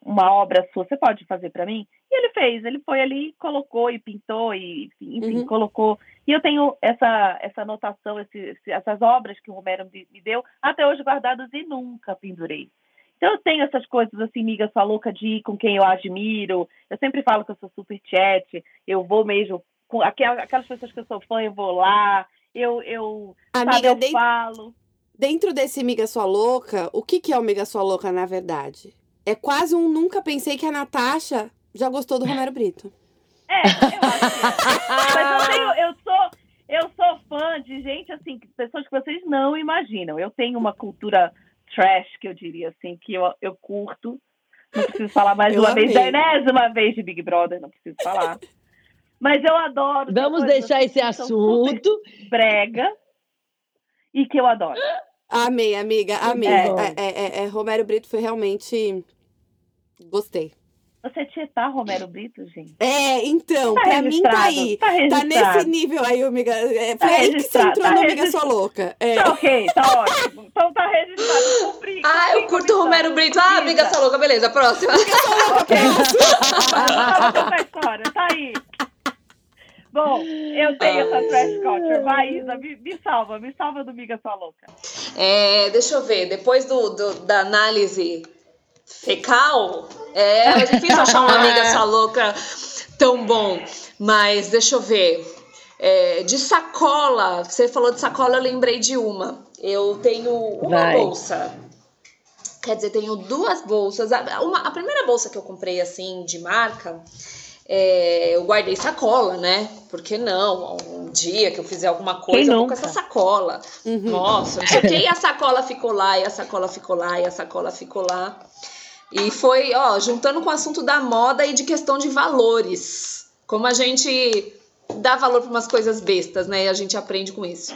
uma obra sua, você pode fazer para mim? E ele fez, ele foi ali, colocou e pintou e enfim,
Uhum.
colocou. E eu tenho essa essa anotação, esse, essas obras que o Romero me, deu até hoje guardadas e nunca pendurei. Então eu tenho essas coisas assim, miga sua louca de ir com quem eu admiro. Eu sempre falo que eu sou super chat, eu vou mesmo com aquelas, pessoas que eu sou fã, eu vou lá, eu, eu sabe,
Amiga,
eu
desde,
falo.
Dentro desse Miga Sua Louca, o que, que é o Miga Sua Louca, na verdade? É quase um nunca pensei que a Natasha já gostou do Romero Brito.
É, eu acho que... Mas eu, tenho, eu sou... Eu sou fã de gente, assim, pessoas que vocês não imaginam. Eu tenho uma cultura trash, que eu diria assim, que eu, eu curto. Não preciso falar mais
Eu
uma vez,
amei.
enésima vez de Big Brother, não preciso falar. Mas eu adoro.
Vamos deixar
assim
esse assunto.
Brega e que eu adoro.
Amei, amiga, amei.
É.
É, é, é, Romero Brito foi realmente. Gostei.
Você tietar Romero Brito, gente?
É, então,
Tá
pra mim tá aí.
tá
Tá nesse nível aí, amiga. É,
Tá
foi aí que você entrou
tá
no Amiga Sua. Louca. É.
Tá ok, tá ótimo. Então tá registrado. Cumpri,
Ah, eu curto. Romero Brito. Ah, amiga, sua louca, beleza, próxima.
Ok. Vamos contar a história, tá aí. Bom, eu tenho essa trash culture. Vai, Isa, me, me salva, me salva do Miga Sua Louca.
É, deixa eu ver, depois do, do- da análise fecal, é, é difícil achar uma amiga sua louca tão bom. Mas deixa eu ver. É, de sacola, você falou de sacola, eu lembrei de uma. Eu tenho uma
Vai.
bolsa. Quer dizer, tenho duas bolsas. A, uma- a primeira bolsa que eu comprei, assim, de marca, é, eu guardei sacola, né? Por que não? Um dia que eu fizer alguma coisa, eu vou com essa sacola.
Uhum.
Nossa. E a sacola ficou lá, e a sacola ficou lá, e a sacola ficou lá. E foi, ó, juntando com o assunto da moda e de questão de valores. Como a gente dá valor para umas coisas bestas, né? E a gente aprende com isso.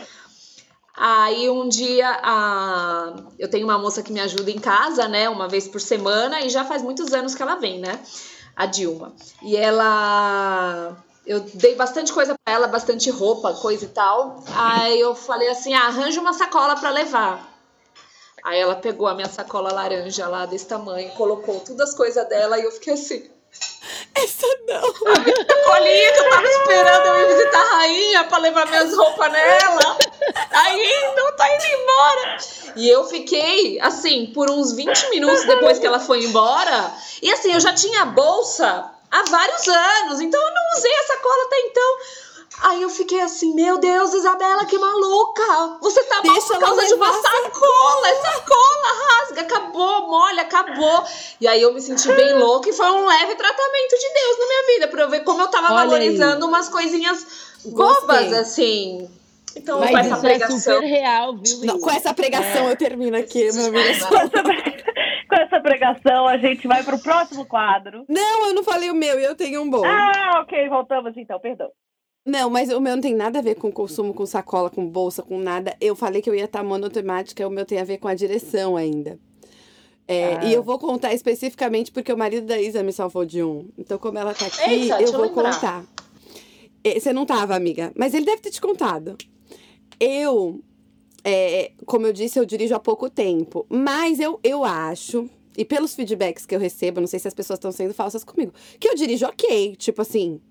Aí um dia a... eu tenho uma moça que me ajuda em casa, né? Uma vez por semana, e já faz muitos anos que ela vem, né? A Dilma. E ela. Eu dei bastante coisa pra ela, bastante roupa, coisa e tal. Aí eu falei assim: ah, arranja uma sacola pra levar. Aí ela pegou a minha sacola laranja lá desse tamanho, colocou todas as coisas dela e eu fiquei assim.
Essa não.
Sacolinha que eu tava esperando eu ir visitar a rainha pra levar minhas roupas nela. Aí não tá indo embora. E eu fiquei, assim, por uns 20 minutos depois que ela foi embora. E assim, eu já tinha a bolsa há vários anos, então eu não usei a sacola até então. Aí eu fiquei assim, meu Deus, Isabela, que maluca! Você tá mal
Deixa
por causa de uma sacola! É sacola, rasga, acabou, molha, acabou. E aí eu me senti bem (laughs) louca e foi um leve tratamento de Deus na minha vida, pra eu ver como eu tava
Olha aí.
valorizando umas coisinhas bobas,
Gostei.
assim. Então, com
Mas
essa
isso é
pregação.
super real, viu?
Não, com essa pregação eu termino aqui, meu amigo.
Com essa, com essa pregação, a gente vai pro próximo quadro.
Não, eu não falei o meu e eu tenho um bom.
Ah, ok, voltamos então, perdão.
Não, mas o meu não tem nada a ver com consumo, com sacola, com bolsa, com nada. Eu falei que eu ia estar monotemática, o meu tem a ver com a direção ainda. É,
Ah.
E eu vou contar especificamente porque o marido da Isa me salvou de um. Então, como ela tá aqui,
Eita,
eu vou
lembrar.
contar. É, Você não tava, amiga, mas ele deve ter te contado. Eu, é, como eu disse, eu dirijo há pouco tempo, mas eu, eu acho, e pelos feedbacks que eu recebo, não sei se as pessoas estão sendo falsas comigo, que eu dirijo ok, tipo assim,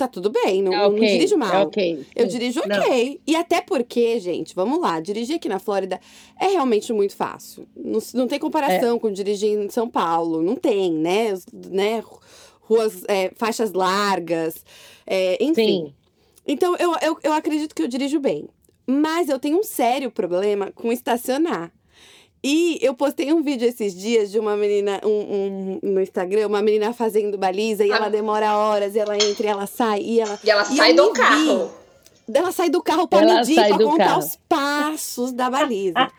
tá tudo bem, não,
É
não dirijo mal.
é ok.
Eu dirijo
Não.
ok. E até porque, gente, vamos lá, dirigir aqui na Flórida é realmente muito fácil. Não, não tem comparação com dirigir em São Paulo. Não tem, né? Né? Ruas, é, faixas largas, é, enfim.
Sim.
Então, eu, eu, eu acredito que eu dirijo bem. Mas eu tenho um sério problema com estacionar. E eu postei um vídeo esses dias de uma menina um, um- no Instagram, uma menina fazendo baliza e
Ah.
ela demora horas, e ela entra e ela sai, e ela.
E ela
E
sai do
me vi.
carro.
Ela sai do carro pra
Ela
medir,
do
contar
carro.
os passos da baliza.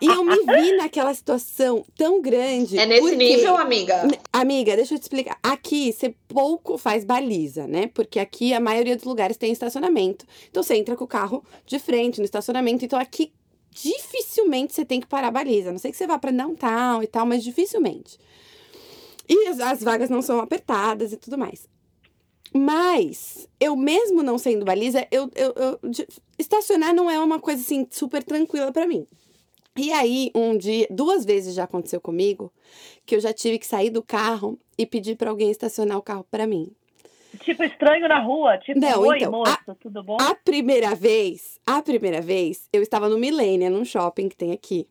e eu me vi naquela situação tão grande.
É nesse
porque-
nível, amiga?
Amiga, deixa eu te explicar. Aqui você pouco faz baliza, né? Porque aqui a maioria dos lugares tem estacionamento. Então você entra com o carro de frente no estacionamento. Então aqui dificilmente você tem que parar a baliza. A não sei que você vá pra downtown e tal, mas dificilmente. E as, as vagas não são apertadas e tudo mais. Mas, eu mesmo não sendo baliza, eu, eu, eu- estacionar não é uma coisa assim super tranquila pra mim. E aí, um dia, duas vezes já aconteceu comigo, que eu já tive que sair do carro e pedir pra alguém estacionar o carro pra mim.
Tipo, estranho na rua, tipo,
Não,
oi,
então,
moça, tudo bom?
A primeira vez, a primeira vez, eu estava no Millennium, num shopping que tem aqui.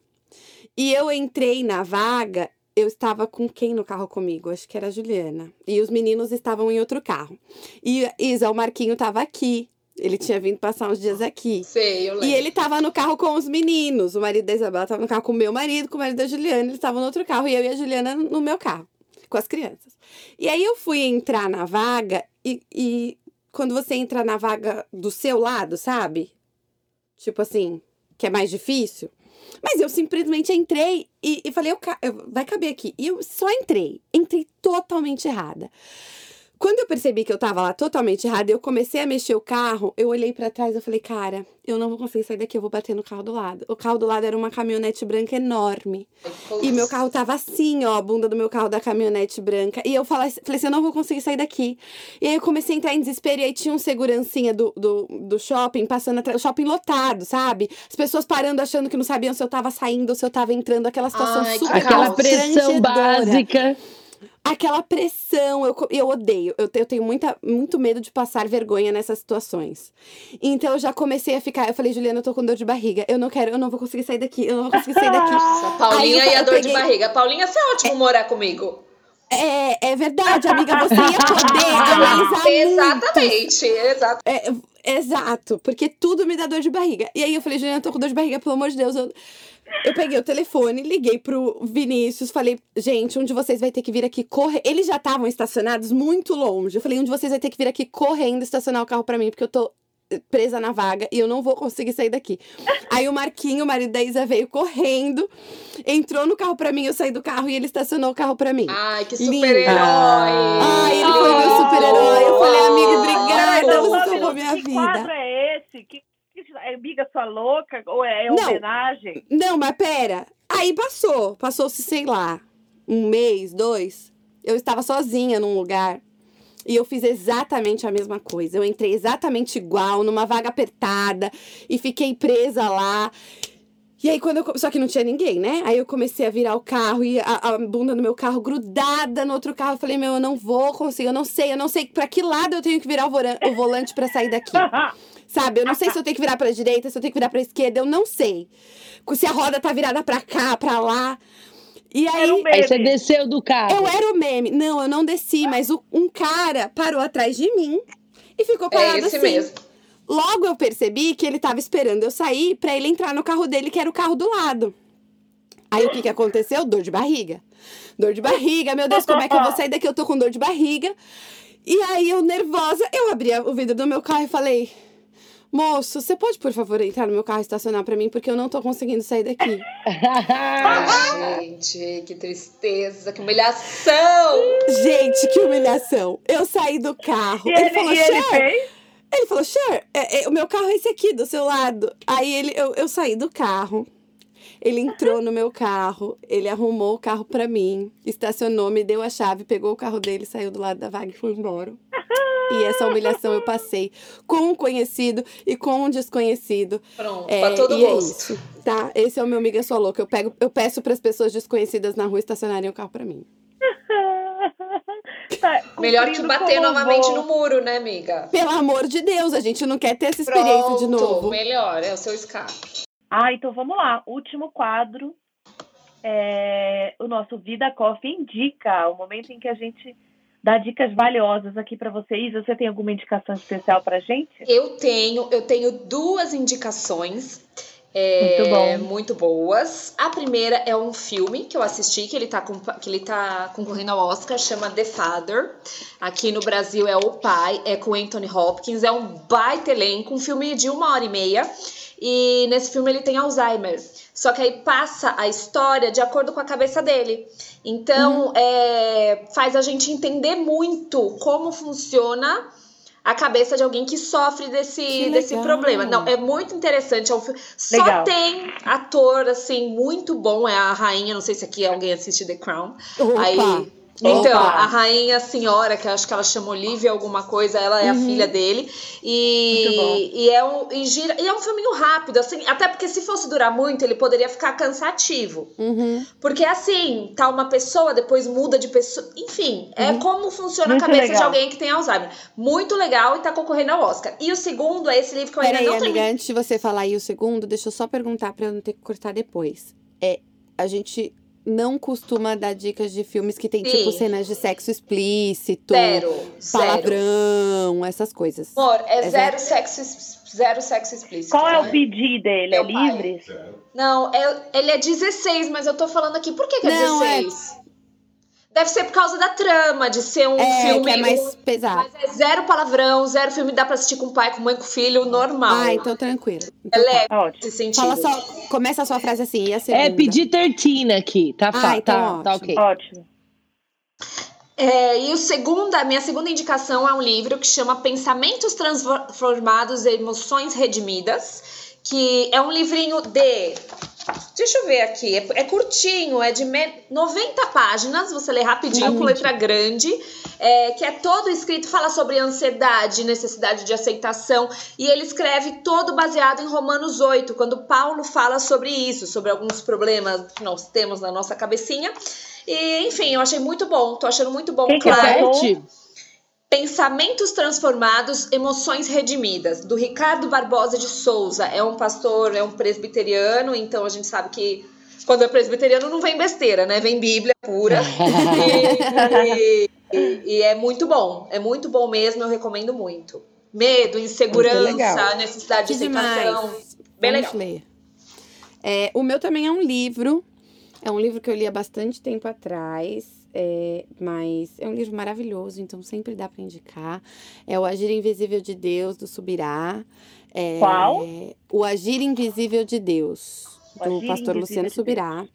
E eu entrei na vaga, eu estava com quem no carro comigo? Acho que era a Juliana. E os meninos estavam em outro carro. E Isa, o Marquinho estava aqui. Ele tinha vindo passar uns dias aqui.
Sei, eu lembro.
E ele tava no carro com os meninos. O marido da Isabela tava no carro com o meu marido, com o marido da Juliana. Eles estavam no outro carro. E eu e a Juliana no meu carro, com as crianças. E aí eu fui entrar na vaga e, e quando você entra na vaga do seu lado, sabe? Tipo assim, que é mais difícil. Mas eu simplesmente entrei e, e falei, eu, vai caber aqui. E eu só entrei. Entrei totalmente errada. Quando eu percebi que eu tava lá totalmente errada, eu comecei a mexer o carro, eu olhei pra trás e falei, cara, eu não vou conseguir sair daqui, eu vou bater no carro do lado. O carro do lado era uma caminhonete branca enorme. E meu carro tava assim, ó, a bunda do meu carro da caminhonete branca. E eu falei, falei assim, eu não vou conseguir sair daqui. E aí eu comecei a entrar em desespero. E aí tinha um segurancinha do, do, do shopping passando atrás, o shopping lotado, sabe? As pessoas parando, achando que não sabiam se eu tava saindo ou se eu tava entrando. Aquela situação
Ai,
super
Aquela pressão básica.
Aquela pressão, eu, eu odeio. Eu, eu tenho muita, muito medo de passar vergonha nessas situações. Então eu já comecei a ficar. Eu falei, Juliana, eu tô com dor de barriga. Eu não quero, eu não vou conseguir sair daqui. Eu não vou conseguir sair daqui. (laughs)
Nossa, Paulinha
eu-
e a dor de
peguei-
barriga. Paulinha, você é ótimo morar comigo.
É, é verdade, amiga. Você ia poder (laughs) analisar muito.
Exatamente, exato.
É, exato, porque tudo me dá dor de barriga. E aí eu falei, Juliana, eu tô com dor de barriga, pelo amor de Deus. Eu, eu peguei o telefone, liguei pro Vinícius, falei, gente, um de vocês vai ter que vir aqui correr. Eles já estavam estacionados muito longe. Eu falei, um de vocês vai ter que vir aqui correndo estacionar o carro pra mim, porque eu tô presa na vaga e eu não vou conseguir sair daqui. (laughs) Aí o Marquinho, o marido da Isa, veio correndo, entrou no carro pra mim, eu saí do carro e ele estacionou o carro pra mim.
Ai, que super-herói.
Ai, ele foi meu super-herói. Eu falei, amigo, obrigada, você salvou minha
que quadro
vida.
é esse? Que, é amiga sua louca? Ou é, é
Não.
homenagem?
Não, mas pera. Aí passou. Passou-se, sei lá, um mês, dois. Eu estava sozinha num lugar. E eu fiz exatamente a mesma coisa. Eu entrei exatamente igual, numa vaga apertada. E fiquei presa lá. E aí, quando eu. Só que não tinha ninguém, né? Aí eu comecei a virar o carro e a, a bunda do meu carro grudada no outro carro. Eu falei, meu, eu não vou conseguir, eu não sei, eu não sei pra que lado eu tenho que virar o, voran- o volante pra sair daqui. (laughs) Sabe? Eu não sei se eu tenho que virar pra direita, se eu tenho que virar pra esquerda, eu não sei. Se a roda tá virada pra cá, pra lá. E aí.
Era um
Aí você desceu do carro.
Eu era o meme. Não, eu não desci, mas o- um cara parou atrás de mim e ficou parado
É esse
assim.
mesmo.
Logo eu percebi que ele tava esperando eu sair pra ele entrar no carro dele, que era o carro do lado. Aí o que que aconteceu? Dor de barriga. Dor de barriga, meu Deus, como é que eu vou sair daqui? Eu tô com dor de barriga. E aí eu nervosa, eu abri o vidro do meu carro e falei: Moço, você pode, por favor, entrar no meu carro e estacionar pra mim, porque eu não tô conseguindo sair daqui.
Ai, (laughs) gente, que tristeza, que humilhação.
Gente, que humilhação. Eu saí do carro.
E
ele,
ele,
falou,
e ele
"Cher,
fez?
Ele falou, Cher, é, é, o meu carro é esse aqui, do seu lado. Aí ele, eu, eu saí do carro. Ele entrou no meu carro, ele arrumou o carro pra mim, estacionou, me deu a chave, pegou o carro dele, saiu do lado da vaga e foi embora. E essa humilhação eu passei com um conhecido e com um desconhecido.
Pronto,
É,
pra todo
e é isso, tá? Esse é o meu amiga sua louca. Eu, pego, eu peço pras pessoas desconhecidas na rua estacionarem o carro pra mim.
Tá
Melhor que bater novamente
vou.
no muro, né, amiga?
Pelo amor de Deus, a gente não quer ter essa experiência
Pronto,
de novo.
melhor, é o seu escape.
Ah, então vamos lá. Último quadro é o nosso Vida Coffee Indica, o momento em que a gente dá dicas valiosas aqui para vocês. Você tem alguma indicação especial pra gente?
Eu tenho, eu tenho duas indicações. É,
Muito bom.
muito boas. A primeira é um filme que eu assisti, que ele, tá com- que ele tá concorrendo ao Oscar, chama The Father. Aqui no Brasil é O Pai, é com Anthony Hopkins, é um baita elenco, um filme de uma hora e meia. E nesse filme ele tem Alzheimer. Só que aí passa a história de acordo com a cabeça dele. Então, é, faz a gente entender muito como funciona a cabeça de alguém que sofre desse,
Que
desse problema. Não, é muito interessante. É um filme. Só tem ator, assim, muito bom. É a rainha, não sei se aqui alguém assiste The Crown.
Opa!
Aí. Então,
Opa!
a rainha senhora, que eu acho que ela chama Olivia alguma coisa, ela é a
Uhum.
filha dele. E, e, é um, e, gira, e é um filminho rápido, assim, até porque se fosse durar muito, ele poderia ficar cansativo.
Uhum.
Porque assim, tá uma pessoa, depois muda de pessoa. Enfim, é
Uhum.
como funciona
Muito
a cabeça de
legal.
alguém que tem Alzheimer. Muito legal e tá concorrendo ao Oscar. E o segundo é esse livro que eu ainda
Peraí,
não
amiga,
terminei.
antes de você falar aí o segundo, deixa eu só perguntar pra eu não ter que cortar depois. É, a gente não costuma dar dicas de filmes que tem,
Sim.
tipo, cenas de sexo explícito,
Zero. Zero.
palavrão, essas coisas.
Amor, é,
É
zero, sexo, es- zero sexo explícito.
Qual é o
né?
pedir dele? É
Meu
livre?
Não, é- ele é 16, mas eu tô falando aqui, por que, que é
Não, é-
16? Deve ser por causa da trama, de ser um
É,
filme.
que é mais
um-
pesado.
Mas é zero palavrão, zero filme dá pra assistir com o pai, com mãe, com filho, normal.
Ah, então tranquilo.
É
Então, tá.
leve
Ótimo.
nesse sentido.
Fala só, começa a sua frase assim, e a segunda?
É pedir 13 aqui, tá?
Ah, então
tá, tá
ótimo.
ok.
Ótimo.
É, e o segunda, a minha segunda indicação é um livro que chama Pensamentos Transformados e Emoções Redimidas, que é um livrinho de. Deixa eu ver aqui, é, é curtinho, é de me- 90 páginas, você lê rapidinho com letra grande, é, que é todo escrito, fala sobre ansiedade, necessidade de aceitação, e ele escreve todo baseado em Romanos 8, quando Paulo fala sobre isso, sobre alguns problemas que nós temos na nossa cabecinha. E, enfim, eu achei muito bom, tô achando muito bom,
Quem que
claro.
Sete?
Pensamentos Transformados, Emoções Redimidas, do Ricardo Barbosa de Souza. É um pastor, é um presbiteriano, então a gente sabe que quando é presbiteriano não vem besteira, né? Vem Bíblia pura. (laughs) e, e- e é muito bom, é muito bom mesmo, eu recomendo muito. Medo, insegurança, necessidade de
Que
aceitação.
demais.
Bem
Vamos
legal.
ler. É, o meu também é um livro. É um livro que eu li há bastante tempo atrás. É, mas é um livro maravilhoso, então sempre dá para indicar. É O Agir Invisível de Deus, do Subirá. É,
Qual?
O Agir Invisível de Deus,
O
do
Agir
pastor Luciano
de
Subirá.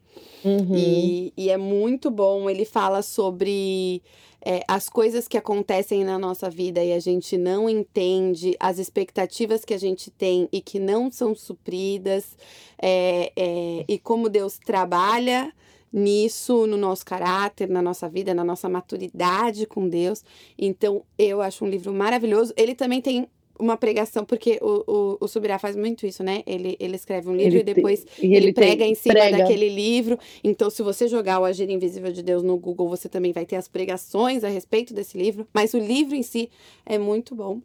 Uhum.
E, e é muito bom. Ele fala sobre é, as coisas que acontecem na nossa vida e a gente não entende, as expectativas que a gente tem e que não são supridas, é, é, e como Deus trabalha nisso, no nosso caráter, na nossa vida, na nossa maturidade com Deus. Então, eu acho um livro maravilhoso. Ele também tem uma pregação, porque o, o, o Subirá faz muito isso, né? Ele, ele escreve um livro
Ele
e depois
tem- e
ele,
tem-
prega em cima
prega.
daquele livro. Então, se você jogar o Agir Invisível de Deus no Google, você também vai ter as pregações a respeito desse livro. Mas o livro em si é muito bom.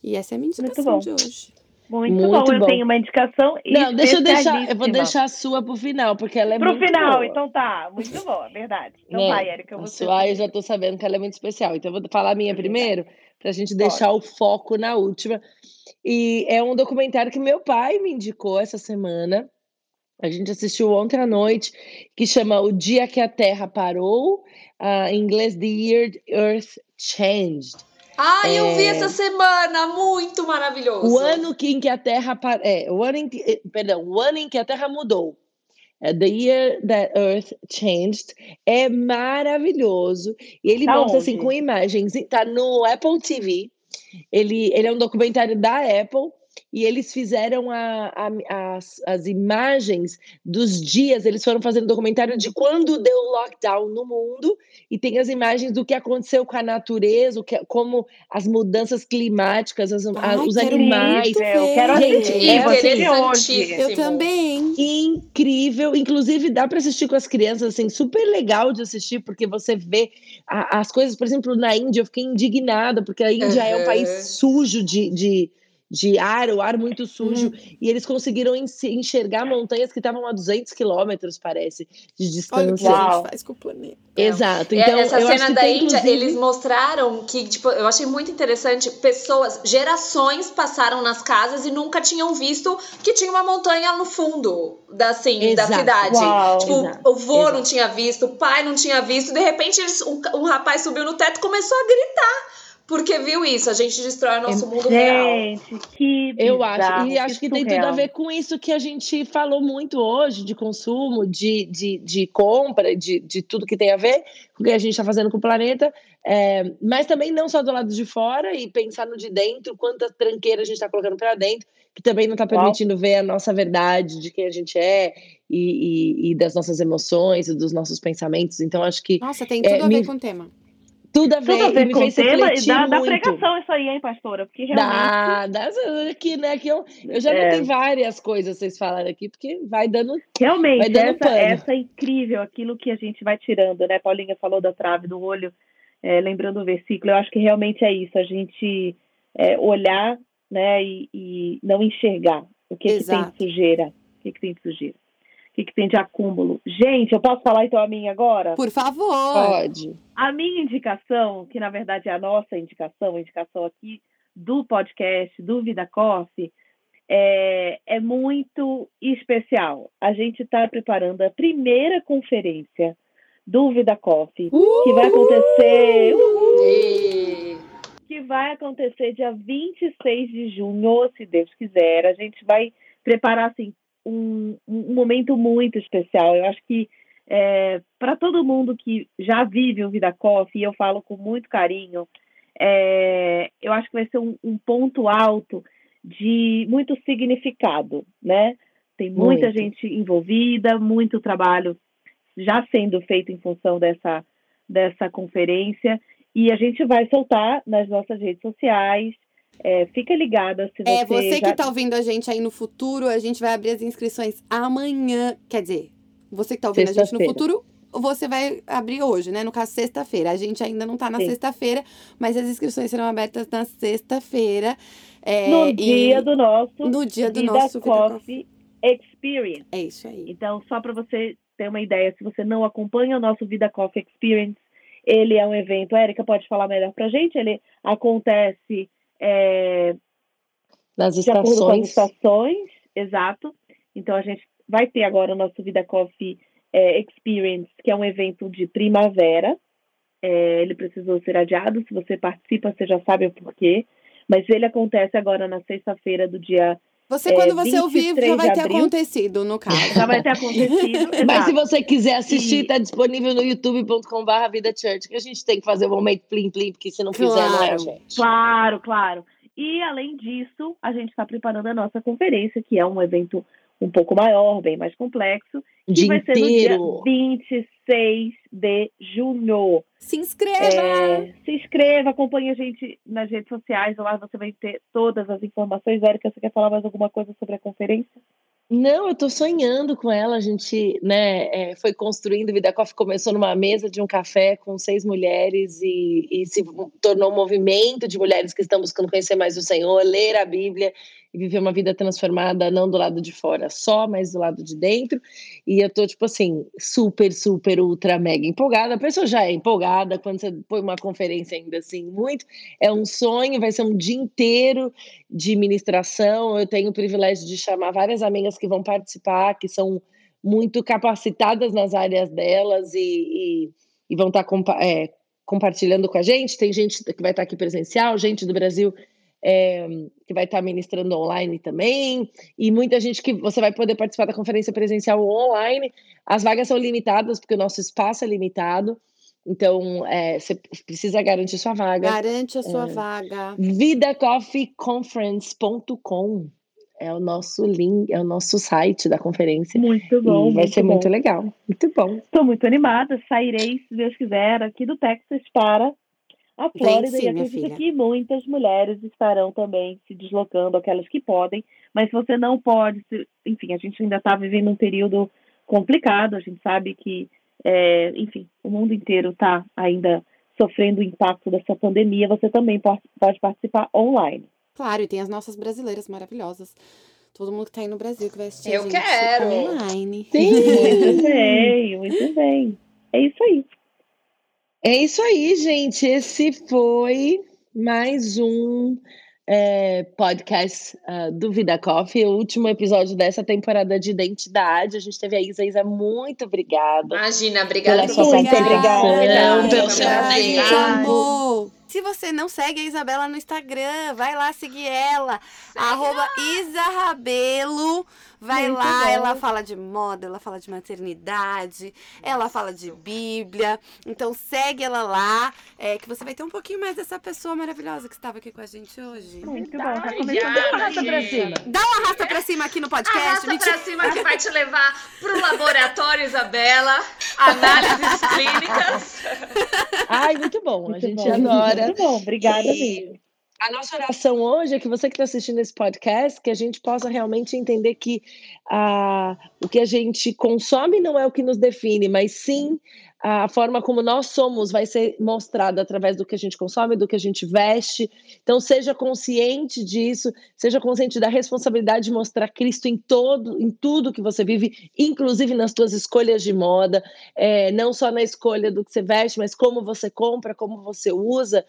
E essa é a minha indicação de hoje.
Muito,
Muito
bom. Eu
bom.
tenho uma indicação
Não, deixa eu deixar. Eu vou deixar a sua pro final, porque ela é
Pro
muito
final,
boa.
então tá. Muito boa, verdade. Então
né?
vai, Erika.
A
Você
sua eu já tô sabendo que ela é muito especial. Então eu vou falar a minha primeiro, pra gente deixar o foco na última. E é um documentário que meu pai me indicou essa semana. A gente assistiu ontem à noite, que chama O Dia que a Terra Parou, ah, em inglês The Year Earth Changed.
Ai, eu vi
É.
essa semana, muito maravilhoso.
O ano em que a Terra par... é, o ano em que, eh, perdão, o ano em que a Terra mudou. É, The Year That Earth Changed é maravilhoso e ele
Tá
mostra
onde?
assim com imagens. Tá no Apple TV. Ele, ele é um documentário da Apple e eles fizeram a, a- as, as imagens dos dias. Eles foram fazendo documentário de quando deu o lockdown no mundo e tem as imagens do que aconteceu com a natureza, o que, como as mudanças climáticas, as- a-
Ai,
os animais.
muito
Eu quero
Gente,
assistir.
é
eu hoje.
Eu também.
incrível, inclusive dá para assistir com as crianças, assim, super legal de assistir, porque você vê a- as coisas, por exemplo, na Índia, eu fiquei indignada, porque a Índia é um
Uhum.
país sujo de, de, de ar, o ar muito sujo,
Uhum.
e eles conseguiram enxergar montanhas que estavam a 200 quilômetros, parece, de
Olha o que
distância.
a gente faz com o planeta.
Exato,
É,
então
essa
eu acho
cena
que
da
tem,
Índia,
inclusive-
eles mostraram que, tipo, eu achei muito interessante, pessoas, gerações passaram nas casas e nunca tinham visto que tinha uma montanha no fundo da, assim, da cidade.
Uau.
Tipo,
Exato,
o vô
exato.
não tinha visto, o pai não tinha visto, de repente eles, um, um rapaz subiu no teto e começou a gritar. Porque viu isso, a gente destrói o nosso mundo real.
Gente, que
Eu acho, e acho que tem tudo a ver com isso que a gente falou muito hoje, de consumo, de, de, de compra, de, de tudo que tem a ver com o que a gente está fazendo com o planeta, é, mas também não só do lado de fora e pensar no de dentro, quanta tranqueira a gente está colocando para dentro, que também não está permitindo ver a nossa verdade de quem a gente é e, e, e das nossas emoções e dos nossos pensamentos. Então, acho que
Nossa, tem tudo
É,
a ver
me-
com o tema.
Tudo a ver,
Tudo a ver
me
com o
fez
tema e dá, dá pregação isso aí, hein, pastora? Porque realmente,
Dá, dá aqui, né? Aqui eu, eu já
É.
notei várias coisas vocês falaram aqui, porque vai dando Vai
realmente
dando
essa,
pano.
essa é incrível, aquilo que a gente vai tirando, né? Paulinha falou da trave do olho, é, lembrando o versículo, eu acho que realmente é isso, a gente é, olhar né, e, e não enxergar o que, que tem de sujeira. O que, que tem de sujeira. Que, que tem de acúmulo. Gente, eu posso falar então a minha agora?
Por favor.
Pode.
A minha indicação, que na verdade é a nossa indicação, a indicação aqui do podcast, do Vida Coffee, é, é muito especial. A gente está preparando a primeira conferência do Vida Coffee, que vai acontecer.
E-
que vai acontecer dia 26 de junho, se Deus quiser. A gente vai preparar assim, um, um momento muito especial. Eu acho que para todo mundo que já vive o Vida Coffee, e eu falo com muito carinho, é, eu acho que vai ser um, um ponto alto de muito significado, né? Tem muita
Muito.
gente envolvida, muito trabalho já sendo feito em função dessa, dessa conferência. E a gente vai soltar nas nossas redes sociais. É, fica ligada se você.
É, você
já...
que tá ouvindo a gente aí no futuro, a gente vai abrir as inscrições amanhã. Quer dizer, você que tá ouvindo a gente no futuro, você vai abrir hoje, né? No caso, sexta-feira. A gente ainda não tá na sexta-feira, mas as inscrições serão abertas na sexta-feira. É,
No
e-
dia do nosso
No dia do
Vida
nosso
Coffee Experience.
É isso aí.
Então, só para você ter uma ideia, se você não acompanha o nosso Vida Coffee Experience, ele é um evento, a Erika pode falar melhor pra gente, ele acontece é,
Nas estações.
estações, exato. Então a gente vai ter agora o nosso Vida Coffee é, Experience, que é um evento de primavera. É, ele precisou ser adiado. Se você participa, você já sabe o porquê. Mas ele acontece agora na sexta-feira do dia.
Você,
É,
quando você ouvir,
23
já vai ter
abril.
acontecido, no caso.
Já vai ter acontecido. (laughs)
Mas se você quiser assistir, está disponível no youtube.com.br Vida Church, que a gente tem que fazer o momento plim plim, porque se não fizer, não é,
Claro.
gente.
Claro, claro. E além disso, a gente está preparando a nossa conferência, que é um evento um pouco maior, bem mais complexo, que
dia
vai ser no
inteiro.
dia 26 de junho.
Se inscreva!
É, se inscreva, acompanhe a gente nas redes sociais, lá você vai ter todas as informações. Érica, você quer falar mais alguma coisa sobre a conferência?
Não, eu tô sonhando com ela. A gente, né, é, foi construindo. Vida Coffee começou numa mesa de um café com seis mulheres e, e se tornou um movimento de mulheres que estão buscando conhecer mais o Senhor, ler a Bíblia e viver uma vida transformada, não do lado de fora só, mas do lado de dentro. E eu tô, tipo assim, super, super, ultra, mega empolgada. A pessoa já é empolgada quando você põe uma conferência ainda assim, muito. É um sonho, vai ser um dia inteiro de ministração. Eu tenho o privilégio de chamar várias amigas que vão participar, que são muito capacitadas nas áreas delas e, e, e vão estar compa é, compartilhando com a gente. Tem gente que vai estar aqui presencial, gente do Brasil é, que vai estar ministrando online também, e muita gente que você vai poder participar da conferência presencial online. As vagas são limitadas, porque o nosso espaço é limitado. Então, é, você precisa garantir sua vaga.
Garante a
É.
sua vaga.
vidacoffeeconference.com é o nosso link, é o nosso site da conferência.
Muito bom.
e vai ser
bom.
muito legal. Muito bom.
Estou muito animada. Sairei, se Deus quiser, aqui do Texas para a Flórida.
sim,
e acredito que muitas mulheres estarão também se deslocando, aquelas que podem. Mas se você não pode, se- enfim, a gente ainda está vivendo um período complicado. A gente sabe que, é, enfim, o mundo inteiro está ainda sofrendo o impacto dessa pandemia. Você também pode, pode participar online.
Claro, e tem as nossas brasileiras maravilhosas. Todo mundo que tá aí no Brasil que vai assistir a
Eu
gente
quero.
online.
Muito (laughs) bem, muito bem. É isso aí.
É isso aí, gente. Esse foi mais um é, podcast ah, do Vida Coffee, o último episódio dessa temporada de identidade. A gente teve a Isa. Isa, muito obrigada.
Imagina, obrigada
Pela
por
sua
participação,
pelo
um
seu.
Se você não segue a Isabela no Instagram, vai lá seguir ela. Arroba Isa Rabelo. Vai
Muito
lá,
bom.
ela fala de moda, ela fala de maternidade, ela fala de Bíblia. Então segue ela lá, é, que você vai ter um pouquinho mais dessa pessoa maravilhosa que estava aqui com a gente hoje.
Muito bom. Tá começando
Obrigada,
Arrasta pra cima.
Dá uma arrasta pra cima aqui no podcast.
Arrasta
mentira.
pra cima que vai te levar pro laboratório, Isabela. Análises clínicas.
Ai, muito bom. A
Muito
gente
bom.
adora.
Muito bom, obrigada
E
mesmo.
A nossa oração hoje é que você que está assistindo esse podcast, que a gente possa realmente entender que ah, o que a gente consome não é o que nos define, mas sim a forma como nós somos vai ser mostrada através do que a gente consome, do que a gente veste. Então, seja consciente disso, seja consciente da responsabilidade de mostrar Cristo em todo, em tudo que você vive, inclusive nas suas escolhas de moda, é, não só na escolha do que você veste, mas como você compra, como você usa.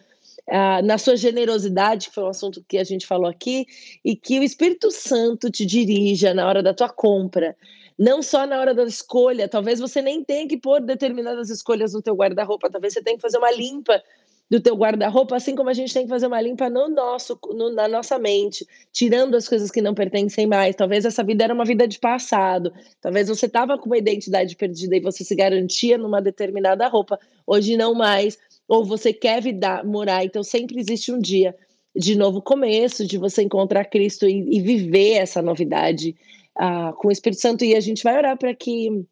Na sua generosidade, que foi um assunto que a gente falou aqui, e que o Espírito Santo te dirija na hora da tua compra, não só na hora da escolha, talvez você nem tenha que pôr determinadas escolhas no teu guarda-roupa, talvez você tenha que fazer uma limpa do teu guarda-roupa, assim como a gente tem que fazer uma limpa no nosso, no, na nossa mente, tirando as coisas que não pertencem mais. Talvez essa vida era uma vida de passado. Talvez você estava com uma identidade perdida e você se garantia numa determinada roupa. Hoje não mais. Ou você quer vida, morar. Então sempre existe um dia de novo começo, de você encontrar Cristo e, e viver essa novidade uh, com o Espírito Santo e a gente vai orar para que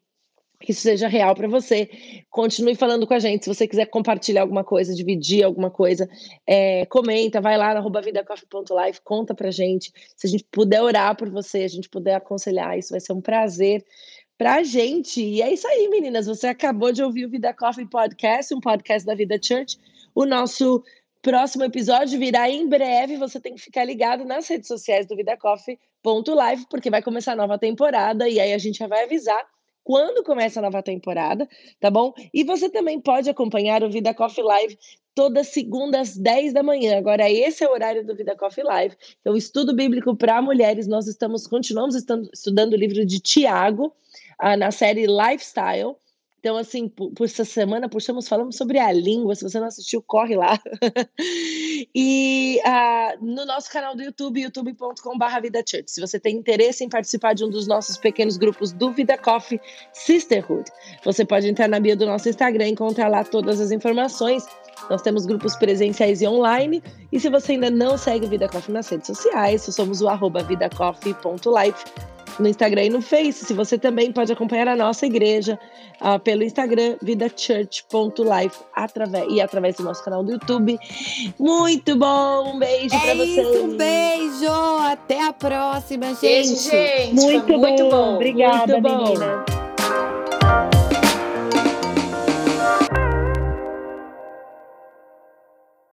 que isso seja real para você. Continue falando com a gente. Se você quiser compartilhar alguma coisa, dividir alguma coisa, é, comenta, vai lá na vidacoffee.live, conta pra gente. Se a gente puder orar por você, a gente puder aconselhar, isso vai ser um prazer pra gente. E é isso aí, meninas. Você acabou de ouvir o Vida Coffee Podcast, um podcast da Vida Church. O nosso próximo episódio virá em breve. Você tem que ficar ligado nas redes sociais do Vida Coffee live, porque vai começar a nova temporada e aí a gente já vai avisar quando começa a nova temporada, tá bom? E você também pode acompanhar o Vida Coffee Live toda segunda às 10 da manhã. Agora, esse é o horário do Vida Coffee Live. Então, estudo bíblico para mulheres. Nós estamos continuamos estudando o livro de Tiago, ah, na série Lifestyle. Então, assim, por, por, essa semana, puxamos, falamos sobre a língua. Se você não assistiu, corre lá. (laughs) e uh, no nosso canal do YouTube, youtube.com.br Vida Church. Se você tem interesse em participar de um dos nossos pequenos grupos do Vida Coffee Sisterhood, você pode entrar na bio do nosso Instagram e encontrar lá todas as informações. Nós temos grupos presenciais e online. E se você ainda não segue o Vida Coffee nas redes sociais, somos o arroba vidacoffee.life no Instagram e no Face. Se você também pode acompanhar a nossa igreja uh, pelo Instagram, vidachurch.life através, e através do nosso canal do YouTube. Muito bom! Um beijo é para vocês.
Isso, um beijo! Até a próxima, gente!
Beijo, gente!
Muito, muito bom. bom! Obrigada, muito bom. menina.